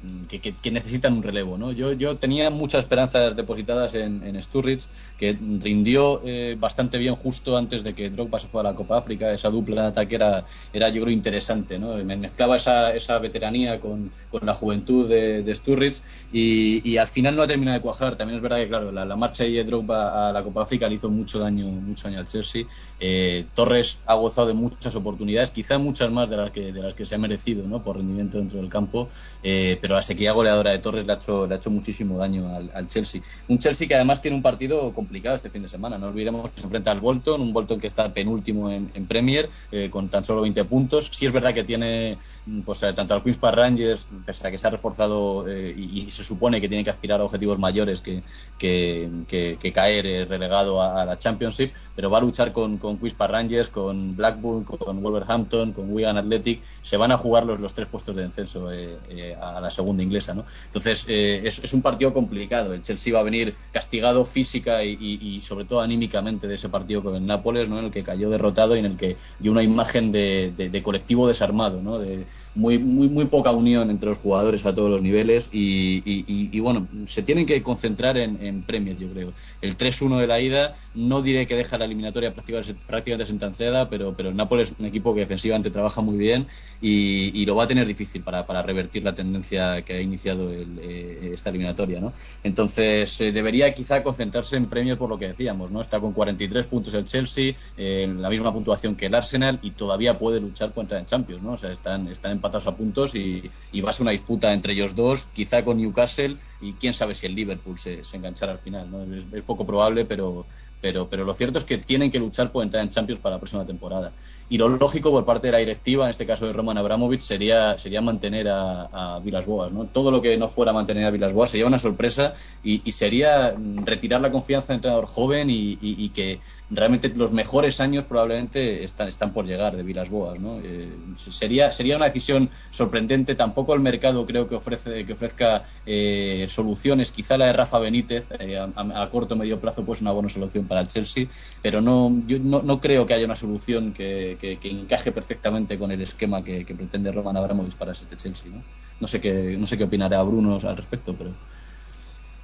necesitan un relevo, ¿no? Yo, yo tenía muchas esperanzas depositadas en, en Sturridge, que rindió eh, bastante bien justo antes de que Drogba se fuera a la Copa África. Esa dupla en ataque era, era yo creo, interesante, ¿no? Me mezclaba esa, esa veteranía con, con la juventud de, de Sturridge y, al final no ha terminado de cuajar. También es verdad que, claro, la, marcha de Drogba a la Copa África le hizo mucho daño, mucho daño al Chelsea. Eh, Torres ha gozado de muchas oportunidades, quizá muchas más de las que, de las que se ha merecido, ¿no? Por rendimiento dentro del campo, eh, pero la sequía goleadora de Torres le ha hecho, le ha hecho muchísimo daño al, Chelsea. Un Chelsea que además tiene un partido complicado este fin de semana. No olvidemos se enfrenta al Bolton, un Bolton que está penúltimo en, en Premier, eh, con tan solo 20 puntos. Es verdad que tiene mm, pues, eh, tanto al Queen's Park Rangers, pese a que se ha reforzado eh, y, se supone que tiene que aspirar a objetivos mayores que, que, que- caer eh, relegado a, la Championship, pero va a luchar con, con Queen's Park Rangers, con Blackburn, con Wolverhampton, con Wigan Athletic. Se van a jugar los, los tres puestos de descenso a la segunda inglesa. ¿no? Entonces, es, es un partido complicado. El Chelsea va a venir castigado física y, y- sobre todo anímicamente de ese partido con el Nápoles, ¿no? en el que cayó derrotado y en el que dio una imagen de- de colectivo desarmado, ¿no? de muy, muy, muy poca unión entre los jugadores a todos los niveles y, y- y- y, bueno, se tienen que concentrar en, en Premier, yo creo. El 3-1 de la ida, no diré que deja la eliminatoria prácticamente, prácticamente sentenciada, pero, pero el Nápoles es un equipo que defensivamente trabaja muy bien y, lo va a tener difícil para, para revertir la tendencia que ha iniciado el, eh, esta eliminatoria, ¿no? Entonces, eh, debería quizá concentrarse en Premier por lo que decíamos, ¿no? Está con 43 puntos el Chelsea, eh, la misma puntuación que el Arsenal y todavía puede luchar contra el Champions, ¿no? O sea, están, están empatados a puntos y, y va a ser una disputa entre ellos dos, quizá con Newcastle y quién sabe si el Liverpool se, se enganchará al final, ¿no? Es, poco probable, pero, pero, pero lo cierto es que tienen que luchar por entrar en Champions para la próxima temporada. Y lo lógico por parte de la directiva, en este caso de Roman Abramovich, sería, sería mantener a, a Vilas Boas. ¿no? Todo lo que no fuera mantener a Vilas Boas sería una sorpresa y, y sería retirar la confianza de entrenador joven y- y que realmente los mejores años probablemente están, están por llegar de Vilas Boas. ¿no? Eh, sería, sería una decisión sorprendente. Tampoco el mercado creo que, ofrece, que ofrezca eh, soluciones. Quizá la de Rafa Benítez eh, a, corto o medio plazo pues una buena solución para el Chelsea, pero no, yo no, no creo que haya una solución que, que- encaje perfectamente con el esquema que, que pretende Roman Abramovich para este Chelsea. ¿no? No sé qué, no sé qué opinará Bruno al respecto, pero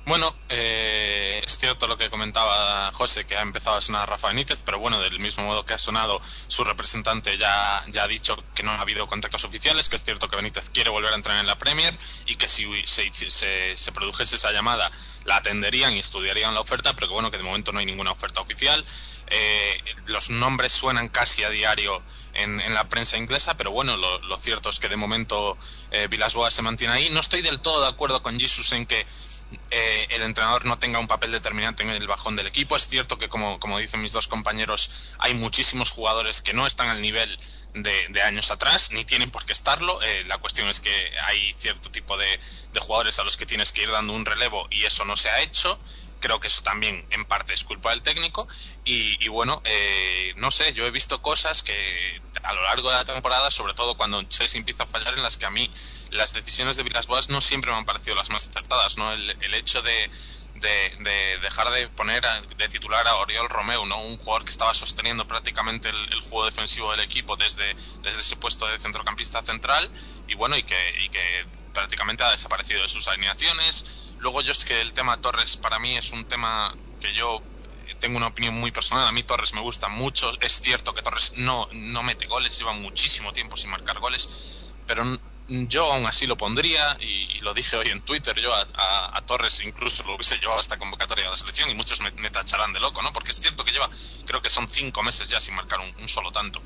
Bueno, eh, es cierto lo que comentaba José, que ha empezado a sonar Rafa Benítez, pero bueno, del mismo modo que ha sonado, su representante ya, ya ha dicho que no ha habido contactos oficiales, que es cierto que Benítez quiere volver a entrar en la Premier y que si se, se, se produjese esa llamada la atenderían y estudiarían la oferta, pero que bueno, que de momento no hay ninguna oferta oficial. Eh, los nombres suenan casi a diario en, la prensa inglesa, pero bueno, lo, cierto es que de momento eh, Vilas-Boas se mantiene ahí. No estoy del todo de acuerdo con Jesus en que eh, el entrenador no tenga un papel determinante en el bajón del equipo. Es cierto que, como, dicen mis dos compañeros, hay muchísimos jugadores que no están al nivel de, años atrás, ni tienen por qué estarlo. Eh, la cuestión es que hay cierto tipo de jugadores a los que tienes que ir dando un relevo y eso no se ha hecho creo que eso también en parte es culpa del técnico. Y, y bueno eh, no sé yo he visto cosas que a lo largo de la temporada sobre todo cuando Chelsea empieza a fallar en las que a mí las decisiones de Vilas Boas no siempre me han parecido las más acertadas no el, hecho de, de, de, dejar de poner a, de titular a Oriol Romeu no un jugador que estaba sosteniendo prácticamente el, el juego defensivo del equipo desde, desde ese puesto de centrocampista central y bueno y que, y que prácticamente ha desaparecido de sus alineaciones Luego yo es que el tema Torres para mí es un tema que yo tengo una opinión muy personal. A mí Torres me gusta mucho. Es cierto que Torres no, no mete goles, lleva muchísimo tiempo sin marcar goles, pero yo aún así lo pondría y, lo dije hoy en Twitter. Yo a, a, Torres incluso lo hubiese llevado a esta convocatoria de la selección y muchos me, tacharán de loco, ¿no? Porque es cierto que lleva, creo que son cinco meses ya sin marcar un, solo tanto.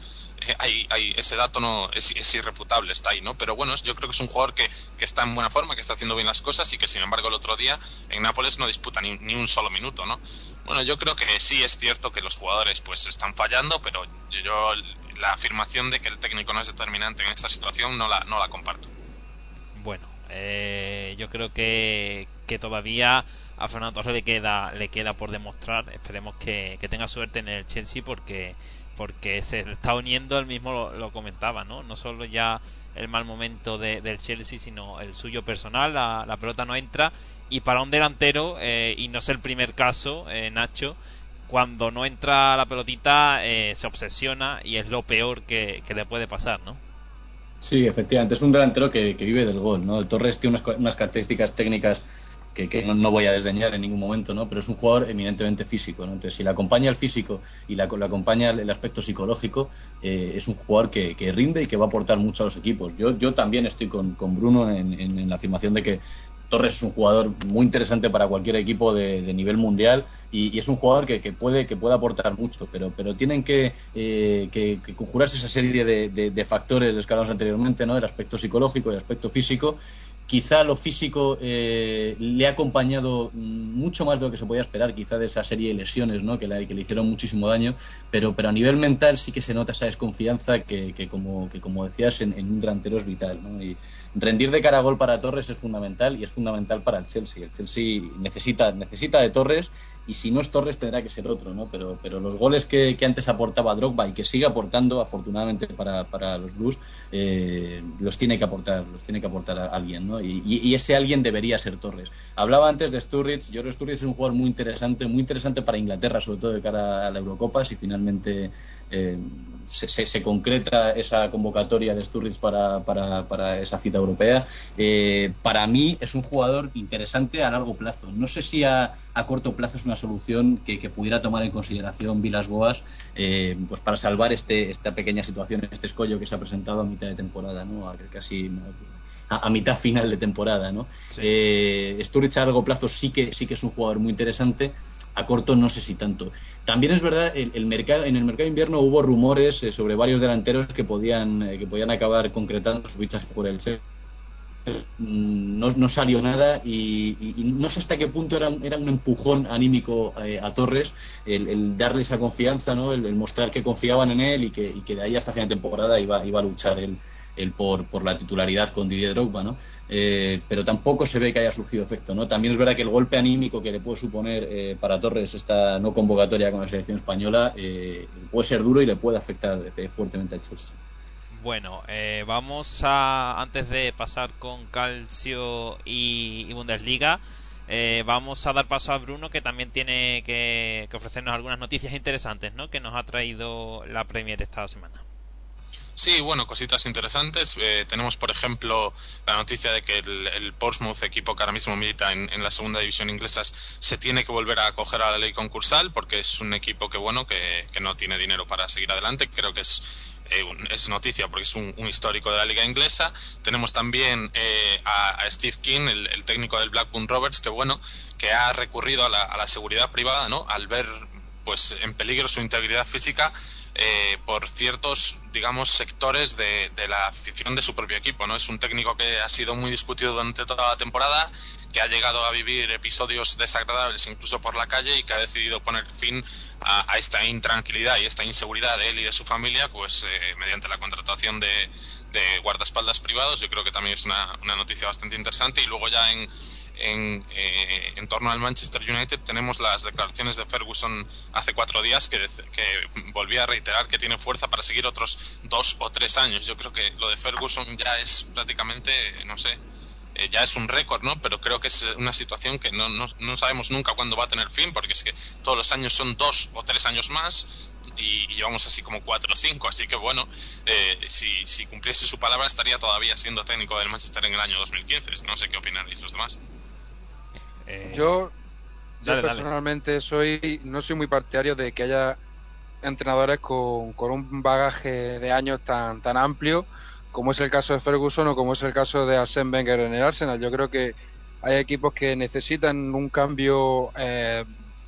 Eh, hay, hay, ese dato no es, es, irrefutable, está ahí, ¿no? Pero bueno, yo creo que es un jugador que, está en buena forma, que está haciendo bien las cosas y que sin embargo el otro día en Nápoles no disputa ni, ni un solo minuto, ¿no? Bueno, yo creo que sí es cierto que los jugadores pues están fallando, pero yo la afirmación de que el técnico no es determinante en esta situación no la, no la comparto. Bueno, eh, yo creo que, que todavía a Fernando Torres le queda le queda por demostrar. Esperemos que, que tenga suerte en el Chelsea porque porque se está uniendo, él mismo lo, comentaba, ¿no? No solo ya el mal momento de, del Chelsea, sino el suyo personal, la, la pelota no entra y para un delantero, eh, y no es el primer caso, eh, Nacho, cuando no entra la pelotita eh, se obsesiona y es lo peor que, que, le puede pasar, ¿no? Sí, efectivamente, es un delantero que, que vive del gol, ¿no? El Torres tiene unas, unas características técnicas que, que no, no voy a desdeñar en ningún momento, ¿no? Pero es un jugador eminentemente físico, ¿no? Entonces, si le acompaña el físico y la- le acompaña el, aspecto psicológico, eh, es un jugador que, que rinde y que va a aportar mucho a los equipos. Yo, yo también estoy con, con Bruno en- en la afirmación de que Torres es un jugador muy interesante para cualquier equipo de, nivel mundial y, es un jugador que, puede que puede aportar mucho, pero pero tienen que, eh, conjurarse esa serie de, de- de factores hablamos anteriormente, ¿no? El aspecto psicológico y el aspecto físico. Quizá lo físico eh, le ha acompañado mucho más de lo que se podía esperar, quizá de esa serie de lesiones ¿no? que, le, hicieron muchísimo daño, pero, pero a nivel mental sí que se nota esa desconfianza que, como, que como decías, en, en un delantero es vital. ¿no? Y rendir de cara a gol para Torres es fundamental y es fundamental para el Chelsea. El Chelsea necesita, necesita de Torres y si no es Torres tendrá que ser otro, ¿no? Pero, pero los goles que, que antes aportaba Drogba y que sigue aportando, afortunadamente para, para los Blues, eh, los tiene que aportar, los tiene que aportar alguien, ¿no? Y, y- ese alguien debería ser Torres. Hablaba antes de Sturridge, yo creo que Sturridge es un jugador muy interesante, muy interesante para Inglaterra, sobre todo de cara a la Eurocopa, si finalmente eh, se, se- se concreta esa convocatoria de Sturridge para, para, para esa cita europea. Eh, para mí es un jugador interesante a largo plazo. No sé si a, a corto plazo es una solución que, que pudiera tomar en consideración Vilas Boas eh, pues para salvar este, esta pequeña situación, este escollo que se ha presentado a mitad de temporada, ¿no? A- casi a, a mitad final de temporada, ¿no? Eh, Sturridge a largo plazo sí que sí que es un jugador muy interesante. A corto no sé si tanto. También es verdad, el, el mercado, en el mercado de invierno hubo rumores eh, sobre varios delanteros que podían eh, que podían acabar concretando su fichaje por el Chelsea. No, no salió nada y, no sé hasta qué punto era, era un empujón anímico eh, a Torres el, el darle esa confianza, ¿no? el, mostrar que confiaban en él y que, de ahí hasta final de temporada iba, iba a luchar él, por, por la titularidad con Didier Drogba, ¿no? Eh, pero tampoco se ve que haya surgido efecto, ¿no? También es verdad que el golpe anímico que le puede suponer eh, para Torres esta no convocatoria con la selección española eh, puede ser duro y le puede afectar fuertemente al Chelsea. Bueno, eh, vamos a, antes de pasar con Calcio y, Bundesliga, eh, vamos a dar paso a Bruno que también tiene que, ofrecernos algunas noticias interesantes, ¿no? Que nos ha traído la Premier esta semana. Sí, bueno, cositas interesantes. Eh, tenemos, por ejemplo, la noticia de que el, Portsmouth, equipo que ahora mismo milita en, en la segunda división inglesa, se tiene que volver a acoger a la ley concursal porque es un equipo que, bueno, que, que no tiene dinero para seguir adelante. Creo que es, eh, es noticia porque es un, histórico de la liga inglesa. Tenemos también eh, a, a Steve King, el, el técnico del Blackburn Rovers, que, bueno, que ha recurrido a la, a la seguridad privada, ¿no? Al ver pues en peligro su integridad física eh, por ciertos digamos sectores de, de la afición de su propio equipo no es un técnico que ha sido muy discutido durante toda la temporada que ha llegado a vivir episodios desagradables incluso por la calle y que ha decidido poner fin a, esta intranquilidad y esta inseguridad de él y de su familia pues eh, mediante la contratación de, de guardaespaldas privados. Yo creo que también es una, una noticia bastante interesante. Y luego ya en en, eh, en torno al Manchester United tenemos las declaraciones de Ferguson hace cuatro días que, que volvía a reiterar que tiene fuerza para seguir otros dos o tres años. Yo creo que lo de Ferguson ya es prácticamente, no sé, eh, ya es un récord, ¿no? Pero creo que es una situación que no, no, no sabemos nunca cuándo va a tener fin, porque es que todos los años son dos o tres años más y, y llevamos así como cuatro o cinco. Así que bueno, eh, si, si cumpliese su palabra estaría todavía siendo técnico del Manchester en el año 2015. No sé qué opinaréis los demás. Yo, yo Dale, personalmente soy no soy muy partidario de que haya entrenadores con, con un bagaje de años tan tan amplio como es el caso de Ferguson o como es el caso de Arsène Wenger en el Arsenal. Yo creo que hay equipos que necesitan un cambio eh,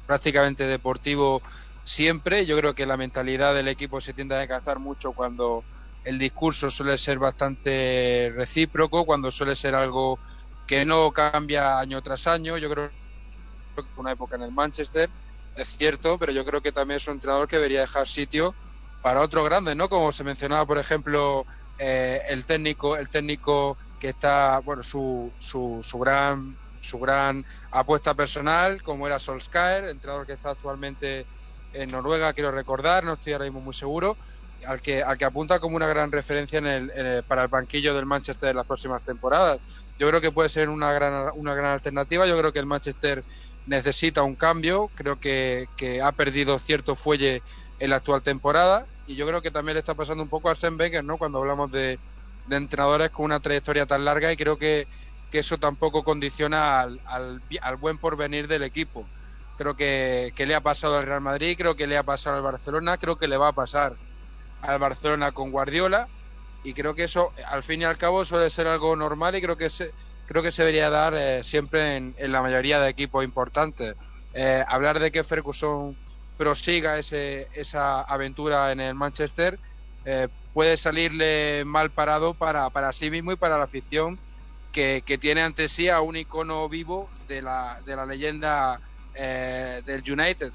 prácticamente deportivo siempre. Yo creo que la mentalidad del equipo se tiende a desgastar mucho cuando el discurso suele ser bastante recíproco, cuando suele ser algo que no cambia año tras año. Yo creo que una época en el Manchester, es cierto, pero yo creo que también es un entrenador que debería dejar sitio para otros grandes, ¿no? Como se mencionaba, por ejemplo, eh, el técnico, el técnico que está, bueno, su, su, su gran su gran apuesta personal, como era Solskjaer, entrenador que está actualmente en Noruega, quiero recordar, no estoy ahora mismo muy seguro, al que, al que apunta como una gran referencia en el, en el- para el banquillo del Manchester en las próximas temporadas. Yo creo que puede ser una gran, una gran alternativa. Yo creo que el Manchester necesita un cambio. Creo que, que ha perdido cierto fuelle en la actual temporada. Y yo creo que también le está pasando un poco a Arsene Wenger, ¿no? Cuando hablamos de, de entrenadores con una trayectoria tan larga. Y creo que que eso tampoco condiciona al, al, al buen porvenir del equipo. Creo que, que le ha pasado al Real Madrid, creo que le ha pasado al Barcelona, creo que le va a pasar al Barcelona con Guardiola y creo que eso al fin y al cabo suele ser algo normal y creo que se, creo que se debería dar eh, siempre en, en, la mayoría de equipos importantes. Eh, hablar de que Ferguson prosiga ese, esa aventura en el Manchester eh, puede salirle mal parado para, para sí mismo y para la afición que, que tiene ante sí a un icono vivo de la, de la leyenda eh, del United.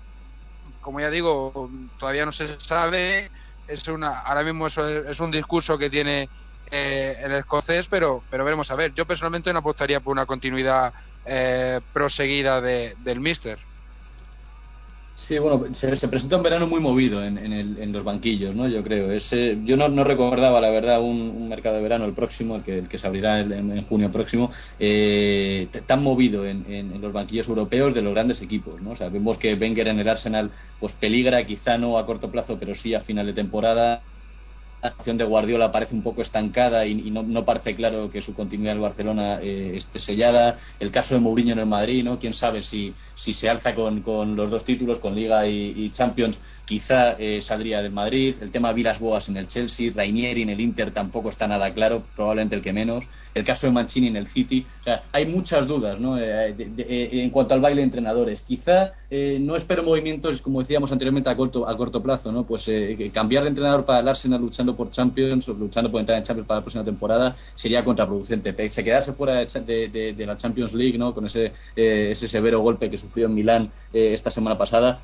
Como ya digo, todavía no se sabe, es una, ahora mismo es, es un discurso que tiene eh, el escocés, pero, pero veremos a ver. Yo personalmente no apostaría por una continuidad eh, proseguida de, del Mister. Sí, bueno, se, se, presenta un verano muy movido en, en, el, en los banquillos, ¿no? Yo creo. Es, eh, yo no, no, recordaba, la verdad, un, mercado de verano, el próximo, el que, el que se abrirá en, en junio próximo, eh, tan movido en, los banquillos europeos de los grandes equipos, ¿no? O sea, vemos que Wenger en el Arsenal, pues peligra, quizá no a corto plazo, pero sí a final de temporada la acción de Guardiola parece un poco estancada y, no, no, parece claro que su continuidad en Barcelona eh, esté sellada. El caso de Mourinho en el Madrid, ¿no? Quién sabe si, si se alza con, con los dos títulos, con Liga y Champions, quizá eh, saldría del Madrid. El tema Vilas Boas en el Chelsea, Rainieri en el Inter tampoco está nada claro, probablemente el que menos. El caso de Mancini en el City. O sea, hay muchas dudas, ¿no? Eh, de, de, de, en cuanto al baile de entrenadores. Quizá no espero movimientos, como decíamos anteriormente, a corto, a corto plazo, ¿no? Pues cambiar de entrenador para el Arsenal luchando por Champions o luchando por entrar en Champions para la próxima temporada sería contraproducente. Se quedase fuera de, de, la Champions League, ¿no? Con ese, eh, ese severo golpe que sufrió en Milán eh, esta semana pasada.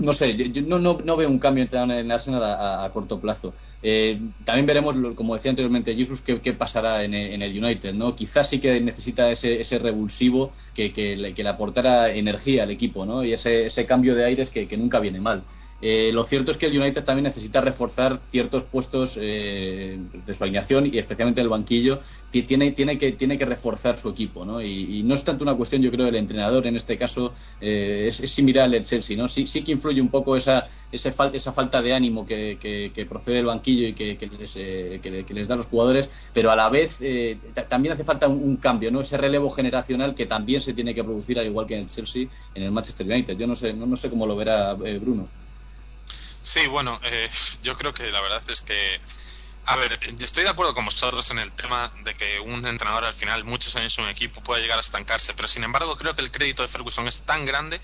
No sé, yo no, no, no veo un cambio en Arsenal a, a, corto plazo. Eh, también veremos, como decía anteriormente Jesus, qué, pasará en en el, United. ¿no? Quizás sí que necesita ese, ese revulsivo que, que, le, que, le, aportara energía al equipo ¿no? y ese, ese cambio de aires que, que nunca viene mal. Eh, lo cierto es que el United también necesita reforzar ciertos puestos eh, de su alineación y especialmente el banquillo. Tiene, que, reforzar su equipo, ¿no? Y, no es tanto una cuestión, yo creo, del entrenador en este caso, eh, es, similar al Chelsea, ¿no? Sí, sí que influye un poco esa, ese fal esa falta de ánimo que, que, procede del banquillo y que, les, eh, que, les da a los jugadores, pero a la vez eh, también hace falta un, cambio, ¿no? Ese relevo generacional que también se tiene que producir, al igual que en el Chelsea, en el Manchester United. Yo no sé, no, no sé cómo lo verá Bruno. Sí, bueno, eh, <laughs> yo creo que la verdad es que, a ver, estoy de acuerdo con vosotros en el tema de que un entrenador al final, muchos años en un equipo, puede llegar a estancarse, pero sin embargo creo que el crédito de Ferguson es tan grande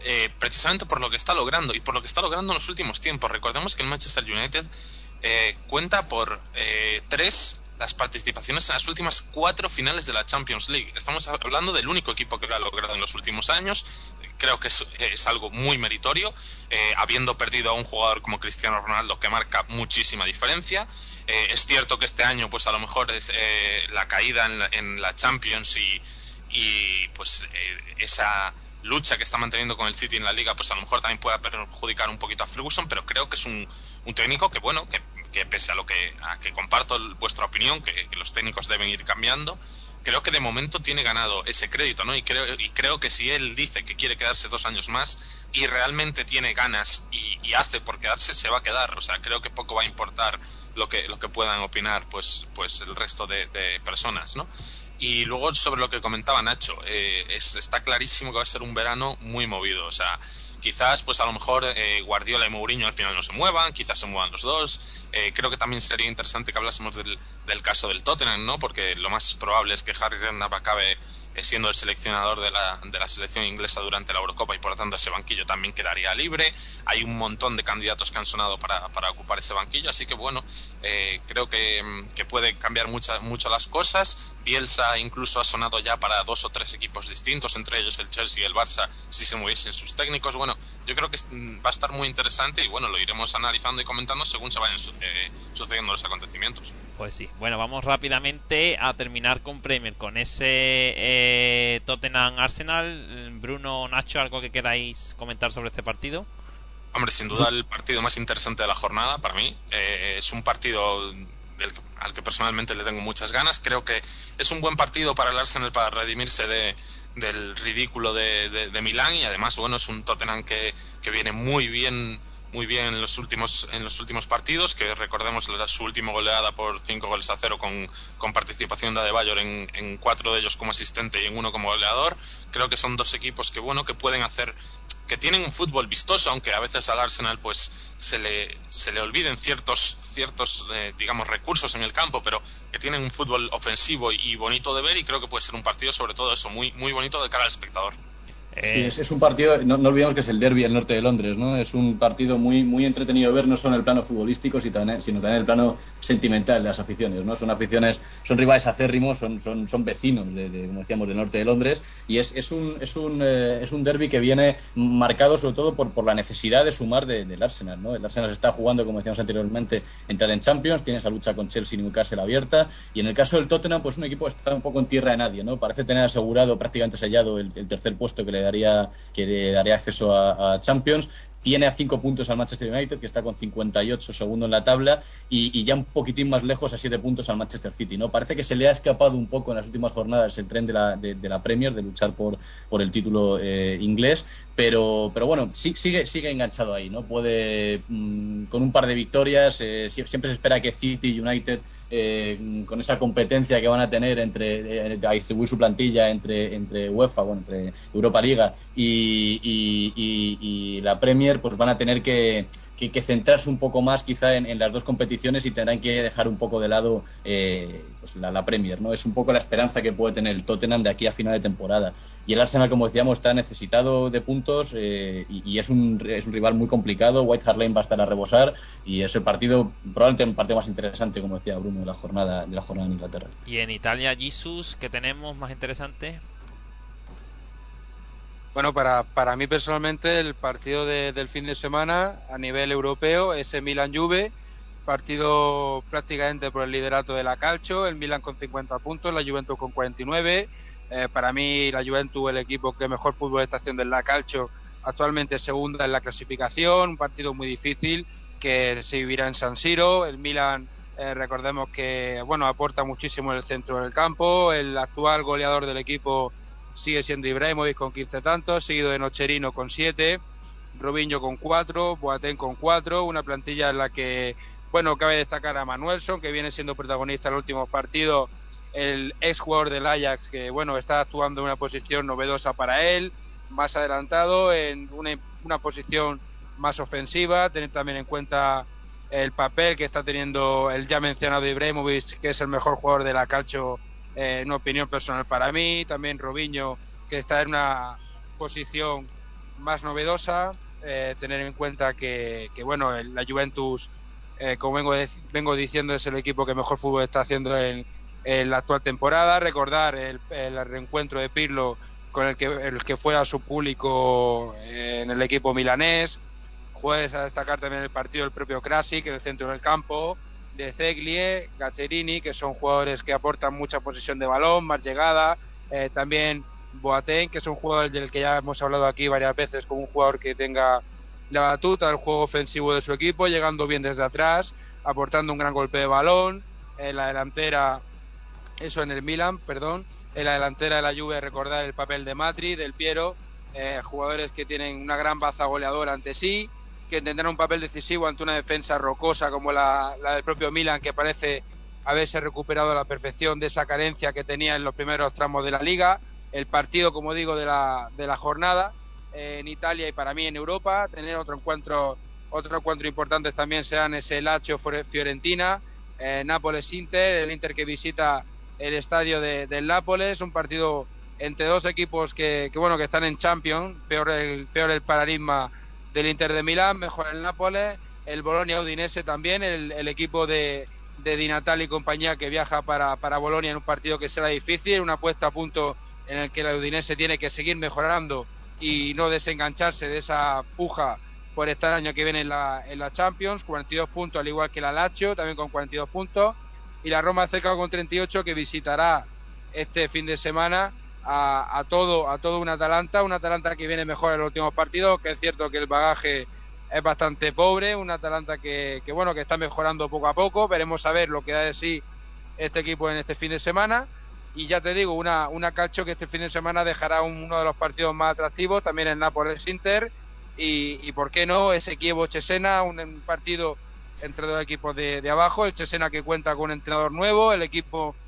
eh, precisamente por lo que está logrando y por lo que está logrando en los últimos tiempos. Recordemos que el Manchester United eh, cuenta por eh, tres las participaciones en las últimas cuatro finales de la Champions League. Estamos hablando del único equipo que lo ha logrado en los últimos años. Creo que es, algo muy meritorio, eh, habiendo perdido a un jugador como Cristiano Ronaldo que marca muchísima diferencia. Eh, es cierto que este año, pues a lo mejor es eh, la caída en la, en la Champions y, y pues esa lucha que está manteniendo con el City en la liga, pues a lo mejor también pueda perjudicar un poquito a Ferguson, pero creo que es un, un técnico que, bueno, que, que, pese a lo que, a que comparto vuestra opinión, que, los técnicos deben ir cambiando, creo que de momento tiene ganado ese crédito, ¿no? Y creo, y creo que si él dice que quiere quedarse dos años más y realmente tiene ganas y, y hace por quedarse, se va a quedar. O sea, creo que poco va a importar lo que, lo que puedan opinar, pues, pues el resto de, personas, ¿no? Y luego sobre lo que comentaba Nacho, eh, es, está clarísimo que va a ser un verano muy movido. O sea, quizás pues a lo mejor eh, Guardiola y Mourinho al final no se muevan, quizás se muevan los dos. Eh, creo que también sería interesante que hablásemos del, caso del Tottenham, ¿no? Porque lo más probable es que Harry Redknapp acabe siendo el seleccionador de la, de la selección inglesa durante la Eurocopa y por lo tanto ese banquillo también quedaría libre. Hay un montón de candidatos que han sonado para, ocupar ese banquillo, así que bueno, eh, creo que, que, puede cambiar muchas mucho las cosas. Bielsa incluso ha sonado ya para dos o tres equipos distintos, entre ellos el Chelsea y el Barça, si se moviesen sus técnicos. Bueno, yo creo que va a estar muy interesante y bueno, lo iremos analizando y comentando según se vayan su eh, sucediendo los acontecimientos. Pues sí, bueno, vamos rápidamente a terminar con Premier, con ese eh, Tottenham Arsenal. Bruno, Nacho, ¿algo que queráis comentar sobre este partido? Hombre, sin duda el partido más interesante de la jornada para mí. Eh, es un partido del, al que personalmente le tengo muchas ganas. Creo que es un buen partido para el Arsenal para redimirse de, del ridículo de, de, de Milán y además, bueno, es un Tottenham que, que viene muy bien muy bien en los últimos en los últimos partidos, que recordemos la- su última goleada por 5 goles a 0 con, con participación de Adebayor en, en cuatro de ellos como asistente y en uno como goleador. Creo que son dos equipos que bueno que pueden hacer que tienen un fútbol vistoso, aunque a veces al Arsenal pues se le, se le olviden ciertos ciertos eh, digamos recursos en el campo, pero que tienen un fútbol ofensivo y bonito de ver y creo que puede ser un partido sobre todo eso muy muy bonito de cara al espectador. Sí, es, es un partido, no, no olvidemos que es el derby del norte de Londres, ¿no? Es un partido muy muy entretenido de ver, no solo en el plano futbolístico, sino también, sino también en el plano sentimental de las aficiones, ¿no? Son aficiones, son rivales acérrimos, son, son, son vecinos, de, de, como decíamos, del norte de Londres, y es, es un, es un, eh, es un derby que viene marcado sobre todo por, por la necesidad de sumar de- del Arsenal, ¿no? El Arsenal se está jugando, como decíamos anteriormente, entrar en Champions, tiene esa lucha con Chelsea y Newcastle abierta, y en el caso del Tottenham, pues un equipo está un poco en tierra de nadie, ¿no? Parece tener asegurado, prácticamente sellado, el, el tercer puesto que le daría, que le daría acceso a, a Champions. Tiene a cinco puntos al Manchester United, que está con 58 segundo en la tabla, y, ya un poquitín más lejos a siete puntos al Manchester City, ¿no? Parece que se le ha escapado un poco en las últimas jornadas el tren de la, de, la Premier, de luchar por, por el título eh, inglés, pero, pero bueno, sí- sigue, sigue enganchado ahí, ¿no? Puede, mm, con un par de victorias, eh, sie- siempre se espera que City y United, eh, con esa competencia que van a tener entre, eh, a distribuir su plantilla entre, entre UEFA, bueno, entre Europa Liga y, y- y- y la Premier, pues van a tener que, que, que centrarse un poco más quizá en, en las dos competiciones y tendrán que dejar un poco de lado eh, pues la, la Premier, ¿no? Es un poco la esperanza que puede tener el Tottenham de aquí a final de temporada. Y el Arsenal, como decíamos, está necesitado de puntos eh, y, y es, un, es un rival muy complicado. White Hart Lane va a estar a rebosar y es el partido, probablemente el partido más interesante, como decía Bruno, de la jornada, de la jornada en Inglaterra. Y en Italia, Jesus, que tenemos más interesante? Bueno, para, para mí personalmente el partido de- del fin de semana a nivel europeo es el Milan-Juve, partido prácticamente por el liderato de la Calcio, el Milan con 50 puntos, la Juventus con 49. Eh, para mí la Juventus el equipo que mejor fútbol está haciendo en la Calcio, actualmente segunda en la clasificación, un partido muy difícil que se vivirá en San Siro. El Milan eh, recordemos que bueno aporta muchísimo en el centro del campo, el actual goleador del equipo sigue siendo Ibrahimovic con 15 tantos, seguido de Nocherino con 7, Robinho con 4, Boateng con 4, una plantilla en la que, bueno, cabe destacar a Manuelson, que viene siendo protagonista en los últimos partidos, el ex jugador del Ajax, que, bueno, está actuando en una posición novedosa para él, más adelantado, en una, una posición más ofensiva, tener también en cuenta el papel que está teniendo el ya mencionado Ibrahimovic, que es el mejor jugador de la Calcio eh, en opinión personal para mí, también Robinho, que está en una posición más novedosa, eh, tener en cuenta que, que, bueno, la Juventus, eh, como vengo, dec- vengo diciendo, es el equipo que mejor fútbol está haciendo en, en la actual temporada, recordar el, el reencuentro de Pirlo con el que, el que fuera su público eh, en el equipo milanés, jueves a destacar también el partido del propio Krasic en el centro del campo, de Zeglie, Gaccherini, que son jugadores que aportan mucha posesión de balón, más llegada, eh, también Boateng, que es un jugador del que ya hemos hablado aquí varias veces, como un jugador que tenga la batuta del juego ofensivo de su equipo, llegando bien desde atrás, aportando un gran golpe de balón, en la delantera, eso en el Milan, perdón, en la delantera de la Juve recordar el papel de Matri, del Piero, eh, jugadores que tienen una gran baza goleadora ante sí, que tendrán un papel decisivo ante una defensa rocosa como la, del propio Milan, que parece haberse recuperado a la perfección de esa carencia que tenía en los primeros tramos de la liga. El partido, como digo, de la, de la jornada eh, en Italia y para mí en Europa. Tener otro encuentro, otro encuentro importante también serán ese Lazio Fiorentina, eh, Nápoles Inter, el Inter que visita el estadio de, Nápoles, un partido entre dos equipos que, que bueno que están en Champions, peor el, peor el paradigma del Inter de Milán, mejor el Nápoles, el Bolonia Udinese también, el, equipo de, de Di y compañía que viaja para, Bolonia en un partido que será difícil, una puesta a punto en el que el Udinese tiene que seguir mejorando y no desengancharse de esa puja por estar año que viene en la, en la Champions, 42 puntos al igual que la Lazio, también con 42 puntos, y la Roma cerca con 38 que visitará este fin de semana a, a todo a todo un Atalanta, un Atalanta que viene mejor en los últimos partidos, que es cierto que el bagaje es bastante pobre, un Atalanta que, que bueno que está mejorando poco a poco, veremos a ver lo que da de sí este equipo en este fin de semana. Y ya te digo, una, una calcio que este fin de semana dejará un- uno de los partidos más atractivos, también el Nápoles Inter, y, y por qué no ese Kievo-Chesena, un, un partido entre dos equipos de, de abajo, el Chesena que cuenta con un entrenador nuevo, el equipo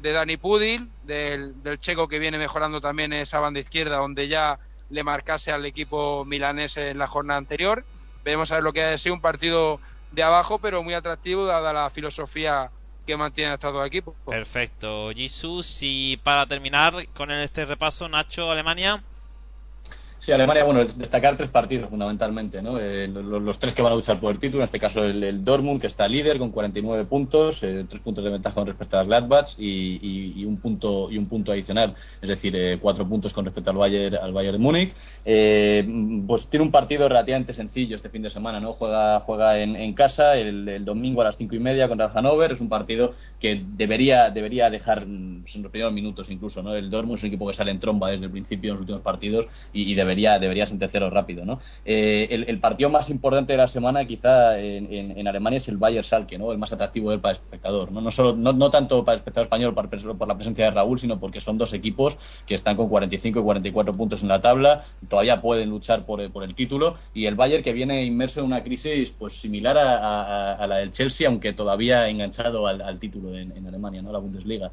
de Dani Pudil, del, del checo que viene mejorando también esa banda izquierda donde ya le marcase al equipo milanés en la jornada anterior. Veremos a ver lo que ha ser un partido de abajo, pero muy atractivo dada la filosofía que mantienen estos dos equipos. Perfecto, Jesús. Y para terminar con este repaso, Nacho, Alemania. Sí, Alemania, bueno, destacar tres partidos fundamentalmente, ¿no? Eh, los, tres que van a luchar por el título, en este caso el, el Dortmund, que está líder con 49 puntos, eh, tres puntos de ventaja con respecto al Gladbach y, y, un punto y un punto adicional, es decir, eh, cuatro puntos con respecto al Bayern al Bayern de Múnich. Pues tiene un partido relativamente sencillo este fin de semana, ¿no? Juega juega en, casa el, domingo a las cinco y media contra el Hannover, es un partido que debería debería dejar en los primeros minutos incluso, ¿no? El Dortmund es un equipo que sale en tromba desde el principio en los últimos partidos y, y debería debería, debería sentenciarlo rápido. ¿no? Eh, el, partido más importante de la semana quizá en, en, Alemania es el Bayern Schalke, ¿no? el más atractivo para el espectador. No, no, solo, no, no tanto para el espectador español por, por, la presencia de Raúl, sino porque son dos equipos que están con 45 y 44 puntos en la tabla, todavía pueden luchar por, por el título y el Bayern que viene inmerso en una crisis pues similar a, a, la del Chelsea, aunque todavía enganchado al, al título en, en Alemania, ¿no? la Bundesliga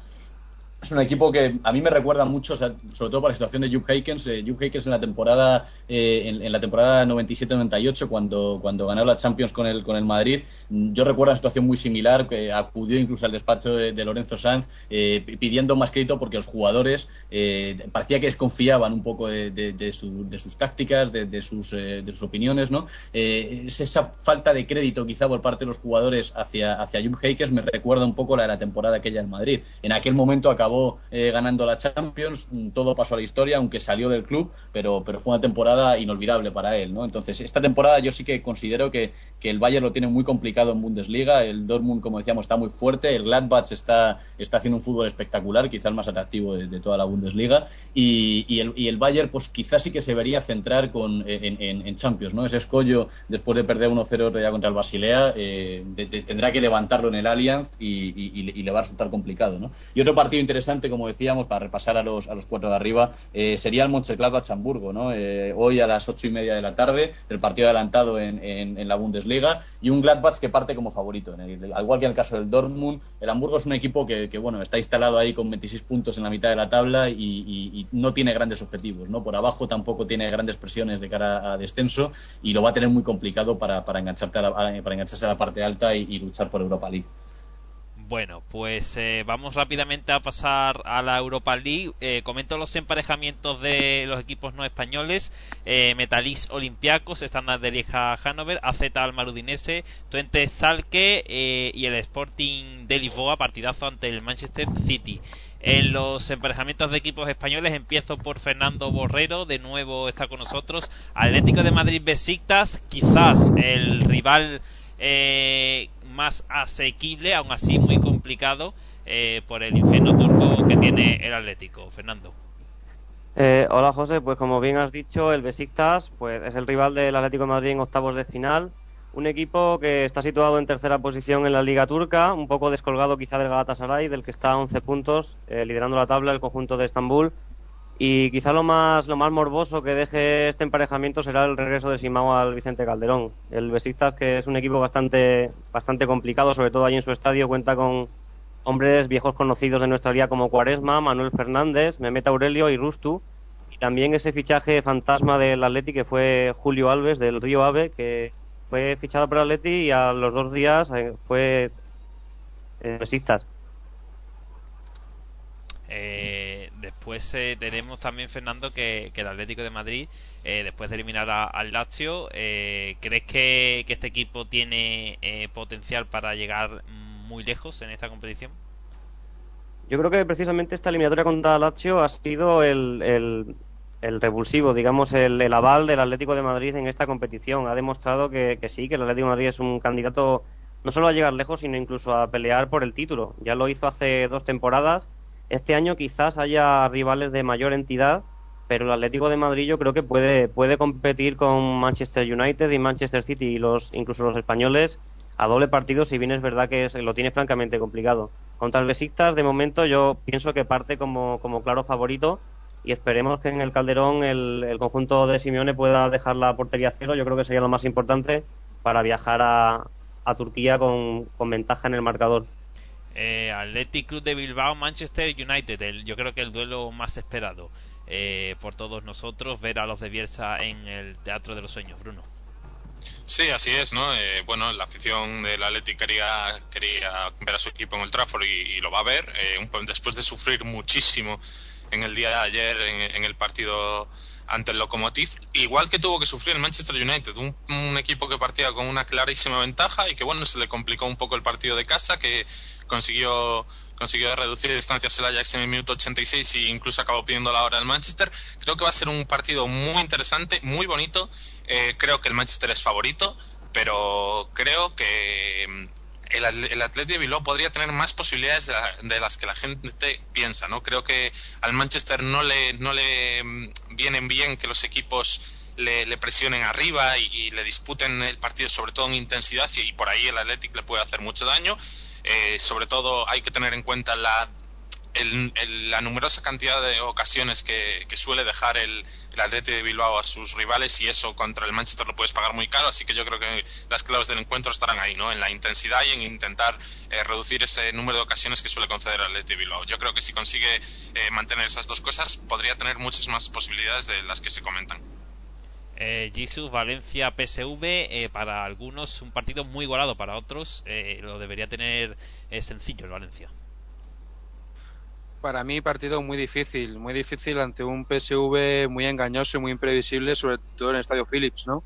es un equipo que a mí me recuerda mucho, o sea, sobre todo por la situación de Jupp Heykens. Eh, Jupp Heykens en la temporada eh, en, la temporada 97-98 cuando cuando ganó la Champions con el con el Madrid, yo recuerdo una situación muy similar que acudió incluso al despacho de, Lorenzo Sanz eh, pidiendo más crédito porque los jugadores eh, parecía que desconfiaban un poco de, de, de, su, de sus tácticas, de, sus de sus opiniones, ¿no? es esa falta de crédito quizá por parte de los jugadores hacia hacia Jupp Heykens me recuerda un poco la de la temporada aquella en Madrid. En aquel momento acabó acabó eh, ganando la Champions, todo pasó a la historia, aunque salió del club, pero, pero fue una temporada inolvidable para él, ¿no? Entonces, esta temporada yo sí que considero que, que el Bayern lo tiene muy complicado en Bundesliga, el Dortmund, como decíamos, está muy fuerte, el Gladbach está, está haciendo un fútbol espectacular, quizá el más atractivo de, toda la Bundesliga, y, y, el, y el Bayern, pues quizás sí que se debería centrar con, en, en, en Champions, ¿no? Ese escollo, después de perder 1-0 ya contra el Basilea, eh, tendrá que levantarlo en el Allianz y, y, y, le va a resultar complicado, ¿no? Y otro partido interesante interesante, como decíamos, para repasar a los, a los cuatro de arriba, eh, sería el Mönchengladbach-Hamburgo, ¿no? Eh, hoy a las ocho y media de la tarde, el partido adelantado en, en, la Bundesliga, y un Gladbach que parte como favorito. Al igual que en el caso del Dortmund, el Hamburgo es un equipo que, que bueno, está instalado ahí con 26 puntos en la mitad de la tabla y, no tiene grandes objetivos, ¿no? Por abajo tampoco tiene grandes presiones de cara a descenso y lo va a tener muy complicado para, para, engancharte a la, engancharse a la parte alta y, y luchar por Europa League. Bueno, pues eh, vamos rápidamente a pasar a la Europa League. Eh, comento los emparejamientos de los equipos no españoles. Eh, Metalis Olympiacos, Standard de Lieja Hannover, AZ Almarudinese, Twente Salke eh, y el Sporting de Lisboa, partidazo ante el Manchester City. En los emparejamientos de equipos españoles empiezo por Fernando Borrero, de nuevo está con nosotros. Atlético de Madrid Besiktas, quizás el rival eh, más asequible, aún así muy complicado eh, por el infierno turco que tiene el Atlético. Fernando. Eh, hola José, pues como bien has dicho, el Besiktas pues es el rival del Atlético de Madrid en octavos de final. Un equipo que está situado en tercera posición en la Liga Turca, un poco descolgado quizá del Galatasaray, del que está a 11 puntos, eh, liderando la tabla el conjunto de Estambul. Y quizá lo más, lo más morboso que deje este emparejamiento será el regreso de Simao al Vicente Calderón. El Besiktas, que es un equipo bastante, bastante complicado, sobre todo allí en su estadio, cuenta con hombres viejos conocidos de nuestra liga como Cuaresma, Manuel Fernández, Mehmet Aurelio y Rustu. Y también ese fichaje fantasma del Atleti que fue Julio Alves del Río Ave, que fue fichado por Atleti y a los dos días eh, fue eh, Besiktas. Eh, después eh, tenemos también, Fernando, que, el Atlético de Madrid, eh, después de eliminar a, al Lazio, eh, ¿crees que, este equipo tiene eh, potencial para llegar muy lejos en esta competición? Yo creo que precisamente esta eliminatoria contra Lazio ha sido el, revulsivo, digamos, el, el, aval del Atlético de Madrid en esta competición. Ha demostrado que sí, que el Atlético de Madrid es un candidato no solo a llegar lejos, sino incluso a pelear por el título. Ya lo hizo hace dos temporadas este año quizás haya rivales de mayor entidad, pero el Atlético de Madrid yo creo que puede, puede competir con Manchester United y Manchester City y los, incluso los españoles a doble partido, si bien es verdad que es, lo tiene francamente complicado. Contra el Besiktas, de momento, yo pienso que parte como, como claro favorito y esperemos que en el Calderón el, el conjunto de Simeone pueda dejar la portería cero. Yo creo que sería lo más importante para viajar a, a Turquía con, con ventaja en el marcador. Eh, Club de Bilbao, Manchester United. el- yo creo que el duelo más esperado eh, por todos nosotros, ver a los de Bielsa en el Teatro de los Sueños, Bruno. Sí, así es, ¿no? Eh, bueno, la afición del Athletic quería, quería ver a su equipo en el Trafford y, lo va a ver. eh, después de sufrir muchísimo en el día de ayer en el partido ante el Lokomotiv, igual que tuvo que sufrir el Manchester United, un, un equipo que partía con una clarísima ventaja y que bueno, se le complicó un poco el partido de casa, que consiguió consiguió reducir distancias el Ajax en el minuto 86 e incluso acabó pidiendo la hora del Manchester. Creo que va a ser un partido muy interesante, muy bonito. Eh, creo que el Manchester es favorito, pero creo que el, el de Bilbao podría tener más posibilidades de, la- de las que la gente piensa, ¿no? Creo que al Manchester no le, no le mm, vienen bien que los equipos le, presionen arriba y, le disputen el partido, sobre todo en intensidad, y, y por ahí el Athletic le puede hacer mucho daño. Eh, sobre todo hay que tener en cuenta la, el- la numerosa cantidad de ocasiones que, suele dejar el, el de Bilbao a sus rivales y eso contra el Manchester lo puedes pagar muy caro, así que yo creo que las claves del encuentro estarán ahí, ¿no? En la intensidad y en intentar eh, reducir ese número de ocasiones que suele conceder el Athletic de Bilbao. Yo creo que si consigue eh, mantener esas dos cosas podría tener muchas más posibilidades de las que se comentan. Eh, Jesus, Valencia, PSV, eh, para algunos un partido muy igualado, para otros eh, lo debería tener eh, sencillo el Valencia. Para mí partido muy difícil, muy difícil ante un PSV muy engañoso y muy imprevisible, sobre todo en el Estadio Philips, ¿no?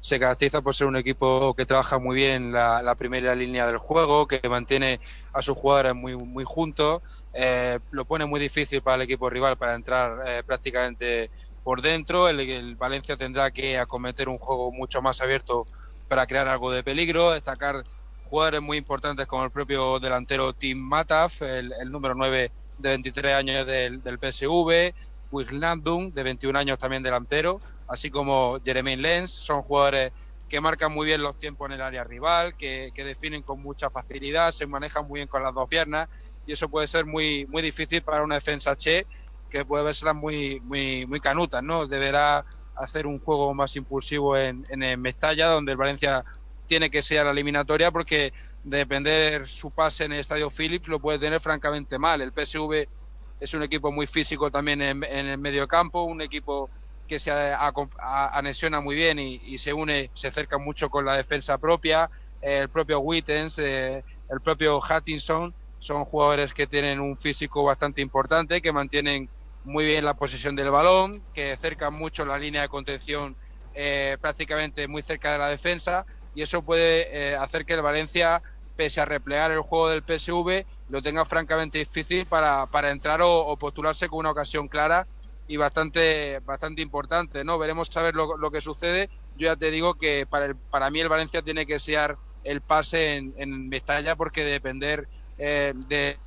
Se caracteriza por ser un equipo que trabaja muy bien la, primera línea del juego, que mantiene a sus jugadores muy, muy juntos, eh, lo pone muy difícil para el equipo rival para entrar eh, prácticamente por dentro. El, el Valencia tendrá que acometer un juego mucho más abierto para crear algo de peligro, destacar jugadores muy importantes como el propio delantero Tim Mataf, el, el número 9 de 23 años del, del PSV, Wijnaldum, de 21 años también delantero, así como Jeremy Lenz, son jugadores que marcan muy bien los tiempos en el área rival, que, que definen con mucha facilidad, se manejan muy bien con las dos piernas y eso puede ser muy muy difícil para una defensa che que puede verse muy muy muy canutas, ¿no? Deberá hacer un juego más impulsivo en, en el Mestalla, donde el Valencia tiene que ser la eliminatoria porque depender su pase en el Estadio Philips lo puede tener francamente mal. El PSV es un equipo muy físico también en, el medio campo, un equipo que se anexiona muy bien y, se une, se acerca mucho con la defensa propia. Eh, el propio Wittens, eh, el propio Hutchinson, son jugadores que tienen un físico bastante importante, que mantienen muy bien la posesión del balón, que acercan mucho la línea de contención eh, prácticamente muy cerca de la defensa y eso puede eh, hacer que el Valencia, pese a replegar el juego del PSV, lo tenga francamente difícil para, para entrar o, postularse con una ocasión clara y bastante bastante importante, ¿no? Veremos a lo, lo que sucede. Yo ya te digo que para, el- para mí el Valencia tiene que ser el pase en, en Mestalla porque depender eh, de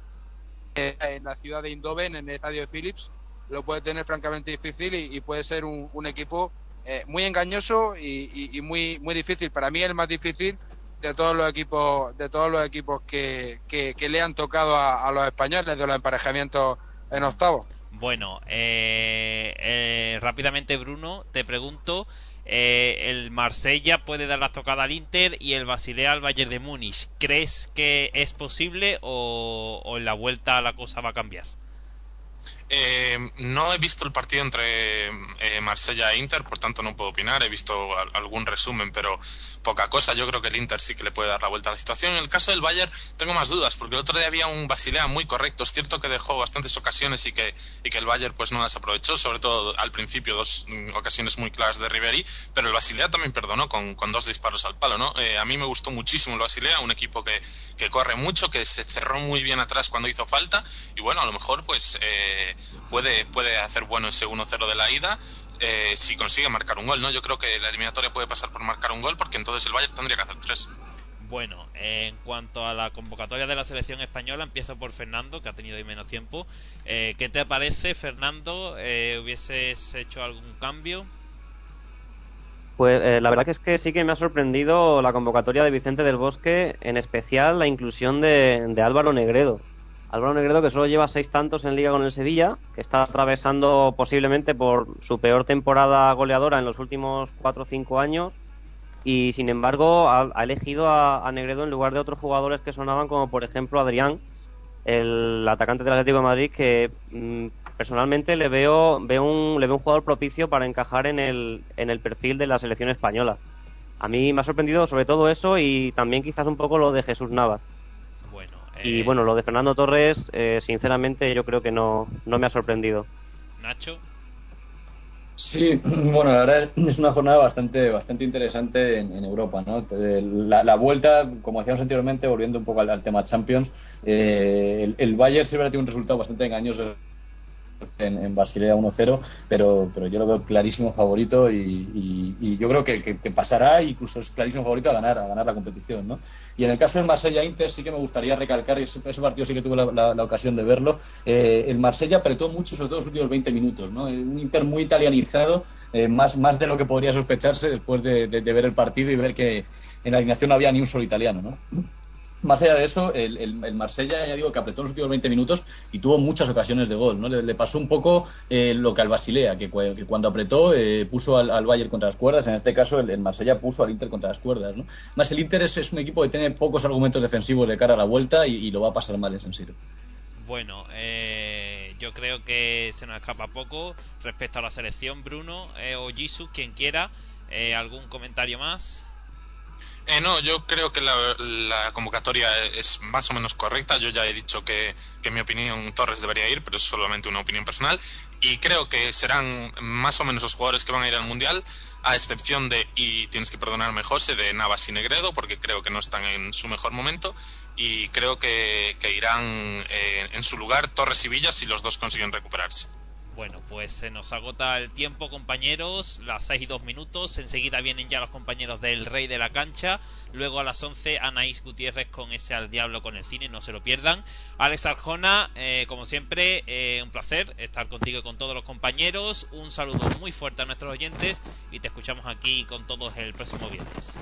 eh, en la ciudad de Eindhoven, en el estadio de Philips, lo puede tener francamente difícil y, puede ser un equipo eh, muy engañoso y, y- muy muy difícil. Para mí el más difícil de todos los equipos de todos los equipos que, que, le han tocado a, los españoles de los emparejamientos en octavos. Bueno, eh, eh, rápidamente Bruno, te pregunto, eh, el Marsella puede dar la tocada al Inter y el Basilea al Bayern de Múnich. ¿Crees que es posible o, o en la vuelta la cosa va a cambiar? Eh, no he visto el partido entre eh, Marsella e Inter, por tanto no puedo opinar. He visto al- algún resumen, pero poca cosa. Yo creo que el Inter sí que le puede dar la vuelta a la situación. En el caso del Bayern tengo más dudas, porque el otro día había un Basilea muy correcto. Es cierto que dejó bastantes ocasiones y que, y que el Bayern pues no las aprovechó, sobre todo al principio dos mm, ocasiones muy claras de Ribery, pero el Basilea también perdonó con, con dos disparos al palo. ¿no? Eh, a mí me gustó muchísimo el Basilea, un equipo que, que corre mucho, que se cerró muy bien atrás cuando hizo falta y bueno, a lo mejor pues eh, puede, puede hacer bueno ese 1-0 de la ida eh, si consigue marcar un gol, ¿no? Yo creo que la eliminatoria puede pasar por marcar un gol porque entonces el Bayern tendría que hacer tres. Bueno, en cuanto a la convocatoria de la selección española, empiezo por Fernando, que ha tenido ahí menos tiempo. Eh, ¿Qué te parece, Fernando? Eh, ¿Hubieses hecho algún cambio? Pues eh, la verdad que es que sí que me ha sorprendido la convocatoria de Vicente del Bosque, en especial la inclusión de, de Álvaro Negredo. Álvaro Negredo que solo lleva seis tantos en liga con el Sevilla, que está atravesando posiblemente por su peor temporada goleadora en los últimos cuatro o cinco años y sin embargo ha, elegido a, Negredo en lugar de otros jugadores que sonaban como por ejemplo Adrián, el atacante del Atlético de Madrid que mm, personalmente le veo veo un jugador propicio para encajar en el en el perfil de la selección española. A mí me ha sorprendido sobre todo eso y también quizás un poco lo de Jesús Navas. Y Eh, bueno, lo de Fernando Torres, eh, sinceramente yo creo que no, no me ha sorprendido. Nacho. Sí, <clears throat> bueno, la verdad es una jornada bastante bastante interesante en, en Europa, ¿no? Eh, La, la vuelta, como decíamos anteriormente, volviendo un poco al, al tema Champions, eh, el, el Bayern siempre tiene un resultado bastante engañoso en, en Basilea 1-0, pero, pero yo lo veo clarísimo favorito y, y- yo creo que, que- pasará, incluso es clarísimo favorito a ganar, a ganar la competición, ¿no? Y en el caso del Marsella-Inter sí que me gustaría recalcar, ese, ese partido sí que tuve la, la- ocasión de verlo, eh, el Marsella apretó mucho, sobre todo los últimos 20 minutos, ¿no? Eh, Un Inter muy italianizado, eh, más, más de lo que podría sospecharse después de, de- de ver el partido y ver que en la alineación no había ni un solo italiano, ¿no? Más allá de eso, el, el, el Marsella, ya digo, que apretó los últimos 20 minutos y tuvo muchas ocasiones de gol, ¿no? Le, pasó un poco eh, lo que al Basilea, que, cu- que cuando apretó eh, puso al, al Bayern contra las cuerdas, en este caso el, el Marsella puso al Inter contra las cuerdas, ¿no? Más el Inter es, es un equipo que tiene pocos argumentos defensivos de cara a la vuelta y, lo va a pasar mal en San. Bueno, eh, yo creo que se nos escapa poco respecto a la selección, Bruno eh, o Jesus, quien quiera. Eh, ¿Algún comentario más? Eh, no, yo creo que la, convocatoria es más o menos correcta. Yo ya he dicho que, que en mi opinión Torres debería ir, pero es solamente una opinión personal. Y creo que serán más o menos los jugadores que van a ir al Mundial, a excepción de, y tienes que perdonarme José, de Navas y Negredo, porque creo que no están en su mejor momento. Y creo que, que irán eh, en su lugar Torres y Villa si los dos consiguen recuperarse. Bueno, pues se nos agota el tiempo, compañeros. Las 6 y 2 minutos. Enseguida vienen ya los compañeros del Rey de la Cancha. Luego a las 11, Anaís Gutiérrez con ese al diablo con el cine. No se lo pierdan. Alex Arjona, eh, como siempre, eh, un placer estar contigo y con todos los compañeros. Un saludo muy fuerte a nuestros oyentes. Y te escuchamos aquí con todos el próximo viernes.